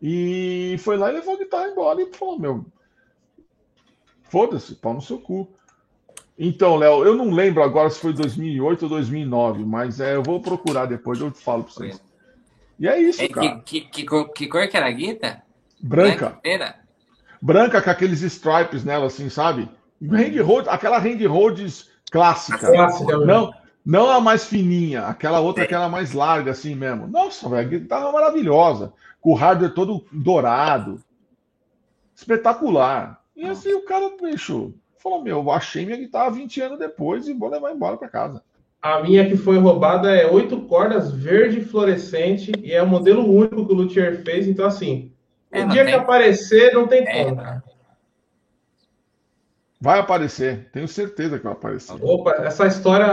E foi lá e levou a guitarra embora e falou: meu, Foda-se, pau no seu cu. Então, Léo, eu não lembro agora se foi 2008 ou 2009, mas é, eu vou procurar depois, eu falo pra vocês. E é isso, é, cara. Que, que, que, cor, que cor que era a guita? Branca. Branca, Branca com aqueles stripes nela, assim, sabe? Hand road, aquela hand roads clássica. clássica não, não a mais fininha, aquela outra, é. aquela mais larga, assim mesmo. Nossa, velho, a guitarra maravilhosa. Com o hardware todo dourado. Espetacular. E assim o cara, bicho, falou: Meu, achei minha guitarra 20 anos depois e vou levar embora para casa. A minha que foi roubada é oito cordas verde fluorescente e é o modelo único que o Luthier fez. Então, assim, é, o dia tem... que aparecer, não tem é, como. Vai aparecer, tenho certeza que vai aparecer. Opa, essa história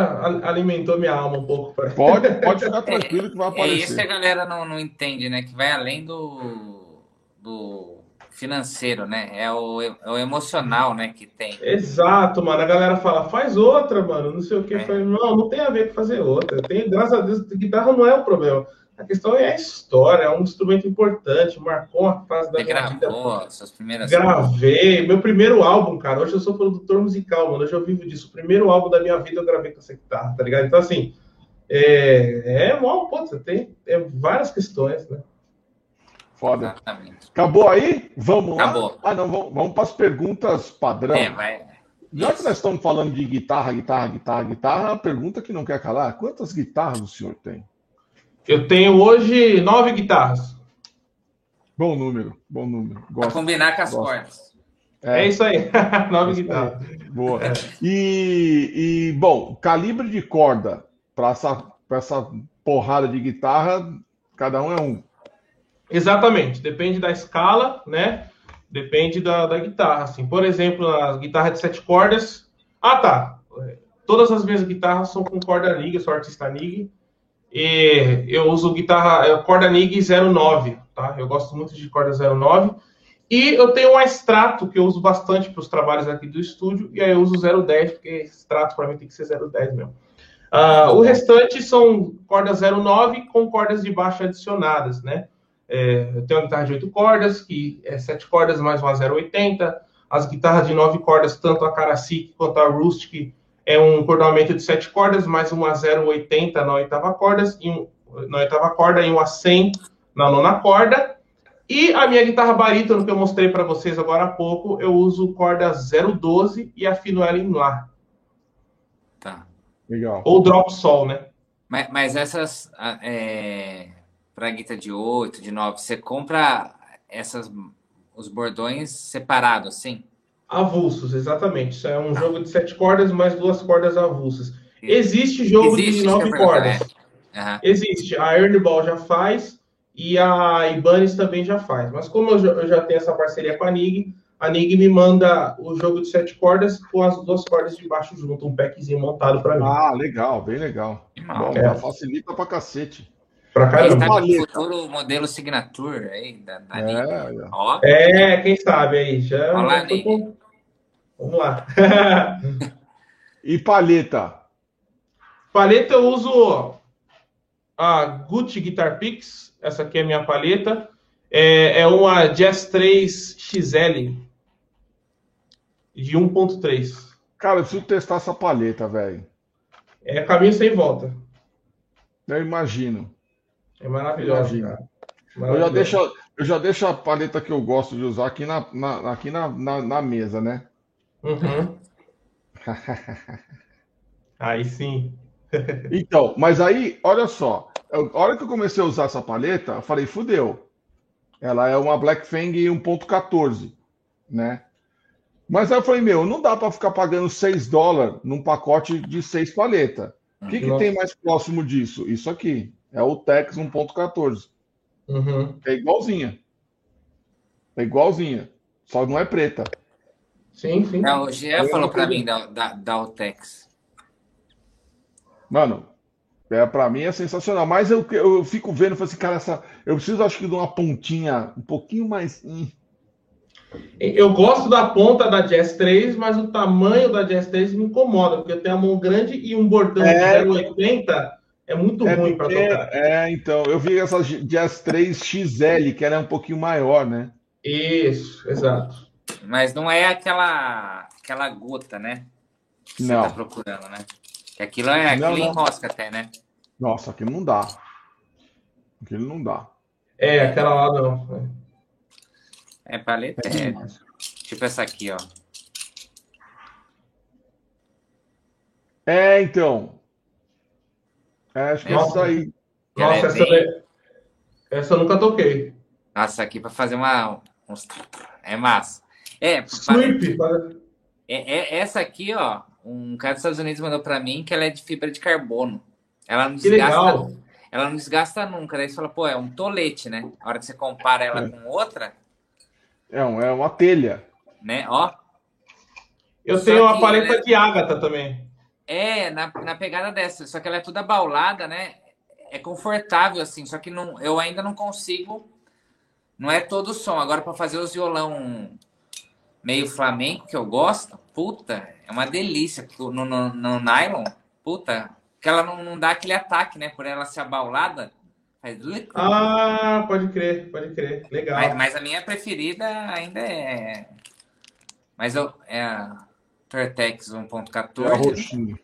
alimentou minha alma um pouco. Pode, pode ficar tranquilo que vai aparecer. É isso que a galera não, não entende, né? Que vai além do, do financeiro, né? É o, é o emocional, né, que tem. Exato, mano. A galera fala, faz outra, mano. Não sei o que. É. Não, não tem a ver com fazer outra. Tem, graças a Deus, guitarra não é o problema. A questão é a história, é um instrumento importante, marcou a fase da Você minha gravou vida. suas primeiras Gravei, meu primeiro álbum, cara. Hoje eu sou produtor musical, mano. Hoje eu vivo disso. O primeiro álbum da minha vida eu gravei com essa guitarra, tá ligado? Então, assim, é, é mó, pô, tem é, várias questões, né? Foda. Exatamente. Acabou aí? Vamos Acabou. lá? Ah, não, vamos, vamos para as perguntas padrão. É, vai. Já que nós estamos falando de guitarra, guitarra, guitarra, guitarra, a pergunta que não quer calar: quantas guitarras o senhor tem? Eu tenho hoje nove guitarras. Bom número, bom número. Gosto, combinar com as gosto. cordas. É, é, isso aí, nove guitarras. Boa. É. E, e, bom, calibre de corda para essa, essa porrada de guitarra, cada um é um. Exatamente, depende da escala, né? Depende da, da guitarra. Assim. Por exemplo, as guitarras de sete cordas. Ah, tá. Todas as minhas guitarras são com corda Nig, sou artista Nig. E eu uso guitarra, é, corda Nig 09, tá? Eu gosto muito de corda 09. E eu tenho um extrato que eu uso bastante para os trabalhos aqui do estúdio, e aí eu uso 010, porque extrato para mim tem que ser 010 mesmo. Uh, o restante são cordas 09 com cordas de baixo adicionadas, né? É, eu tenho uma guitarra de 8 cordas, que é 7 cordas mais uma 0,80. As guitarras de 9 cordas, tanto a Karasik quanto a Rustic, é um cordoamento de 7 cordas, mais uma 0,80 na oitava corda, e um, na oitava corda e uma 100 na nona corda. E a minha guitarra barítono, que eu mostrei para vocês agora há pouco, eu uso corda 0,12 e afino ela em Lá. Tá. Legal. Ou drop sol, né? Mas, mas essas... É para guitarra de 8, de 9, você compra essas os bordões separados, sim? Avulsos, exatamente. Isso é um tá. jogo de sete cordas mais duas cordas avulsas. Existe jogo Existe, de nove cordas. Aham. Existe. A Earnball já faz e a Ibanez também já faz. Mas como eu já, eu já tenho essa parceria com a NIG, a NIG me manda o jogo de sete cordas com as duas cordas de baixo junto, um packzinho montado para mim. Ah, legal, bem legal. Bom, É. facilita pra cacete. Pra Quem caramba. sabe Paleta. o futuro modelo Signature aí da, da. É, Ó, É, quem sabe aí. Já, Olá, já com- Vamos lá. E palheta? paleta eu uso a Gucci Guitar Picks. Essa aqui é a minha paleta. É, é uma Jazz 3 XL de 1.3. Cara, eu preciso testar essa palheta, velho. É caminho sem volta. Eu imagino. É maravilhoso, cara. Eu já, deixo, eu já deixo a paleta que eu gosto de usar aqui na, na- aqui na, na, na mesa, né? Uhum. Aí sim. Então, mas aí, olha só. eu- a hora que eu comecei a usar essa paleta, eu falei, fudeu. Ela é uma Black Fang 1.14, né? Mas aí eu falei, meu, não dá para ficar pagando 6 dólares num pacote de 6 paletas. O que, que tem mais próximo disso? Isso aqui. É o Tex 1.14. Uhum. É igualzinha. É igualzinha. Só não é preta. Sim, sim. Não, o Eu falou tô- mim da, da, da Altex. Mano, é, para mim é sensacional. Mas eu, eu fico vendo, eu falo assim, cara, essa, eu preciso, acho que, de uma pontinha um pouquinho mais. hum. Eu gosto da ponta da Jazz 3, mas o tamanho da Jazz 3 me incomoda, porque eu tenho a mão grande e um bordão É. de 0,80 é muito É, ruim para tocar. é, então, eu vi essa Jazz 3 XL, que ela é um pouquinho maior, né? Isso, exato. Mas não é aquela, aquela gota, né? Que você Não. tá procurando, né? Que aquilo é Não, aquilo não. enrosca até, né? Nossa, aquilo não dá. Aquilo não dá. É, aquela lá não. É paleta, É é tipo essa aqui, ó. É, então. É, acho que é isso aí. Nossa, é essa, bem- daí- essa eu nunca toquei. Nossa, aqui pra fazer uma. uns- É massa. É, Sweep. é, é- essa aqui, ó. Um cara dos Estados Unidos mandou pra mim que ela é de fibra de carbono. Ela não desgasta, ela não desgasta nunca. Daí você fala, pô, é um tolete, né? A hora que você compara ela É. com outra, É, um- é uma telha. né? Ó, Eu Só tenho uma que paleta de ágata também. É, na, na pegada dessa, só que ela é toda baulada, né? É confortável, assim, só que não, eu ainda não consigo. Não é todo o som. Agora, para fazer os violão meio flamenco, que eu gosto, puta, é uma delícia. No, no, no nylon, puta, que ela não, não dá aquele ataque, né? Por ela ser abaulada. Faz... Ah, pode crer, pode crer. Legal. Mas, mas a minha preferida ainda é. Mas eu, é Tortex É a 1.14. roxinha.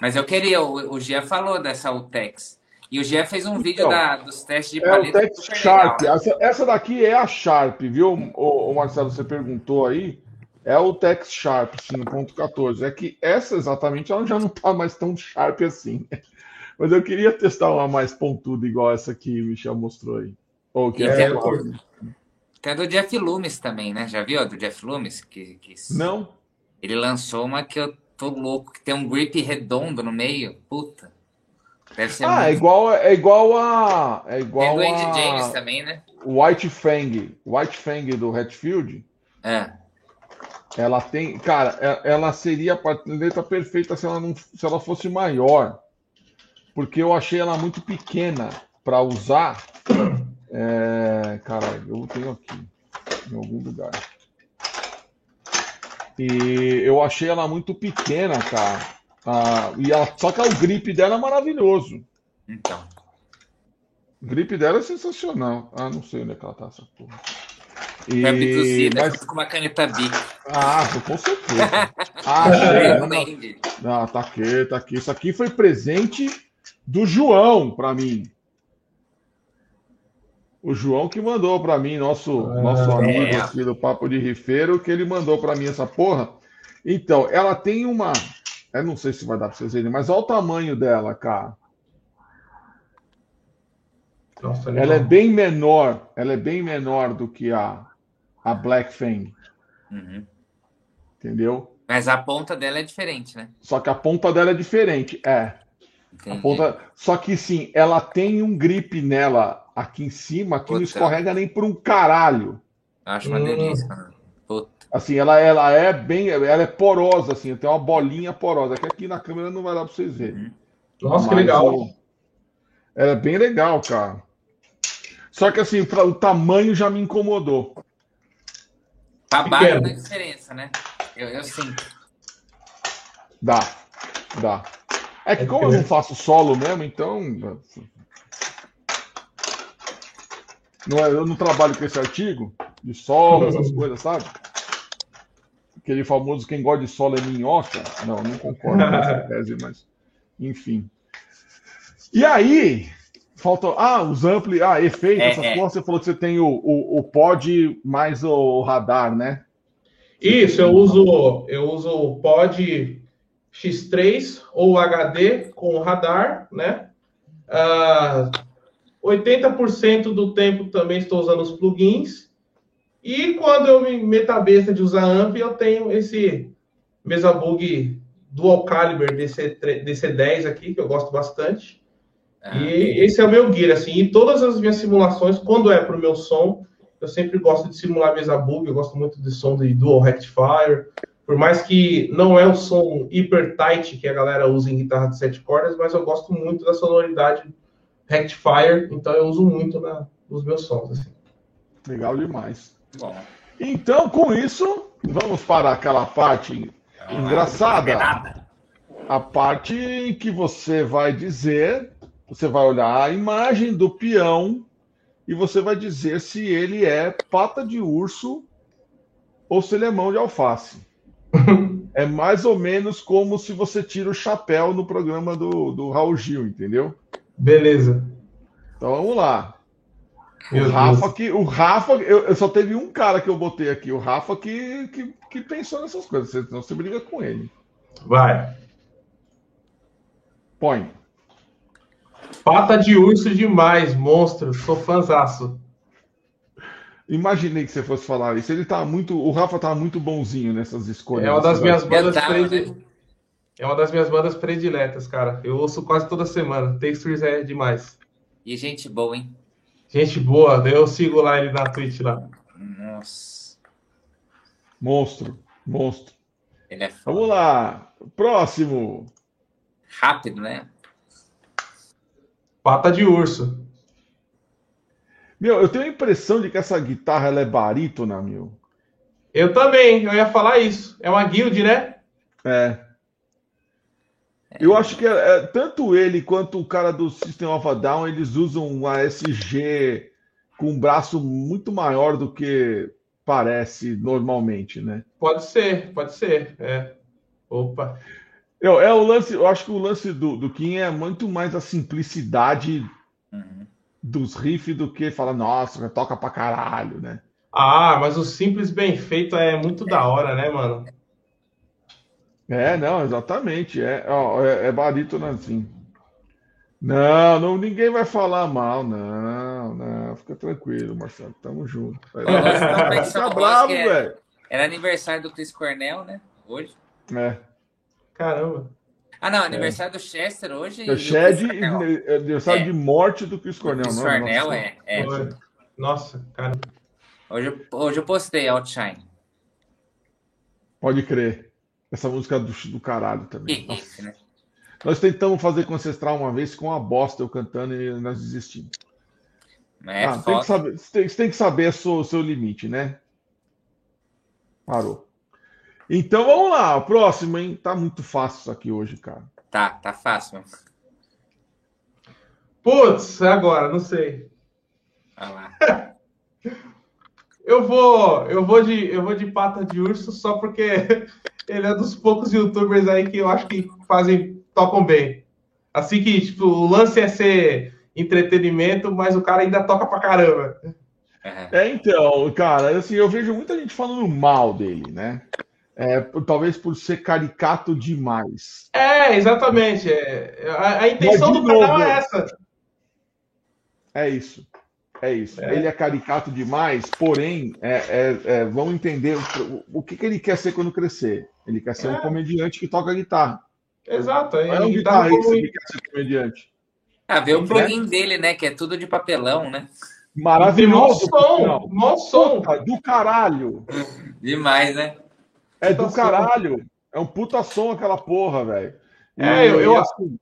Mas eu queria, o, o Gia falou dessa Utex. E o Gia fez um vídeo Então, da, dos testes de É o paleta Tex super Sharp. legal. Essa, essa daqui é a Sharp, viu, o, Marcelo? Você perguntou aí. É o Tex Sharp 5.14. É que essa exatamente ela já não tá mais tão sharp assim. Mas eu queria testar uma mais pontuda, igual essa que o Michel mostrou aí. Ou que E é tem- suave. Tem a do Jeff Loomis também, né? Já viu a do Jeff Loomis? Que, que Não? Ele lançou uma que eu tô louco, que tem um grip redondo no meio. Puta. Deve ser Ah, é muito. igual, é igual a. É Tem igual do Andy James a também, né? White Fang. White Fang do Hatfield. É. Ela tem. Cara, é- ela seria a paleta perfeita se ela, não, se ela fosse maior. Porque eu achei ela muito pequena para usar. É, caralho, eu tenho aqui. Em algum lugar. E eu achei ela muito pequena, cara. Ah, e ela, só que o grip dela é maravilhoso. Então. O grip dela é sensacional. Ah, não sei onde é que ela tá, essa porra. E, Foi abduzida mas, junto com uma caneta Bic. ah, com certeza. Ah, achei. Não, não. Ah, tá aqui, tá aqui. Isso aqui foi presente do João para mim. O João que mandou para mim, nosso, Ah, nosso amigo é. aqui do Papo de Rifeiro, que ele mandou para mim essa porra. Então, ela tem uma. Eu não sei se vai dar para vocês verem, mas olha o tamanho dela, cara. Nossa, Ela é bem menor, ela é bem menor do que a, a Black Fang, Uhum. entendeu? Mas a ponta dela é diferente, né? Só que a ponta dela é diferente, é. A ponta... Só que sim, ela tem um grip nela aqui em cima que Puta. não escorrega nem por um caralho. Acho uma hum. delícia, Puta. Assim, ela, ela é bem. Ela é porosa, assim, tem uma bolinha porosa, que aqui na câmera não vai dar pra vocês verem. Uhum. Nossa, Mas, que legal. O... Ela é bem legal, cara. Só que assim, pra, o tamanho já me incomodou. Trabalho da diferença, né? Eu, eu sinto. Dá, dá. É que é como eu não faço solo mesmo, então. Não é, eu não trabalho com esse artigo de solo, essas coisas, sabe? Aquele famoso quem gosta de solo é minhoca. Não, não concordo com essa tese, mas. Enfim. E aí, Falta. Ah, os ampli. Ah, efeito, é, essas é. coisas. Você falou que você tem o, o, o pod mais o radar, né? Isso, eu uso, eu uso o pod X3 ou HD com radar, né? Uh, ah, 80% do tempo também estou usando os plugins. E quando eu me meto a besta de usar amp, eu tenho esse Mesa Bug Dual Caliber DC, DC10 aqui, que eu gosto bastante. Ah. E esse é o meu gear, assim, e todas as minhas simulações, quando é para o meu som, eu sempre gosto de simular mesa bug, eu gosto muito de som de dual rectifier, por mais que não é o som hiper tight que a galera usa em guitarra de sete cordas, mas eu gosto muito da sonoridade rectifier, então eu uso muito na, nos meus sons. Assim. Legal demais. Bom. Então, com isso, vamos para aquela parte engraçada. A parte em que você vai dizer você vai olhar a imagem do peão e você vai dizer se ele é pata de urso ou se ele é mão de alface. é mais ou menos como se você tira o chapéu no programa do, do Raul Gil, entendeu? Beleza. Então vamos lá. o Rafa que o Rafa, eu, eu, só teve um cara que eu botei aqui, o Rafa que, que, que pensou nessas coisas, você briga com ele. Vai. Põe. Pata de urso demais, monstro. Sou fãzaço. Imaginei que você fosse falar isso. Ele tá muito. O Rafa tá muito bonzinho nessas escolhas. É uma das minhas bandas prediletas. Né? É uma das minhas bandas prediletas, cara. Eu ouço quase toda semana. Textures é demais. E gente boa, hein? Gente boa. Eu sigo lá ele na Twitch lá. Nossa. Monstro. Monstro. Ele é foda. Vamos lá. Próximo. Rápido, né? Pata de urso. Meu, eu tenho a impressão de que essa guitarra ela é barítona, meu. Eu também, eu ia falar isso. É uma guild, né? É. Eu acho que é, é, tanto ele quanto o cara do System of a Down, eles usam um ASG com um braço muito maior do que parece normalmente, né? Pode ser, pode ser. É. Opa. Eu, é o lance, eu acho que o lance do, do Kim é muito mais a simplicidade uhum. dos riffs do que falar, nossa, toca pra caralho, né? Ah, mas o simples bem feito é muito da hora, né, mano? É, não, exatamente. É, ó, é, é barítono assim. Não, não, ninguém vai falar mal, não, não. Fica tranquilo, Marcelo. Tamo junto. Vai ficar bravo, velho. Era aniversário do Chris Cornell, né? Hoje. É. Caramba. Ah, não, aniversário é. do Chester hoje. É Shed, aniversário é. de morte do Chris Cornell. Chris Cornell, é. é. Nossa, cara. Hoje, hoje eu postei Outshine. Pode crer. Essa música do, do caralho também. Isso, né? Nós tentamos fazer com Ancestral uma vez com a bosta eu cantando e nós desistimos. É ah, tem que saber, você tem que saber o seu, seu limite, né? Parou. Então vamos lá, o próximo, hein? Tá muito fácil isso aqui hoje, cara. Tá, tá fácil. Putz, agora, não sei. Vai lá. eu vou, eu vou de, eu vou de pata de urso só porque ele é dos poucos youtubers aí que eu acho que fazem, tocam bem. Assim que, tipo, o lance é ser entretenimento, mas o cara ainda toca pra caramba. É, então, cara, assim, eu vejo muita gente falando mal dele, né? É, talvez por ser caricato demais. É, exatamente. É, a, a intenção do novo, canal é essa. É isso. É isso. É. Ele é caricato demais, porém, é, é, é vamos entender o, o que, que, ele quer ser quando crescer. Ele quer ser um é. comediante que toca guitarra. Exato. Não é um guitarrista que quer ser comediante. Ah, vê o plugin dele, né? Que é tudo de papelão, né? Maravilhoso. Som, mó som. do caralho. Demais, né? É do caralho. É um puta som aquela porra, velho. É, eu, eu, assim,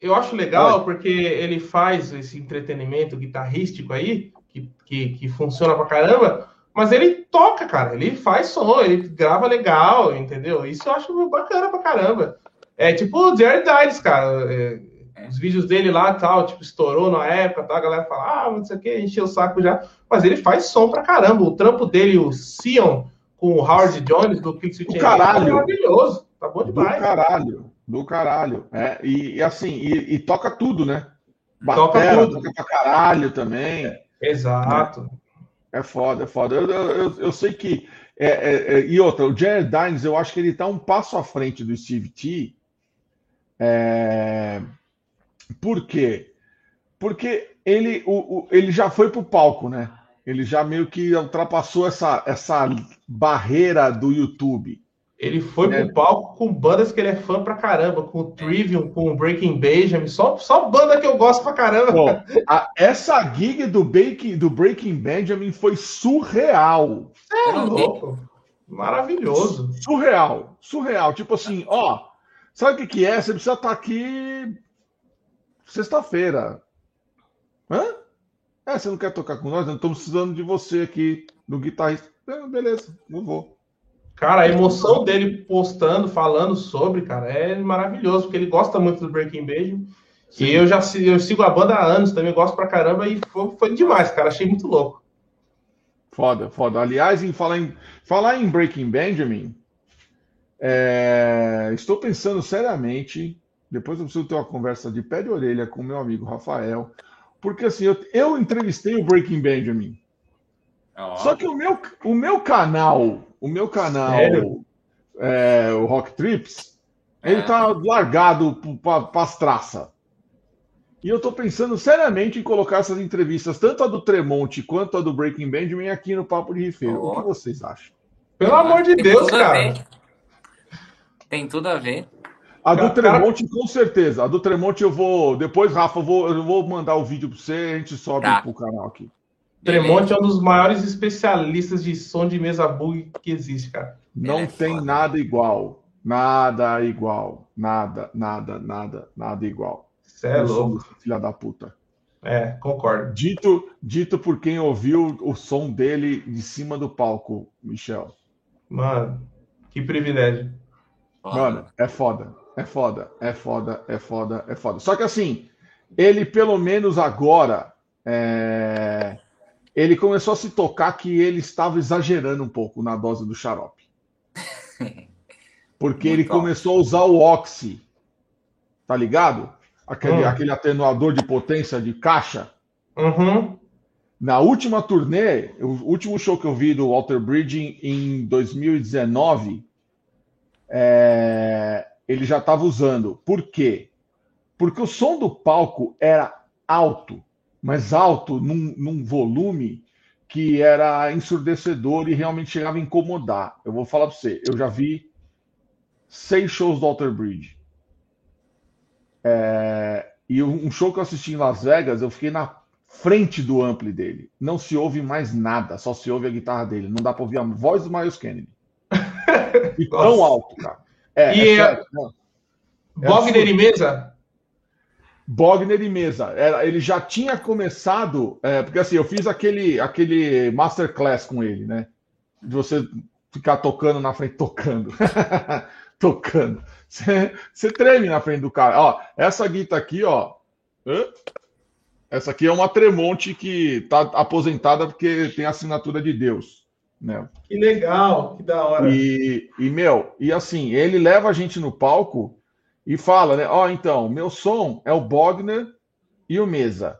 eu acho legal porque ele faz esse entretenimento guitarrístico aí, que, que, que funciona pra caramba, mas ele toca, cara. Ele faz som, ele grava legal, entendeu? Isso eu acho bacana pra caramba. É tipo o Jared Diles, cara. É, os vídeos dele lá tal, tipo, estourou na época, tá? a galera fala, ah, não sei o que, encheu o saco já. Mas ele faz som pra caramba. O trampo dele, o Sion, com o Howard Jones do Kick Switch caralho. é maravilhoso. Tá bom demais. Do caralho, do caralho. É, e, e assim, e, e, toca tudo, né? Batera, toca tudo. Toca pra caralho também. Exato. É, é foda, é foda. Eu, eu, eu sei que. É, é, é, e outra, o Jared Dines, eu acho que ele tá um passo à frente do Steve T. É, por quê? Porque ele, o, o, ele já foi pro palco, né? Ele já meio que ultrapassou essa, essa barreira do YouTube. Ele foi é. pro palco com bandas que ele é fã pra caramba, com o Trivium, com o Breaking Benjamin, só, só banda que eu gosto pra caramba. Bom, a, essa gig do, Breaking, do Breaking Benjamin foi surreal. É louco. Maravilhoso. Surreal, surreal. Tipo assim, ó, sabe o que, que é? Você precisa estar tá aqui sexta-feira. Hã? É, você não quer tocar com nós? Não estamos precisando de você aqui, no guitarrista. É, beleza, não vou. Cara, a emoção dele postando, falando sobre, cara, é maravilhoso, porque ele gosta muito do Breaking Bad. Sim. E eu já eu sigo a banda há anos, também gosto pra caramba, e foi, foi demais, cara. Achei muito louco. Foda, foda. Aliás, em falar em, falar em Breaking Benjamin, é, estou pensando seriamente depois eu preciso ter uma conversa de pé de orelha com meu amigo Rafael, porque assim, eu, eu entrevistei o Breaking Benjamin. Oh. Só que o meu, o meu canal, o meu canal, é, o Rock Trips, ele tá largado para as traças. E eu tô pensando seriamente em colocar essas entrevistas, tanto a do Tremonte quanto a do Breaking Benjamin, aqui no Papo de Rifeiro. Oh. O que vocês acham? Pelo amor de Deus, cara. Tem tudo a ver. A do Tremonte, com certeza. A do Tremonte eu vou. Depois, Rafa, eu vou, eu vou mandar o vídeo para você a gente sobe tá. pro canal aqui. Tremonte é um dos maiores especialistas de som de mesa bug que existe, cara. Não é tem foda. nada igual. Nada igual. Nada, nada, nada, nada igual. Você é louco. Filha da puta. É, concordo. Dito, dito por quem ouviu o som dele de cima do palco, Michel. Mano, que privilégio. Mano, é foda. É foda, é foda, é foda, é foda. Só que assim, ele pelo menos agora, é... ele começou a se tocar que ele estava exagerando um pouco na dose do xarope. Porque ele começou a usar o Oxy, tá ligado? Aquele, hum. aquele atenuador de potência de caixa. Uhum. Na última turnê, o último show que eu vi do Walter Bridge em 2019, é, ele já estava usando. Por quê? Porque o som do palco era alto, mas alto num, num volume que era ensurdecedor e realmente chegava a incomodar. Eu vou falar para você, eu já vi seis shows do Alter Bridge. É, e um show que eu assisti em Las Vegas, eu fiquei na frente do ampli dele. Não se ouve mais nada, só se ouve a guitarra dele. Não dá para ouvir a voz do Miles Kennedy. E tão alto, cara. É, e é, é Bogner e Mesa? Bogner e Mesa. Ele já tinha começado, é, porque assim, eu fiz aquele, aquele masterclass com ele, né? De você ficar tocando na frente, tocando. tocando. Você, treme na frente do cara. Ó, essa guitarra aqui, ó. Essa aqui é uma Tremonte que tá aposentada porque tem assinatura de Deus. Né? Que legal, que da hora. E, e, meu, e assim, ele leva a gente no palco e fala, né? Ó, oh, então, meu som é o Bogner e o Mesa.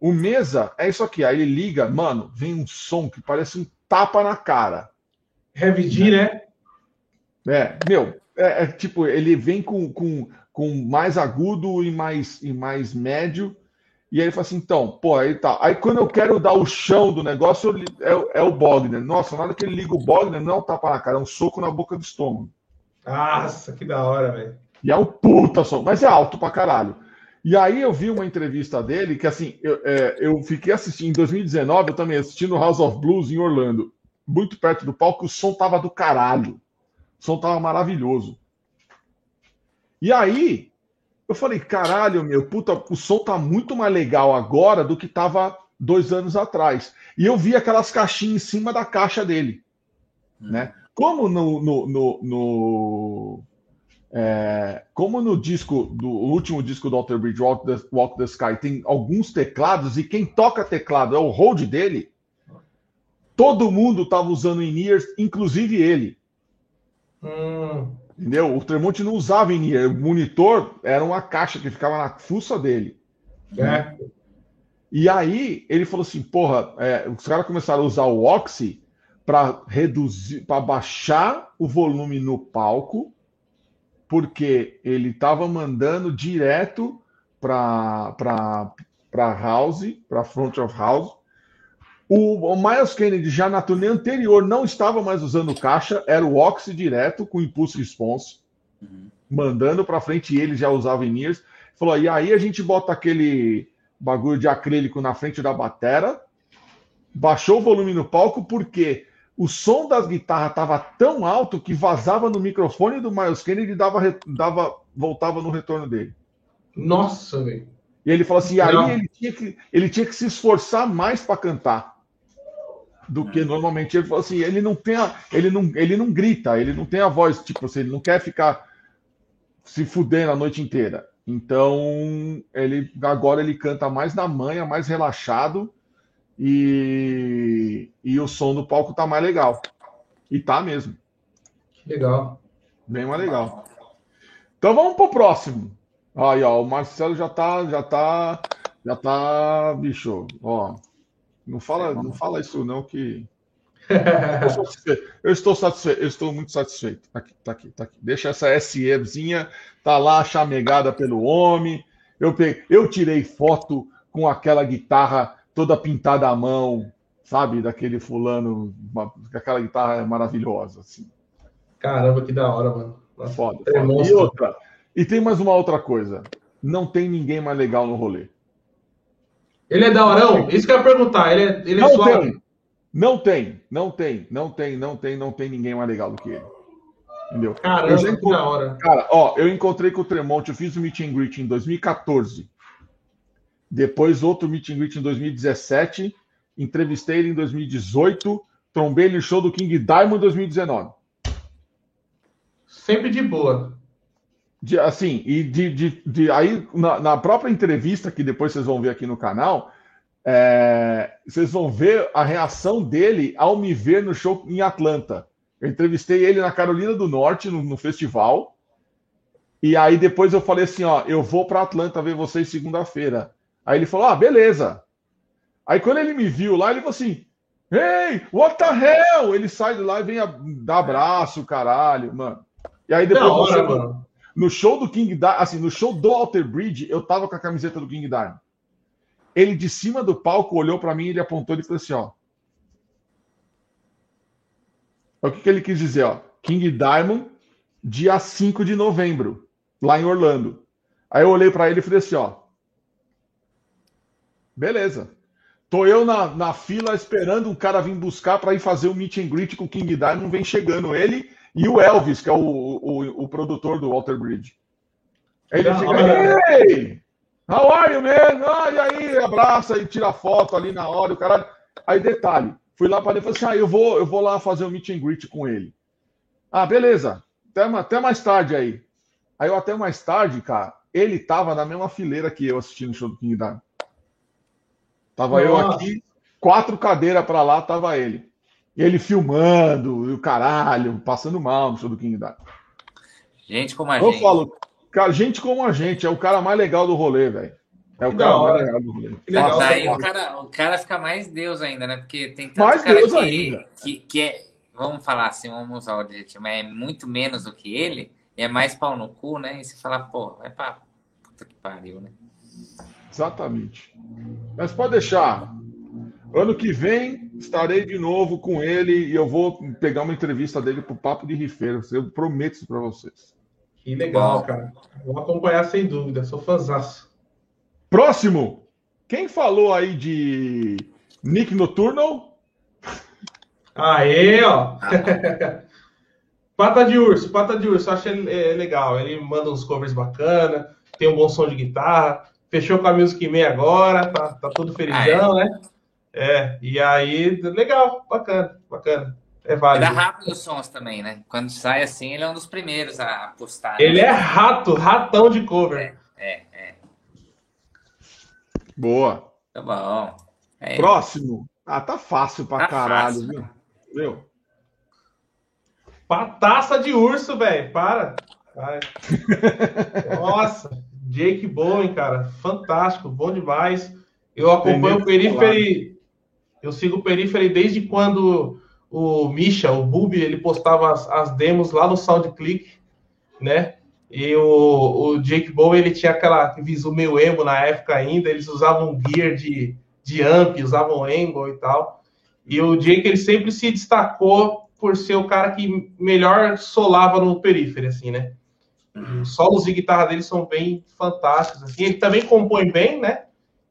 O Mesa é isso aqui. Aí ele liga, mano, vem um som que parece um tapa na cara. Heavy D, né? É, meu, é, é, tipo, ele vem com, com, com mais agudo e mais, e mais médio. E aí ele fala assim, então, pô, aí tá. Aí quando eu quero dar o chão do negócio, é, é o Bogner. Nossa, nada que ele liga o Bogner, não é um tapa na cara, é um soco na boca do estômago. Nossa, que da hora, velho. E é um puta som, mas é alto pra caralho. E aí eu vi uma entrevista dele que, assim, eu, é, eu fiquei assistindo, em 2019, eu também assistindo House of Blues em Orlando, muito perto do palco, o som tava do caralho. O som tava maravilhoso. E aí, eu falei, caralho, meu, puta, o som tá muito mais legal agora do que tava dois anos atrás. E eu vi aquelas caixinhas em cima da caixa dele, hum. né? Como no, no, no, no é, como no disco do último disco do Alter Bridge, Walk the, Walk the Sky, tem alguns teclados e quem toca teclado é o hold dele. Todo mundo estava usando in-ears, inclusive ele. Hum. Entendeu? O Tremont não usava in-ear. O monitor era uma caixa que ficava na fuça dele. É. E aí ele falou assim: porra, é, os caras começaram a usar o Oxy para reduzir, para baixar o volume no palco, porque ele estava mandando direto para house, para front of house. O, o, Miles Kennedy já na turnê anterior não estava mais usando caixa, era o Oxy direto com impulso response, mandando para frente e ele já usava in -ears. Falou, e aí a gente bota aquele bagulho de acrílico na frente da batera, baixou o volume no palco porque o som das guitarras estava tão alto que vazava no microfone do Miles Kennedy e dava, dava, voltava no retorno dele. Nossa, velho. E ele falou assim: aí ele tinha, que, ele tinha que se esforçar mais para cantar do que normalmente. Ele falou assim: ele não tem a, ele não, ele não grita, ele não tem a voz, tipo assim, ele não quer ficar se fudendo a noite inteira. Então, ele agora ele canta mais na manhã, mais relaxado e, e o som do palco tá mais legal. E tá mesmo. Legal. Bem mais legal. Então vamos pro próximo. Aí, ó, o Marcelo já tá, já tá, já tá, bicho, ó. Não fala, não fala isso não que eu estou satisfeito, eu estou muito satisfeito. Tá aqui, tá aqui, tá aqui. Deixa essa SEzinha, tá lá chamegada pelo homem. Eu, peguei, eu tirei foto com aquela guitarra toda pintada à mão, sabe? Daquele fulano, uma, aquela guitarra maravilhosa, assim. Caramba, que da hora, mano. Foda, foda. E outra. E tem mais uma outra coisa. Não tem ninguém mais legal no rolê. Ele é da horão? Isso que eu ia perguntar. Ele é, ele é não suave. Tem. Não tem, não tem, não tem, não tem, não tem ninguém mais legal do que ele. Entendeu? Caramba, que da hora. Cara, ó, eu encontrei com o Tremonte, eu fiz o meet and greet em 2014. Depois outro meet and greet em 2017, entrevistei ele em 2018, trombei ele no show do King Diamond em 2019. Sempre de boa. De, assim, e de, de, de aí na, na, própria entrevista que depois vocês vão ver aqui no canal, é, vocês vão ver a reação dele ao me ver no show em Atlanta. Eu entrevistei ele na Carolina do Norte, no, no festival. E aí depois eu falei assim, ó, eu vou para Atlanta ver vocês segunda-feira. Aí ele falou: Ah, beleza. Aí quando ele me viu lá, ele falou assim: Hey, what the hell? Ele sai de lá e vem a, dar abraço, caralho, mano. E aí depois no, show, mano. no show do King Diamond, assim, no show do Alter Bridge, eu tava com a camiseta do King Diamond. Ele de cima do palco olhou para mim, ele apontou e falou assim: Ó. O que, que ele quis dizer, ó? King Diamond, dia 5 de novembro, lá em Orlando. Aí eu olhei para ele e falei assim: Ó, Beleza. Tô eu na, na fila esperando um cara vir buscar para ir fazer o meet and greet com o King Diamond, vem chegando ele e o Elvis, que é o, o, o produtor do Walter Bridge. Aí ele fica, hey, how are you, man? Ah, e aí, abraça e tira foto ali na hora, o cara. Aí, detalhe, fui lá para ele e falei assim: ah, eu vou, eu vou lá fazer o meet and greet com ele. Ah, beleza, até, até mais tarde aí. Aí eu até mais tarde, cara, ele tava na mesma fileira que eu assistindo o show do King Diamond. Tava Nossa. eu aqui, quatro cadeiras para lá, tava ele. E ele filmando, e o caralho, passando mal no show do King Diamond. Gente como a eu gente. Eu falo, cara, gente como a gente, é o cara mais legal do rolê, velho. É o que cara mais legal do rolê. Legal, Daí o cara, o cara fica mais Deus ainda, né? Porque tem tanto mais cara Deus que, ainda. Que, que é, vamos falar assim, vamos usar o adjetivo, mas é muito menos do que ele, e é mais pau no cu, né? E você fala, pô, vai pra puta que pariu, né? Exatamente. Mas pode deixar. Ano que vem estarei de novo com ele e eu vou pegar uma entrevista dele pro Papo de Rifeiro. Eu prometo isso para vocês. Que legal, cara. Vou acompanhar sem dúvida. Sou fãzaço. Próximo. Quem falou aí de Nick Nocturnal? Aê, ó. pata de urso, pata de urso. Eu acho ele é, legal. Ele manda uns covers bacana, tem um bom som de guitarra. Fechou com a Music Man agora, tá, tá tudo felizão, ah, é? né? É, e aí, legal, bacana, bacana. É válido. Ele é rápido os sons também, né? Quando sai assim, ele é um dos primeiros a postar. Ele né? é rato, ratão de cover. É, é. é. Boa. Tá bom. É Próximo. Ah, tá fácil pra tá caralho, fácil, viu? Viu? Pataça de urso, velho. Para. Nossa, Jake Bowen, cara. Fantástico, bom demais. Eu acompanho o Periphery eu sigo o Periphery desde quando o Misha, o Bubi, ele postava as, as demos lá no SoundClick, né? E o, o Jake Bowen, ele tinha aquela visão meio emo na época ainda, eles usavam gear de, de amp, usavam angle e tal. E o Jake, ele sempre se destacou por ser o cara que melhor solava no Periphery, assim, né? Os solos de guitarra dele são bem fantásticos, assim. Ele também compõe bem, né?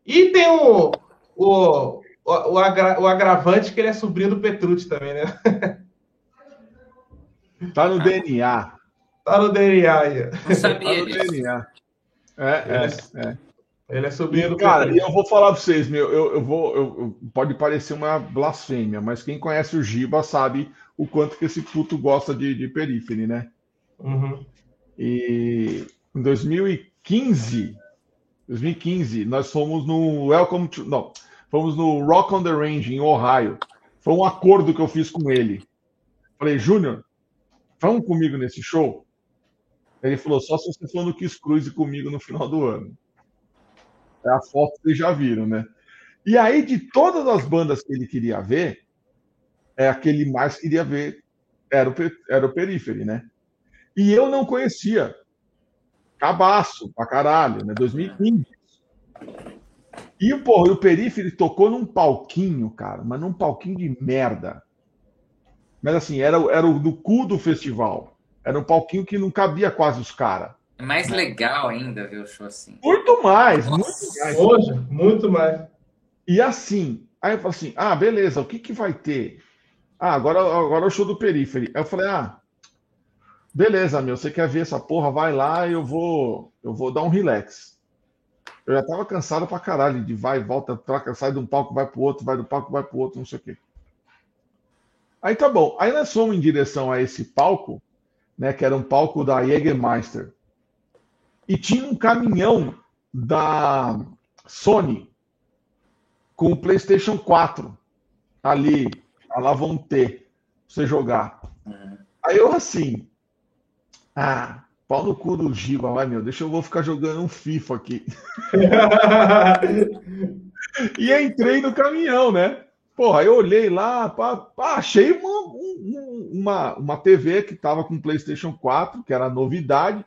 E tem o, o, o, agra, o agravante que ele é sobrinho do Petrucci também, né? Tá no DNA. Tá no DNA aí. Não sabia tá no disso. DNA. É, é, é. Ele é sobrinho do Cara, e eu vou falar pra vocês, meu, eu, eu vou. Eu, pode parecer uma blasfêmia, mas quem conhece o Giba sabe o quanto que esse puto gosta de, de perífere, né? Uhum. E em 2015, 2015, nós fomos no Welcome to. Não, Fomos no Rock on the Range, em Ohio. Foi um acordo que eu fiz com ele. Falei, Júnior, vamos comigo nesse show? Ele falou, só se você for no Kiss Cruise comigo no final do ano. É a foto que vocês já viram, né? E aí, de todas as bandas que ele queria ver, é aquele mais queria ver era o, era o Periphery, né? E eu não conhecia. Cabaço pra caralho, né? 2015. E porra, o Periphery tocou num palquinho, cara, mas num palquinho de merda. Mas assim, era, era o do cu do festival. Era um palquinho que não cabia quase os caras. É mais legal ainda ver o show assim. Muito mais, Nossa. muito mais. Hoje, muito mais. E assim, aí eu falei assim: ah, beleza, o que, que vai ter? Ah, agora, agora é o show do Periphery. Aí eu falei: ah, beleza, meu, você quer ver essa porra? Vai lá, eu vou, eu vou dar um relax. Eu já tava cansado pra caralho de vai, volta, troca, sai de um palco, vai pro outro, vai do palco, vai pro outro, não sei o quê. Aí tá bom. Aí nós fomos em direção a esse palco, né, que era um palco da Jägermeister. E tinha um caminhão da Sony com o PlayStation 4 ali, lá vão ter, pra você jogar. Uhum. Aí eu assim, ah, Pau no cu do Giba, vai meu, deixa eu vou ficar jogando um FIFA aqui. e entrei no caminhão, né? Porra, eu olhei lá, pá, pá, achei uma, uma, uma TV que tava com PlayStation 4, que era novidade,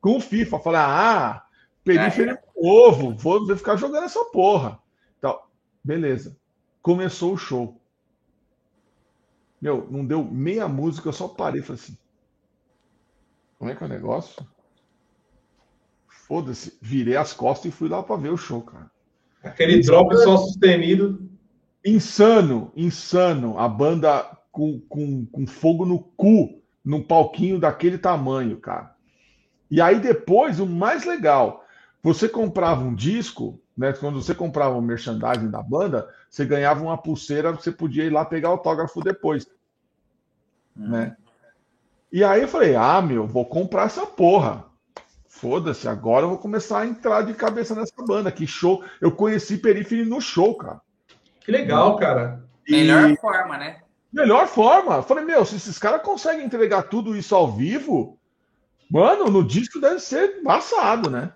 com FIFA. Falei, ah, perífero é. novo, vou ficar jogando essa porra. Então, beleza. Começou o show. Meu, não deu meia música, eu só parei e falei assim: como é que é o negócio? Foda-se. Virei as costas e fui lá para ver o show, cara. Aquele drop só sustenido. Insano, insano. A banda com, com, com fogo no cu, num palquinho daquele tamanho, cara. E aí depois, o mais legal, você comprava um disco, né? Quando você comprava o um merchandising da banda, você ganhava uma pulseira, você podia ir lá pegar autógrafo depois. Hum. Né? E aí eu falei, ah, meu, vou comprar essa porra. Foda-se, agora eu vou começar a entrar de cabeça nessa banda. Que show. Eu conheci Periphery no show, cara. Que legal, cara. E... Melhor forma, né? Melhor forma. Eu falei, meu, se esses caras conseguem entregar tudo isso ao vivo, mano, no disco deve ser embaçado, né?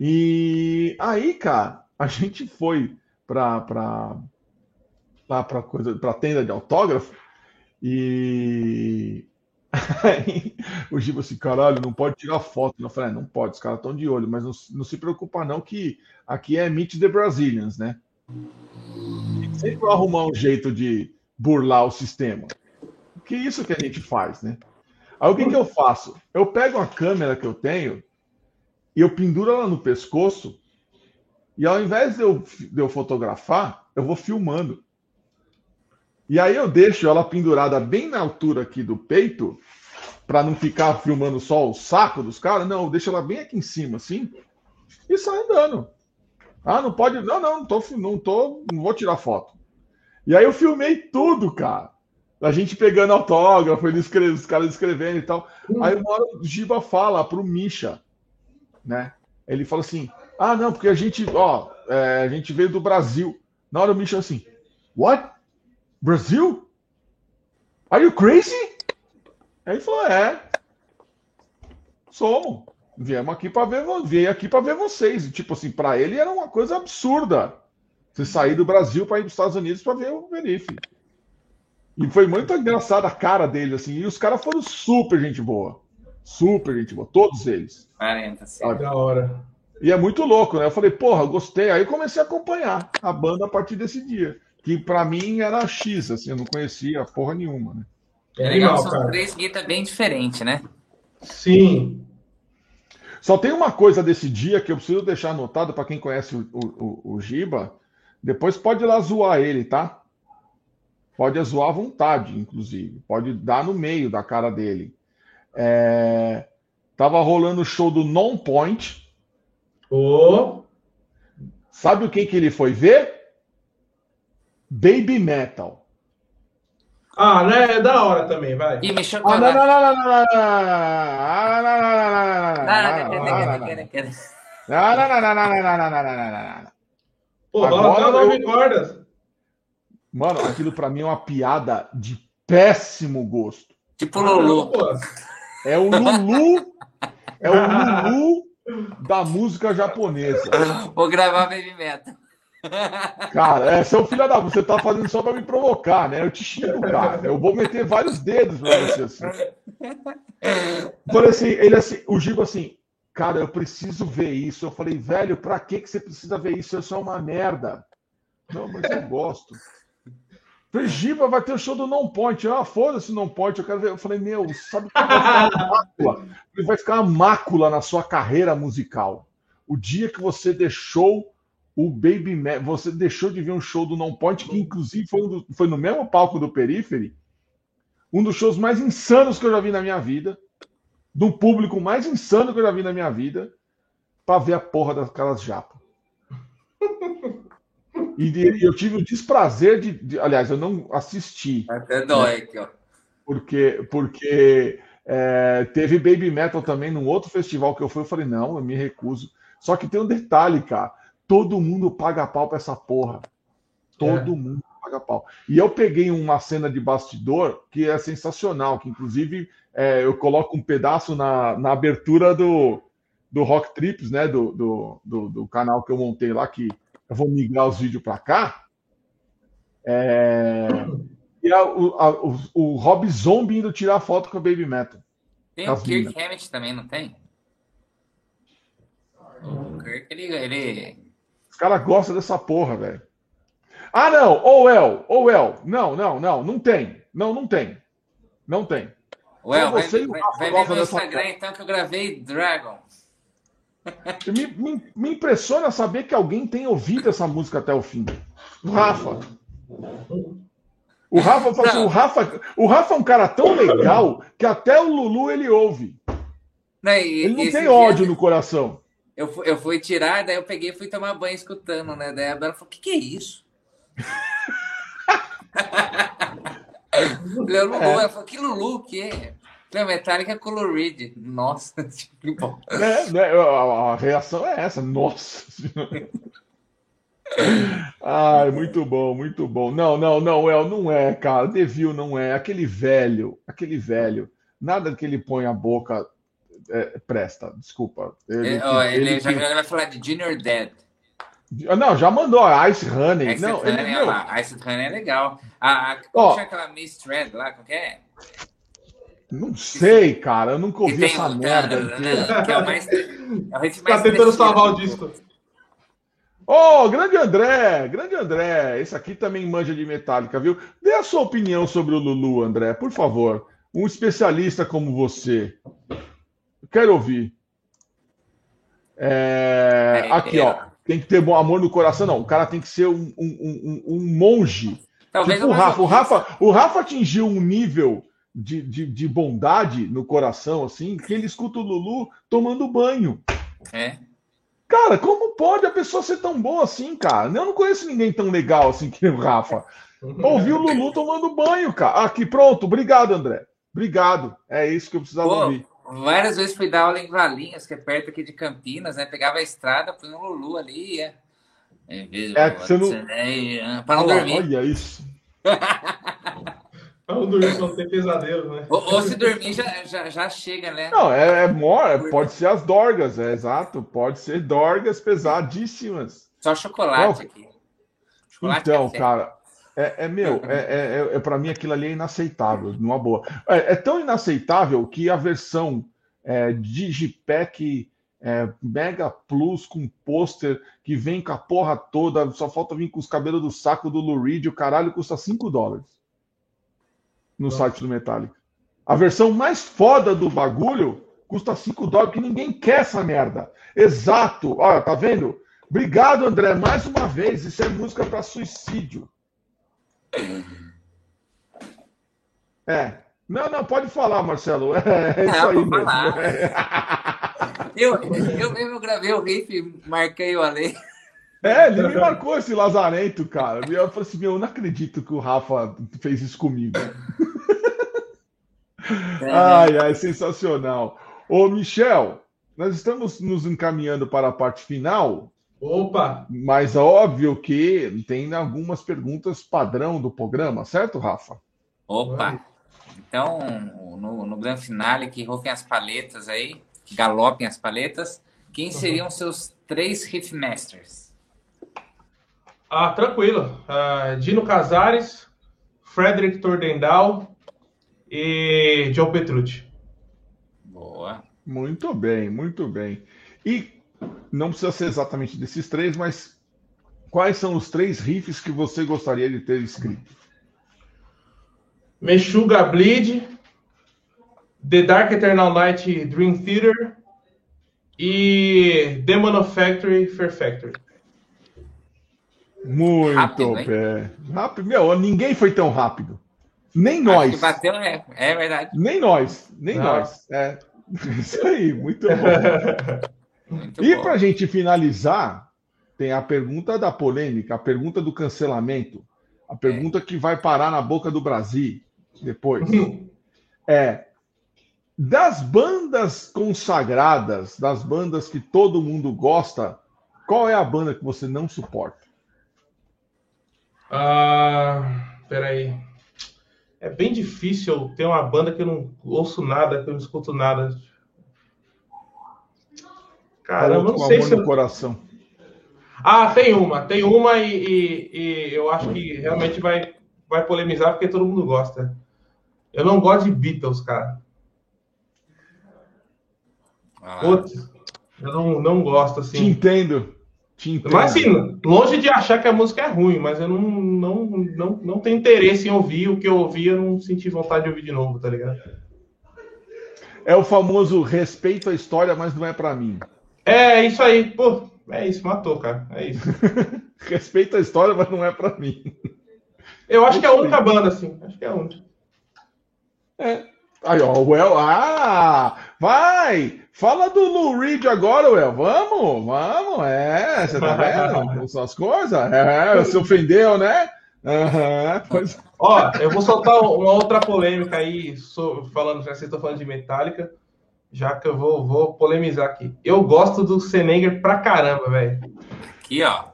E aí, cara, a gente foi pra, pra, lá pra, coisa, pra tenda de autógrafo e Aí o Giba assim, caralho, não pode tirar foto. Eu falei, é, não pode, os caras estão de olho, mas não, não, se preocupa não que aqui é Meet the Brazilians, né? Sempre arrumar um jeito de burlar o sistema. Que isso que a gente faz, né? Aí o que, que eu faço? Eu pego a câmera que eu tenho e eu penduro ela no pescoço e ao invés de eu, de eu fotografar, eu vou filmando. E aí eu deixo ela pendurada bem na altura aqui do peito, para não ficar filmando só o saco dos caras. Não, eu deixo ela bem aqui em cima, assim, e sai andando. Ah, não pode. Não, não, não tô, não tô, não vou tirar foto. E aí eu filmei tudo, cara. A gente pegando autógrafo, ele escreve, os caras escrevendo e tal. Aí uma hora o Giba fala pro Misha, né? Ele fala assim: Ah, não, porque a gente, ó, é, a gente veio do Brasil. Na hora o Misha assim, What? Brasil? Are you crazy? Aí ele falou: É. Somos. Viemos aqui para ver, veio aqui para ver vocês. E, tipo assim, para ele era uma coisa absurda. Você sair do Brasil para ir para os Estados Unidos para ver o Verife. E foi muito engraçada a cara dele, assim. E os caras foram super gente boa. Super gente boa, todos eles. 40, sim. Da hora. E é muito louco, né? Eu falei, porra, gostei. Aí eu comecei a acompanhar a banda a partir desse dia que para mim era X, assim, eu não conhecia porra nenhuma, né? É legal, são cara. três guitas bem diferentes, né? Sim. Só tem uma coisa desse dia que eu preciso deixar anotado para quem conhece o, o, o, Giba. Depois pode ir lá zoar ele, tá? Pode zoar à vontade, inclusive. Pode dar no meio da cara dele. É... Tava rolando o show do Non Point. Oh. Sabe o que, que ele foi ver? Baby Metal. Ah, né? É da hora também, vai. E me chama. ah, não, não, não, não, não, não, Pô, Agora, nove eu... cordas. Mano, aquilo pra mim é uma piada de péssimo gosto. Tipo Lulu. É o Lulu. É o Lulu da música japonesa. Vou gravar Baby Metal. Cara, é, seu filho da você tá fazendo só para me provocar, né? Eu te xingo, cara. Eu vou meter vários dedos pra você assim. Falei assim, ele assim, o Giba assim, cara, eu preciso ver isso. Eu falei, velho, pra que que você precisa ver isso? Isso é uma merda. Não, mas eu gosto. Falei, Giba vai ter o show do Non Point. Ah, foda-se Non Point, eu quero ver. Eu falei, meu, sabe que vai ficar uma mácula? Ele vai ficar uma mácula na sua carreira musical. O dia que você deixou o Baby Ma você deixou de ver um show do Non Point, que inclusive foi, um do, foi no mesmo palco do Periphery, um dos shows mais insanos que eu já vi na minha vida, do público mais insano que eu já vi na minha vida, para ver a porra daquelas japas. E, e, eu tive o desprazer de, de, Aliás, eu não assisti. Até dói aqui, ó. Porque, porque é, teve Baby Metal também num outro festival que eu fui. Eu falei, não, eu me recuso. Só que tem um detalhe, cara todo mundo paga pau pra essa porra. Todo é. mundo paga pau. E eu peguei uma cena de bastidor que é sensacional, que inclusive é, eu coloco um pedaço na, na abertura do, do Rock Trips, né? Do, do, do, do canal que eu montei lá, que eu vou migrar os vídeos para cá. É... E a, o, a, o, o Rob Zombie indo tirar foto com a Baby Metal. Tem o Kirk Hammett também, não tem? O Kirk, ele, ele os caras gostam dessa porra, velho. Ah, não, ou El, ou El. Não, não, não, não tem. Não, não tem. Não tem. Well, vai, vai, vai ver meu Instagram porra. então que eu gravei Dragon. Me, me, me, impressiona saber que alguém tem ouvido essa música até o fim. O Rafa. O Rafa, assim, o Rafa, o Rafa é um cara tão legal que até o Lulu ele ouve. Não, e, ele não tem ódio no coração. Eu, fui, eu fui tirar, daí eu peguei e fui tomar banho escutando, né? Daí a Bela falou: o que, que é isso? Lulu, é. ela falou: que Lulu, que é? Falei, Metallica Color Nossa, que bom. Né, a, a reação é essa, nossa. Ai, muito bom, muito bom. Não, não, não, El, não é, cara. Devil não é. Aquele velho, aquele velho, nada que ele põe a boca é, presta, desculpa. Ele, é, ó, ele, ele já que... vai falar de Junior Dead. Ah, não, já mandou a Ice Honey. Ice não, Honey, ele, lá, Ice Honey é legal. A, a, aquela Miss Thread lá, que é? Não sei, cara. Eu nunca ouvi essa merda. Que é o mais. É o tá tentando salvar o disco. Ô, oh, grande André, grande André, esse aqui também manja de metálica, viu? Dê a sua opinião sobre o Lulu, André, por favor. Um especialista como você. Quero ouvir. É... Aqui, ó. Tem que ter bom amor no coração, não. O cara tem que ser um, um, um, um monge. Talvez tipo o Rafa. O Rafa, o Rafa atingiu um nível de, de, de bondade no coração, assim, que ele escuta o Lulu tomando banho. É. Cara, como pode a pessoa ser tão boa assim, cara? Eu não conheço ninguém tão legal assim que o Rafa. Ouvi o Lulu tomando banho, cara. Aqui, pronto. Obrigado, André. Obrigado. É isso que eu precisava Pô, ouvir. Várias vezes fui dar aula em Valinhos, que é perto aqui de Campinas, né? Pegava a estrada, fui no Lulu ali, ia. É, você não... Né? Para não dormir. Olha isso. Para não dormir, não ter pesadelo, né? Ou, ou, se dormir, já, já, já chega, né? Não, é, é mor, pode ser as dorgas, é exato. Pode ser dorgas pesadíssimas. Só chocolate não, aqui. Chocolate então, cara, é, é meu, é, é, é, é para mim aquilo ali é inaceitável, numa boa. É, é tão inaceitável que a versão é, Digipack é, Mega Plus com pôster que vem com a porra toda, só falta vir com os cabelos do saco do Lou Reed, o caralho custa 5 dólares no site do Metallica. A versão mais foda do bagulho custa 5 dólares, porque ninguém quer essa merda. Exato. Olha, tá vendo? Obrigado, André, mais uma vez. Isso é música para suicídio. É. Não, não, pode falar, Marcelo. É, é isso aí mesmo. Eu, eu mesmo gravei o riff, marquei o Ale. É, ele me marcou esse lazarento, cara. Eu falei assim, meu, eu não acredito que o Rafa fez isso comigo. É, ai, ai, sensacional. Ô, Michel, nós estamos nos encaminhando para a parte final. Opa! Mas óbvio que tem algumas perguntas padrão do programa, certo, Rafa? Opa! Então, no, no grande finale, que rufem as paletas aí, que galopem as paletas, quem uhum. seriam uhum. seus três riffmasters? Ah, tranquilo. Uh, Dino Casares, Frederick Tordendal e Joe Petrucci. Boa. Muito bem, muito bem. E não precisa ser exatamente desses três, mas quais são os três riffs que você gostaria de ter escrito? Meshuga Bleed, The Dark Eternal Night Dream Theater e The Manufactory Fair Factory. Muito rápido, bem. Rápido, meu, ninguém foi tão rápido. Nem nós. bateu, é, é verdade. Nem nós, nem Não. nós. É. Isso aí, muito bom. muito e para a gente finalizar, tem a pergunta da polêmica, a pergunta do cancelamento, a pergunta é. que vai parar na boca do Brasil depois. é das bandas consagradas, das bandas que todo mundo gosta, qual é a banda que você não suporta? Ah, peraí é bem difícil ter uma banda que eu não ouço nada, que eu não escuto nada. Caramba, não sei se. Eu... coração. Ah, tem uma, tem uma e, e, e, eu acho que realmente vai, vai polemizar porque todo mundo gosta. Eu não gosto de Beatles, cara. Ah. Putz, eu não, não gosto assim. Te entendo. Mas assim, longe de achar que a música é ruim, mas eu não, não, não, não tenho interesse em ouvir o que eu ouvi, eu não senti vontade de ouvir de novo, tá ligado? É o famoso respeito à história, mas não é para mim. É, isso aí, pô, é isso, matou, cara, é isso. respeito à história, mas não é para mim. Eu acho que é a única banda, assim, acho que é a única. É. Aí, ó, o El, ah, vai! Fala do Lou Reed agora, Well. Vamos, vamos. É, você tá vendo? Essas coisas. É, se ofendeu, né? Uhum, pois... Ó, eu vou soltar uma outra polêmica aí, falando, já vocês estão falando de Metallica, já que eu vou, vou polemizar aqui. Eu gosto do Senenger pra caramba, velho. Aqui, ó.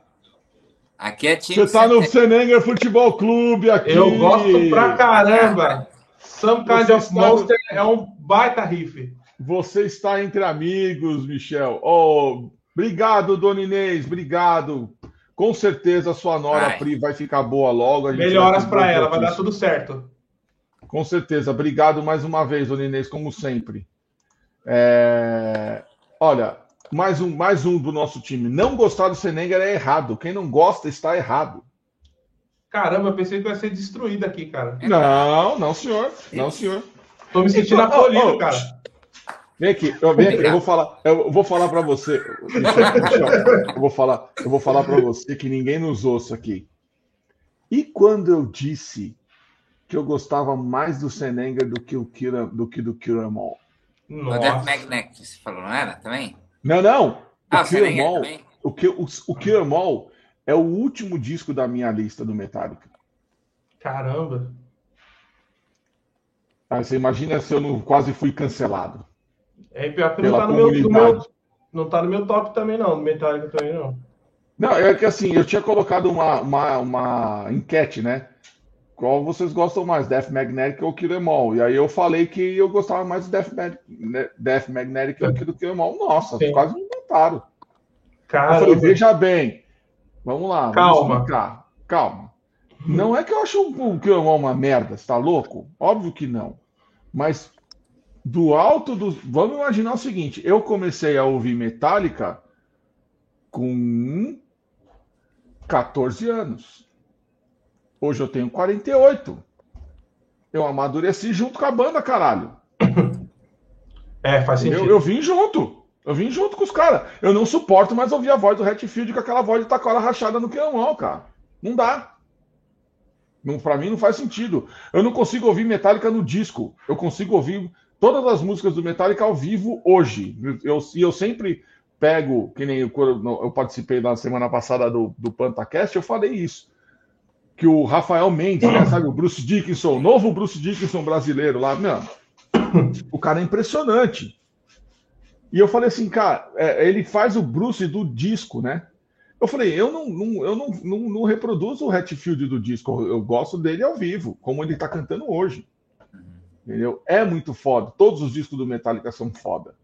Aqui é time. Você tá no Senenger Futebol Clube aqui. Eu gosto pra caramba. Some Kind Você of Monster no... é um baita riff. Você está entre amigos, Michel. Oh, obrigado, Dona Inês, obrigado. Com certeza a sua nora Ai. Pri vai ficar boa logo. Melhoras para ela, vai dar tudo certo. Com certeza. Obrigado mais uma vez, Dona Inês, como sempre. É... Olha, mais um, mais um do nosso time. Não gostar do Senenger é errado. Quem não gosta está errado. Caramba, eu pensei que ia ser destruído aqui, cara. Não, não, senhor. Não, senhor. Tô me sentindo Então, acolhido, ó, ó, cara. Vem aqui, eu, vem aqui, eu vou falar, eu vou falar para você, eu vou falar, eu vou falar para você que ninguém nos ouça aqui. E quando eu disse que eu gostava mais do Senenger do que o Kira, do que do Kiramol? O Death Nossa. Magnetic, você falou, não era também? Não, não. Ah, O o Senenger Kiramol, também? o que o, o Kiramol é o último disco da minha lista do Metallica. Caramba. Aí você imagina se eu não quase fui cancelado É pior que não tá, no meu, no meu, não tá no meu top também, não. No Metallica também, não. Não, é que assim, eu tinha colocado uma, uma, uma enquete, né? Qual vocês gostam mais, Death Magnetic ou Kill Em All? E aí eu falei que eu gostava mais do Death, Mag né, Death Magnetic do que do Kill Em All. Nossa, Sim. quase me mataram. Eu Caramba. falei, veja bem, vamos lá, vamos Calma. explicar. Calma. Não é que eu acho o Kill Em All uma merda, você tá louco? Óbvio que não. Mas do alto dos... Vamos imaginar o seguinte, eu comecei a ouvir Metallica com 14 anos. Hoje eu tenho 48. Eu amadureci junto com a banda, caralho. É, faz Eu, sentido. eu vim junto. Eu vim junto com os caras. Eu não suporto mais ouvir a voz do Hatfield com aquela voz de tacola rachada no pianão, cara. Não dá. Não, pra mim não faz sentido. Eu não consigo ouvir Metallica no disco. Eu consigo ouvir todas as músicas do Metallica ao vivo hoje. Eu, e eu sempre pego, que nem eu, eu participei na semana passada do, do Pantacast, eu falei isso. Que o Rafael Mendes, né, sabe, o Bruce Dickinson, o novo Bruce Dickinson brasileiro lá, meu, o cara é impressionante. E eu falei assim, cara, é, ele faz o Bruce do disco, né? Eu falei, eu não, não- eu não, não, não reproduzo o Hatfield do disco, eu gosto dele ao vivo, como ele tá cantando hoje. Entendeu? É muito foda. Todos os discos do Metallica são foda.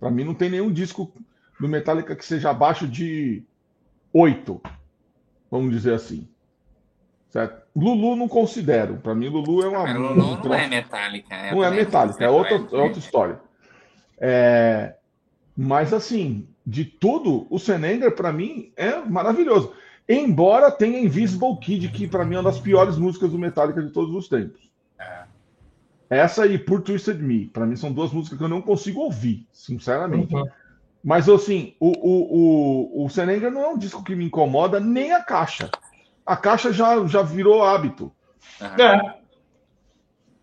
Pra mim não tem nenhum disco do Metallica que seja abaixo de oito, vamos dizer assim. Certo? Lulu não considero. Pra mim, Lulu é uma. Mas um Lulu não troço- é Metallica. eu não é metálica, é outra, é outra história. É, mas assim, de tudo, o Senenger para mim é maravilhoso. Embora tenha Invisible Kid, que para mim é uma das piores músicas do Metallica de todos os tempos. É. Essa e Por Twisted Me, para mim são duas músicas que eu não consigo ouvir, sinceramente. Uhum. Mas assim, o, o, o, o Senenger não é um disco que me incomoda, nem a caixa. A caixa já, já virou hábito. Aham. É,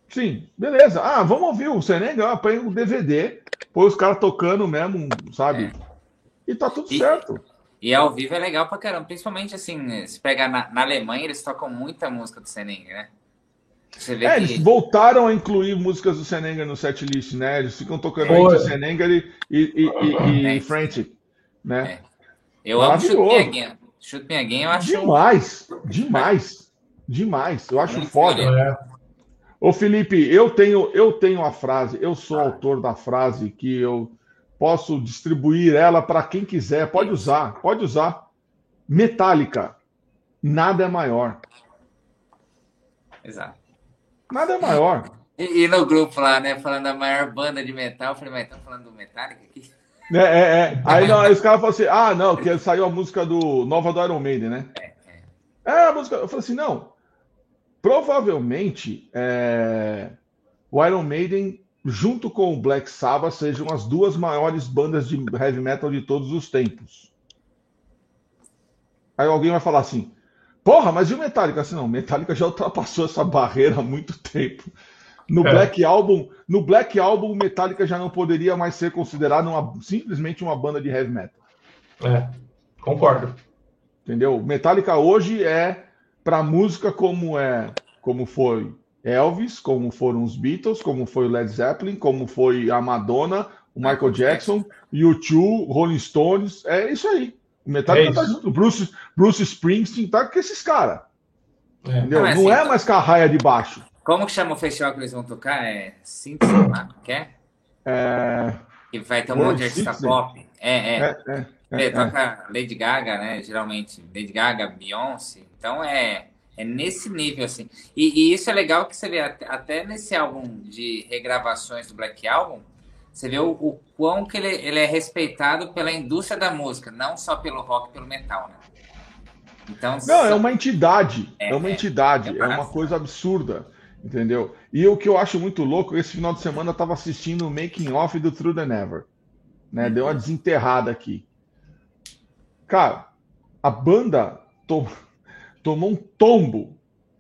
Sim, beleza. Ah, vamos ouvir o Senegal, põe o DVD, põe os caras tocando mesmo, sabe? E tá tudo E- certo. E ao vivo é legal pra caramba. Principalmente assim, se pegar na, na Alemanha, eles tocam muita música do Senenger, né? Você vê É, que. eles voltaram a incluir músicas do Senegal no setlist, né? Eles ficam tocando entre Senegal e, e, e, e, É. e Frantic, né? Eu amo. Again. Shoot Me Again eu acho. Demais, demais, demais. Eu acho Muito foda. maneiro. é. Ô Felipe, eu tenho, eu tenho a frase, eu sou autor da frase que eu posso distribuir ela para quem quiser, pode usar, pode usar. Metálica, nada é maior. Exato. Nada é maior. E, e no grupo lá, né, falando da maior banda de metal, eu falei, mas estão falando do Metallica aqui? É, é, é. Aí, não, aí os caras falam assim: ah, não, que saiu a música do Nova do Iron Maiden, né? É, a música. Eu falei assim: não. Provavelmente é, o Iron Maiden, junto com o Black Sabbath, sejam as duas maiores bandas de heavy metal de todos os tempos. Aí alguém vai falar assim: porra, mas e o Metallica? Assim, não, Metallica já ultrapassou essa barreira há muito tempo. No É. Black Album, no Black Album, o Metallica já não poderia mais ser considerado uma- simplesmente uma banda de heavy metal. É, concordo. Entendeu? Metallica hoje é para música como é, como foi Elvis, como foram os Beatles, como foi o Led Zeppelin, como foi a Madonna, o Michael Jackson, U2, Rolling Stones, é isso aí. O Metallica É tá junto, Bruce, Bruce Springsteen tá com esses caras, É. entendeu? Não, é Não assim, é mais com a raia de baixo. Como que chama o festival que eles vão tocar? É lá, quer? É, Que vai ter um monte de artista pop. É, é. é, é, é, É, é. toca Lady Gaga, né? Geralmente, Lady Gaga, Beyoncé. Então é, É nesse nível, assim. E, e, isso é legal que você vê até, até, nesse álbum de regravações do Black Album, você vê o, o quão que ele, ele, é respeitado pela indústria da música, não só pelo rock, pelo metal, né? Então, não, só... é uma entidade. É, é uma é, entidade. É, é uma coisa absurda. Entendeu? E o que eu acho muito louco, esse final de semana eu tava assistindo o making off do True the Never. Né? Deu uma desenterrada aqui. Cara, a banda to... tomou um tombo,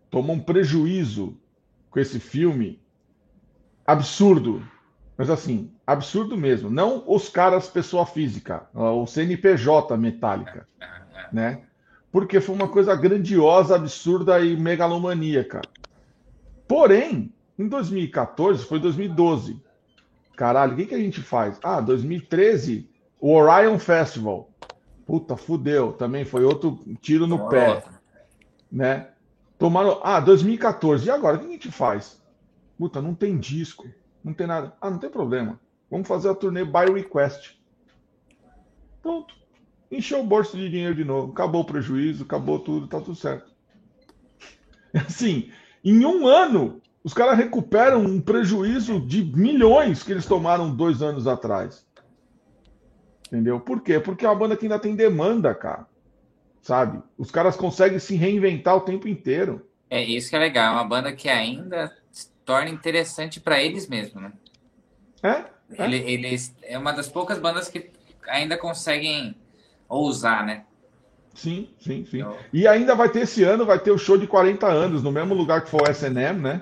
tomou um prejuízo com esse filme absurdo. Mas assim, absurdo mesmo. Não os caras pessoa física, o CNPJ metálica, né? Porque foi uma coisa grandiosa, absurda e megalomaníaca. Porém, em 2014, foi 2012. Caralho, o que, que a gente faz? Ah, 2013, o Orion Festival. Puta, fudeu. Também foi outro tiro no pé. Né? Tomaram. Ah, 2014. E agora? O que a gente faz? Puta, não tem disco. Não tem nada. Ah, não tem problema. Vamos fazer a turnê by request. Pronto. Encheu o bolso de dinheiro de novo. Acabou o prejuízo, acabou tudo, tá tudo certo. Assim, em um ano, os caras recuperam um prejuízo de milhões que eles tomaram dois anos atrás. Entendeu? Por quê? Porque é uma banda que ainda tem demanda, cara. Sabe? Os caras conseguem se reinventar o tempo inteiro. É isso que é legal. É uma banda que ainda se torna interessante para eles mesmos, né? É? é? Ele, eles é uma das poucas bandas que ainda conseguem ousar, né? Sim, sim, sim. Então... E ainda vai ter esse ano, vai ter o show de 40 anos, no mesmo lugar que foi o SNM, né?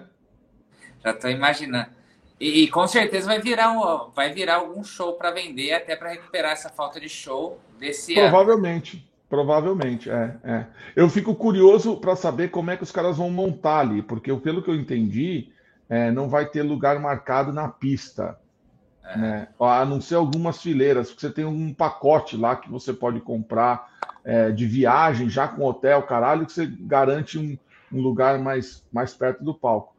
Já tô imaginando. E, e, com certeza vai virar, um, vai virar algum show para vender, até para recuperar essa falta de show desse Provavelmente. Ano. Provavelmente, é, é. Eu fico curioso para saber como é que os caras vão montar ali, porque pelo que eu entendi, é, não vai ter lugar marcado na pista. É. Né? A não ser algumas fileiras, porque você tem um pacote lá que você pode comprar é, de viagem, já com hotel, caralho, que você garante um, um, lugar mais, mais perto do palco.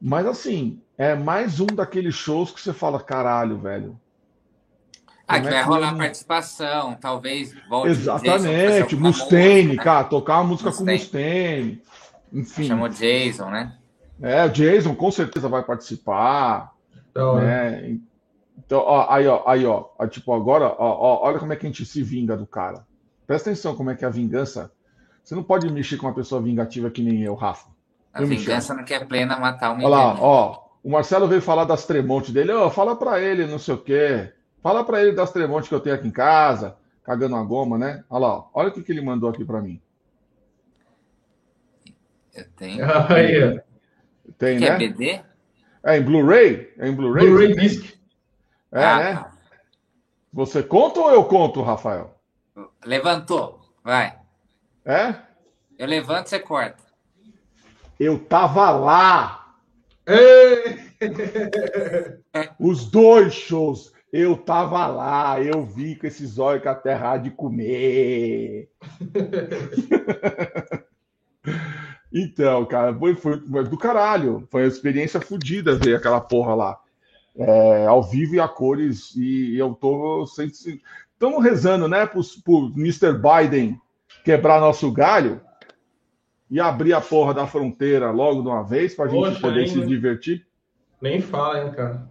Mas assim, é mais um daqueles shows que você fala, caralho, velho. Ah, que vai é rolar participação, talvez volte Exatamente, Mustaine, música, cara, tocar uma música Mustaine. com Mustaine. Enfim. Chamou Jason, né? É, o Jason com certeza vai participar. Então, né? Então ó, aí, ó, aí, ó, tipo, agora, ó, ó, olha como é que a gente se vinga do cara. Presta atenção como é que é a vingança. Você não pode mexer com uma pessoa vingativa que nem eu, Rafa. A eu vingança não quer plena matar um Olha lá, ó. O Marcelo veio falar das Tremonte dele. Ó, fala para ele, não sei o quê. Fala para ele das Tremonte que eu tenho aqui em casa, cagando a goma, né? Olha lá, ó. olha o que, que ele mandou aqui para mim. Eu tenho. Aí, tem, que né? É BD? É em Blu-ray? É em Blu-ray? Blu-ray Disc. É, ah, né? Tá. Você conta ou eu conto, Rafael? Levantou, vai. É? Eu levanto, você corta. Eu tava lá. Os dois shows. Eu tava lá, eu vi com esses olhos que a terra há de comer. então, cara, foi, foi, foi, do caralho. Foi uma experiência fodida ver aquela porra lá. É, ao vivo e a cores. E, e eu tô sempre Estamos rezando, né, para o Mr. Biden quebrar nosso galho e abrir a porra da fronteira logo de uma vez para a gente poder ainda. se divertir. Nem fala, hein, cara.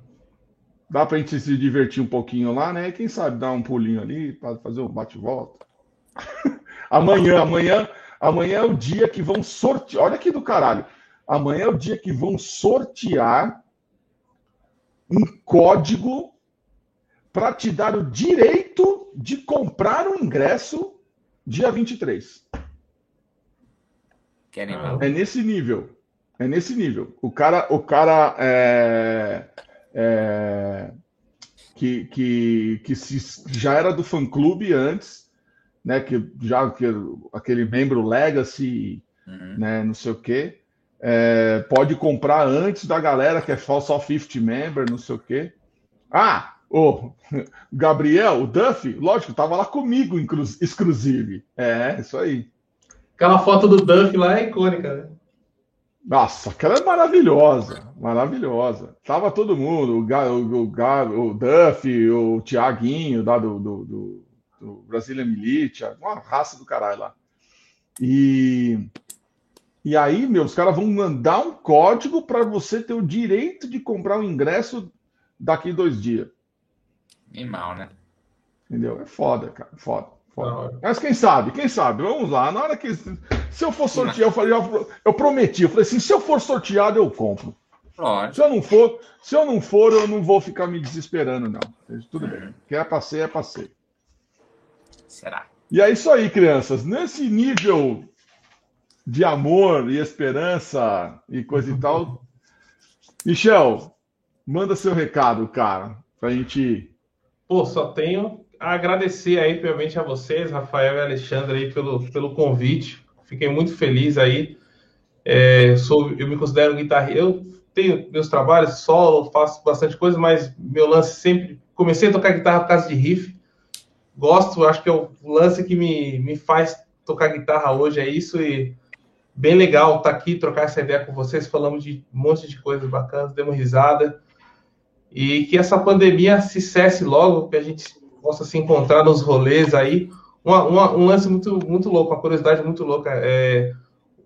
Dá para a gente se divertir um pouquinho lá, né? Quem sabe dar um pulinho ali para fazer um bate-volta. amanhã, amanhã, amanhã é o dia que vão sortear. Olha aqui do caralho. Amanhã é o dia que vão sortear um código para te dar o direito de comprar o ingresso dia 23. É nesse nível. É nesse nível. O cara, o cara é, é, que, que, que se, já era do fã clube antes, né? Que já que aquele membro Legacy, uhum. né? Não sei o quê. É, pode comprar antes da galera que é só 50 member, não sei o quê. Ah, o Gabriel, o Duff, lógico, estava lá comigo, exclusive. É, isso aí. Aquela foto do Duff lá é icônica, né? Nossa, aquela é maravilhosa, maravilhosa. Tava todo mundo, o, Ga, o, o, o Duff, o Tiaguinho, lá do, do, do, do Brasília Militia, uma raça do caralho lá. E, E aí, meu, os caras vão mandar um código para você ter o direito de comprar o um ingresso daqui dois dias. E mal, né? Entendeu? É foda, cara. Foda. foda. Mas quem sabe, quem sabe? Vamos lá. Na hora que. Se eu for sortear, eu falei, eu prometi, eu falei assim: se eu for sorteado, eu compro. Lógico. Se eu não for, se eu não for, eu não vou ficar me desesperando, não. Tudo bem. Que é pra ser, é pra ser. Será? E é isso aí, crianças. Nesse nível de amor e esperança e coisa e tal. Michel, manda seu recado, cara, pra gente. Pô, só tenho a agradecer aí, primeiramente, a vocês, Rafael e Alexandre, aí, pelo, pelo convite. Fiquei muito feliz aí. É, sou, eu me considero guitarrista. Eu tenho meus trabalhos solo, faço bastante coisa, mas meu lance sempre. Comecei a tocar guitarra por causa de riff. Gosto, acho que é o lance que me, me faz tocar guitarra hoje, é isso. E bem legal estar tá aqui, trocar essa ideia com vocês. Falamos de um monte de coisas bacanas, demos risada. E que essa pandemia se cesse logo, que a gente possa se encontrar nos rolês aí. Uma, uma, um lance muito, muito louco, uma curiosidade muito louca. É,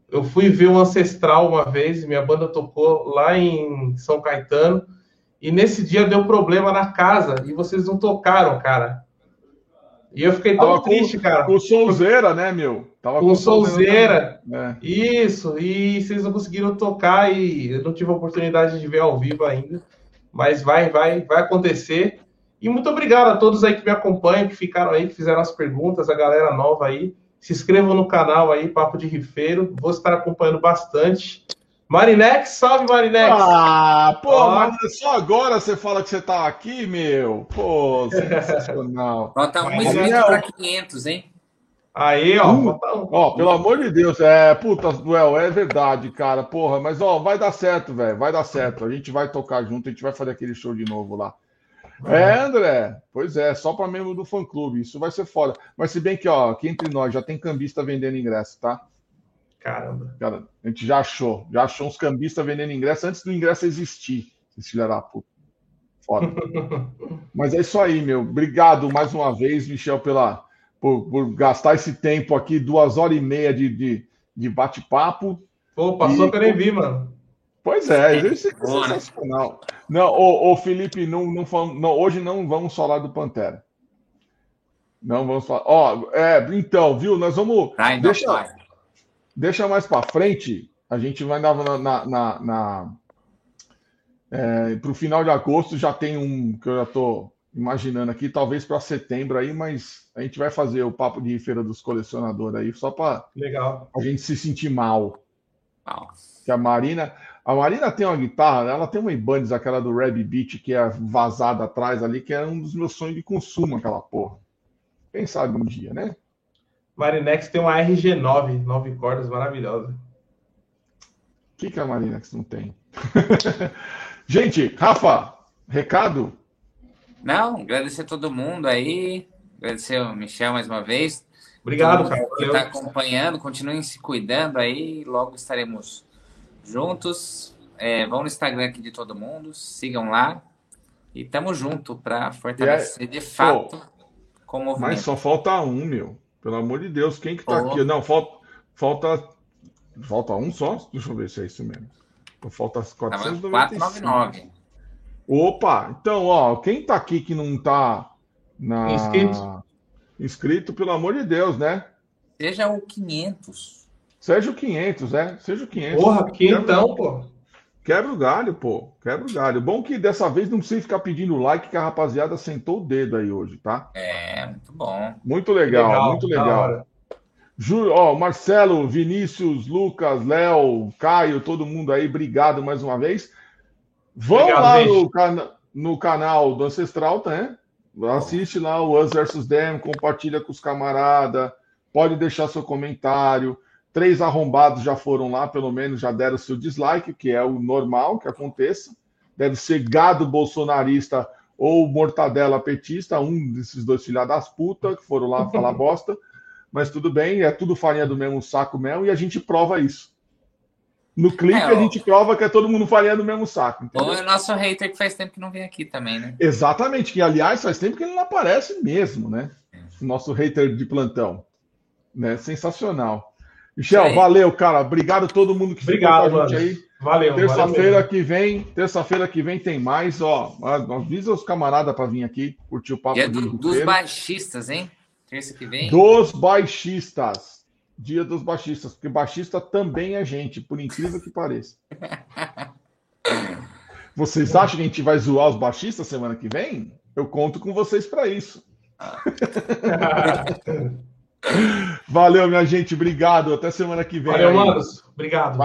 eu fui ver o Ancestral uma vez, minha banda tocou lá em São Caetano, e nesse dia deu problema na casa, e vocês não tocaram, cara. E eu fiquei tão Tava triste, com, cara. Com Souzeira, né, meu? Tava com, com Souzeira. É. Isso, e vocês não conseguiram tocar e eu não tive a oportunidade de ver ao vivo ainda. Mas vai, vai, vai acontecer. E muito obrigado a todos aí que me acompanham, que ficaram aí, que fizeram as perguntas, a galera nova aí. Se inscrevam no canal aí, Papo de Rifeiro. Vou estar acompanhando bastante. Marinex, salve Marinex! Ah, pô, ah. mas só agora você fala que você tá aqui, meu. Pô, sensacional. Falta um inscrito para 500, hein? Aí, ó. Um, ó, pelo amor de Deus, é, puta, Duel, é verdade, cara, porra, mas ó, vai dar certo, velho, vai dar certo. A gente vai tocar junto, a gente vai fazer aquele show de novo lá. É, André, pois é, só para membro do fã-clube, isso vai ser foda. Mas se bem que, ó, aqui entre nós já tem cambista vendendo ingresso, tá? Caramba. Cara, a gente já achou, já achou uns cambistas vendendo ingresso antes do ingresso existir, esse filho da puta. Foda. Mas é isso aí, meu. Obrigado mais uma vez, Michel, pela, por, por gastar esse tempo aqui, duas horas e meia de, de, de bate-papo. Pô, passou e, que eu nem vi, mano. Pois é, isso é sensacional. Não, ô, ô Felipe, não, não, não, hoje não vamos falar do Pantera. Não vamos falar. Ó, é, então, viu? Nós vamos. Ai, deixa, deixa mais para frente. A gente vai na, na, na, na é, para o final de agosto já tem um que eu já estou imaginando aqui, talvez para setembro aí, mas a gente vai fazer o papo de feira dos colecionadores aí, só para a gente se sentir mal. Nossa. Que a Marina, a Marina tem uma guitarra, ela tem uma Ibanez, aquela do Rab Beat, que é vazada atrás ali, que é um dos meus sonhos de consumo, aquela porra. Quem sabe um dia, né? Marinex tem uma RG9, nove cordas, maravilhosa. O que, que a Marinex não tem? Gente, Rafa, recado? Não, agradecer a todo mundo aí, agradecer o Michel mais uma vez. Obrigado, cara. Que está acompanhando, continuem se cuidando aí, logo estaremos juntos. É, vão no Instagram aqui de todo mundo, sigam lá. E tamo junto para fortalecer é... de fato Pô, com o movimento. Mas só falta um, meu. Pelo amor de Deus, quem que tá aqui? Não, falta, falta. Falta um só? Deixa eu ver se é isso mesmo. Falta 495. 499. Opa! Então, ó, quem tá aqui que não tá na... inscrito? inscrito, pelo amor de Deus, né? Seja o 500. Seja o 500, é. Seja o 500. Porra, quentão, pô. Quebra o galho, pô. Quebra o galho. Bom que dessa vez não precisa ficar pedindo like, que a rapaziada sentou o dedo aí hoje, tá? É, muito bom. Muito legal, legal muito legal. Ju, ó, Marcelo, Vinícius, Lucas, Léo, Caio, todo mundo aí, obrigado mais uma vez. Vão lá no, cana no, canal do Ancestral, tá, né? Assiste lá o Us vs Dem, compartilha com os camaradas, pode deixar seu comentário. Três arrombados já foram lá, pelo menos já deram seu dislike, que é o normal que aconteça. Deve ser gado bolsonarista ou mortadela petista, um desses dois filha das putas que foram lá falar bosta. Mas tudo bem, é tudo farinha do mesmo saco mesmo, e a gente prova isso. No clipe é, a gente prova que é todo mundo farinha do mesmo saco. Entendeu? Ou é o nosso hater que faz tempo que não vem aqui também, né? Exatamente, que aliás faz tempo que ele não aparece mesmo, né? O nosso hater de plantão. Né? Sensacional. Michel, valeu, cara. Obrigado a todo mundo que Obrigado, ficou com a gente aí. Valeu. Terça-feira que vem, terça-feira que vem tem mais, ó. Avisa os camaradas para vir aqui curtir o papo. Dia do, dos baixistas, hein? Terça que vem. Dos baixistas. Dia dos baixistas, porque baixista também é gente, por incrível que pareça. Vocês acham que a gente vai zoar os baixistas semana que vem? Eu conto com vocês para isso. Valeu, minha gente. Obrigado. Até semana que vem. Valeu, Manos. Obrigado.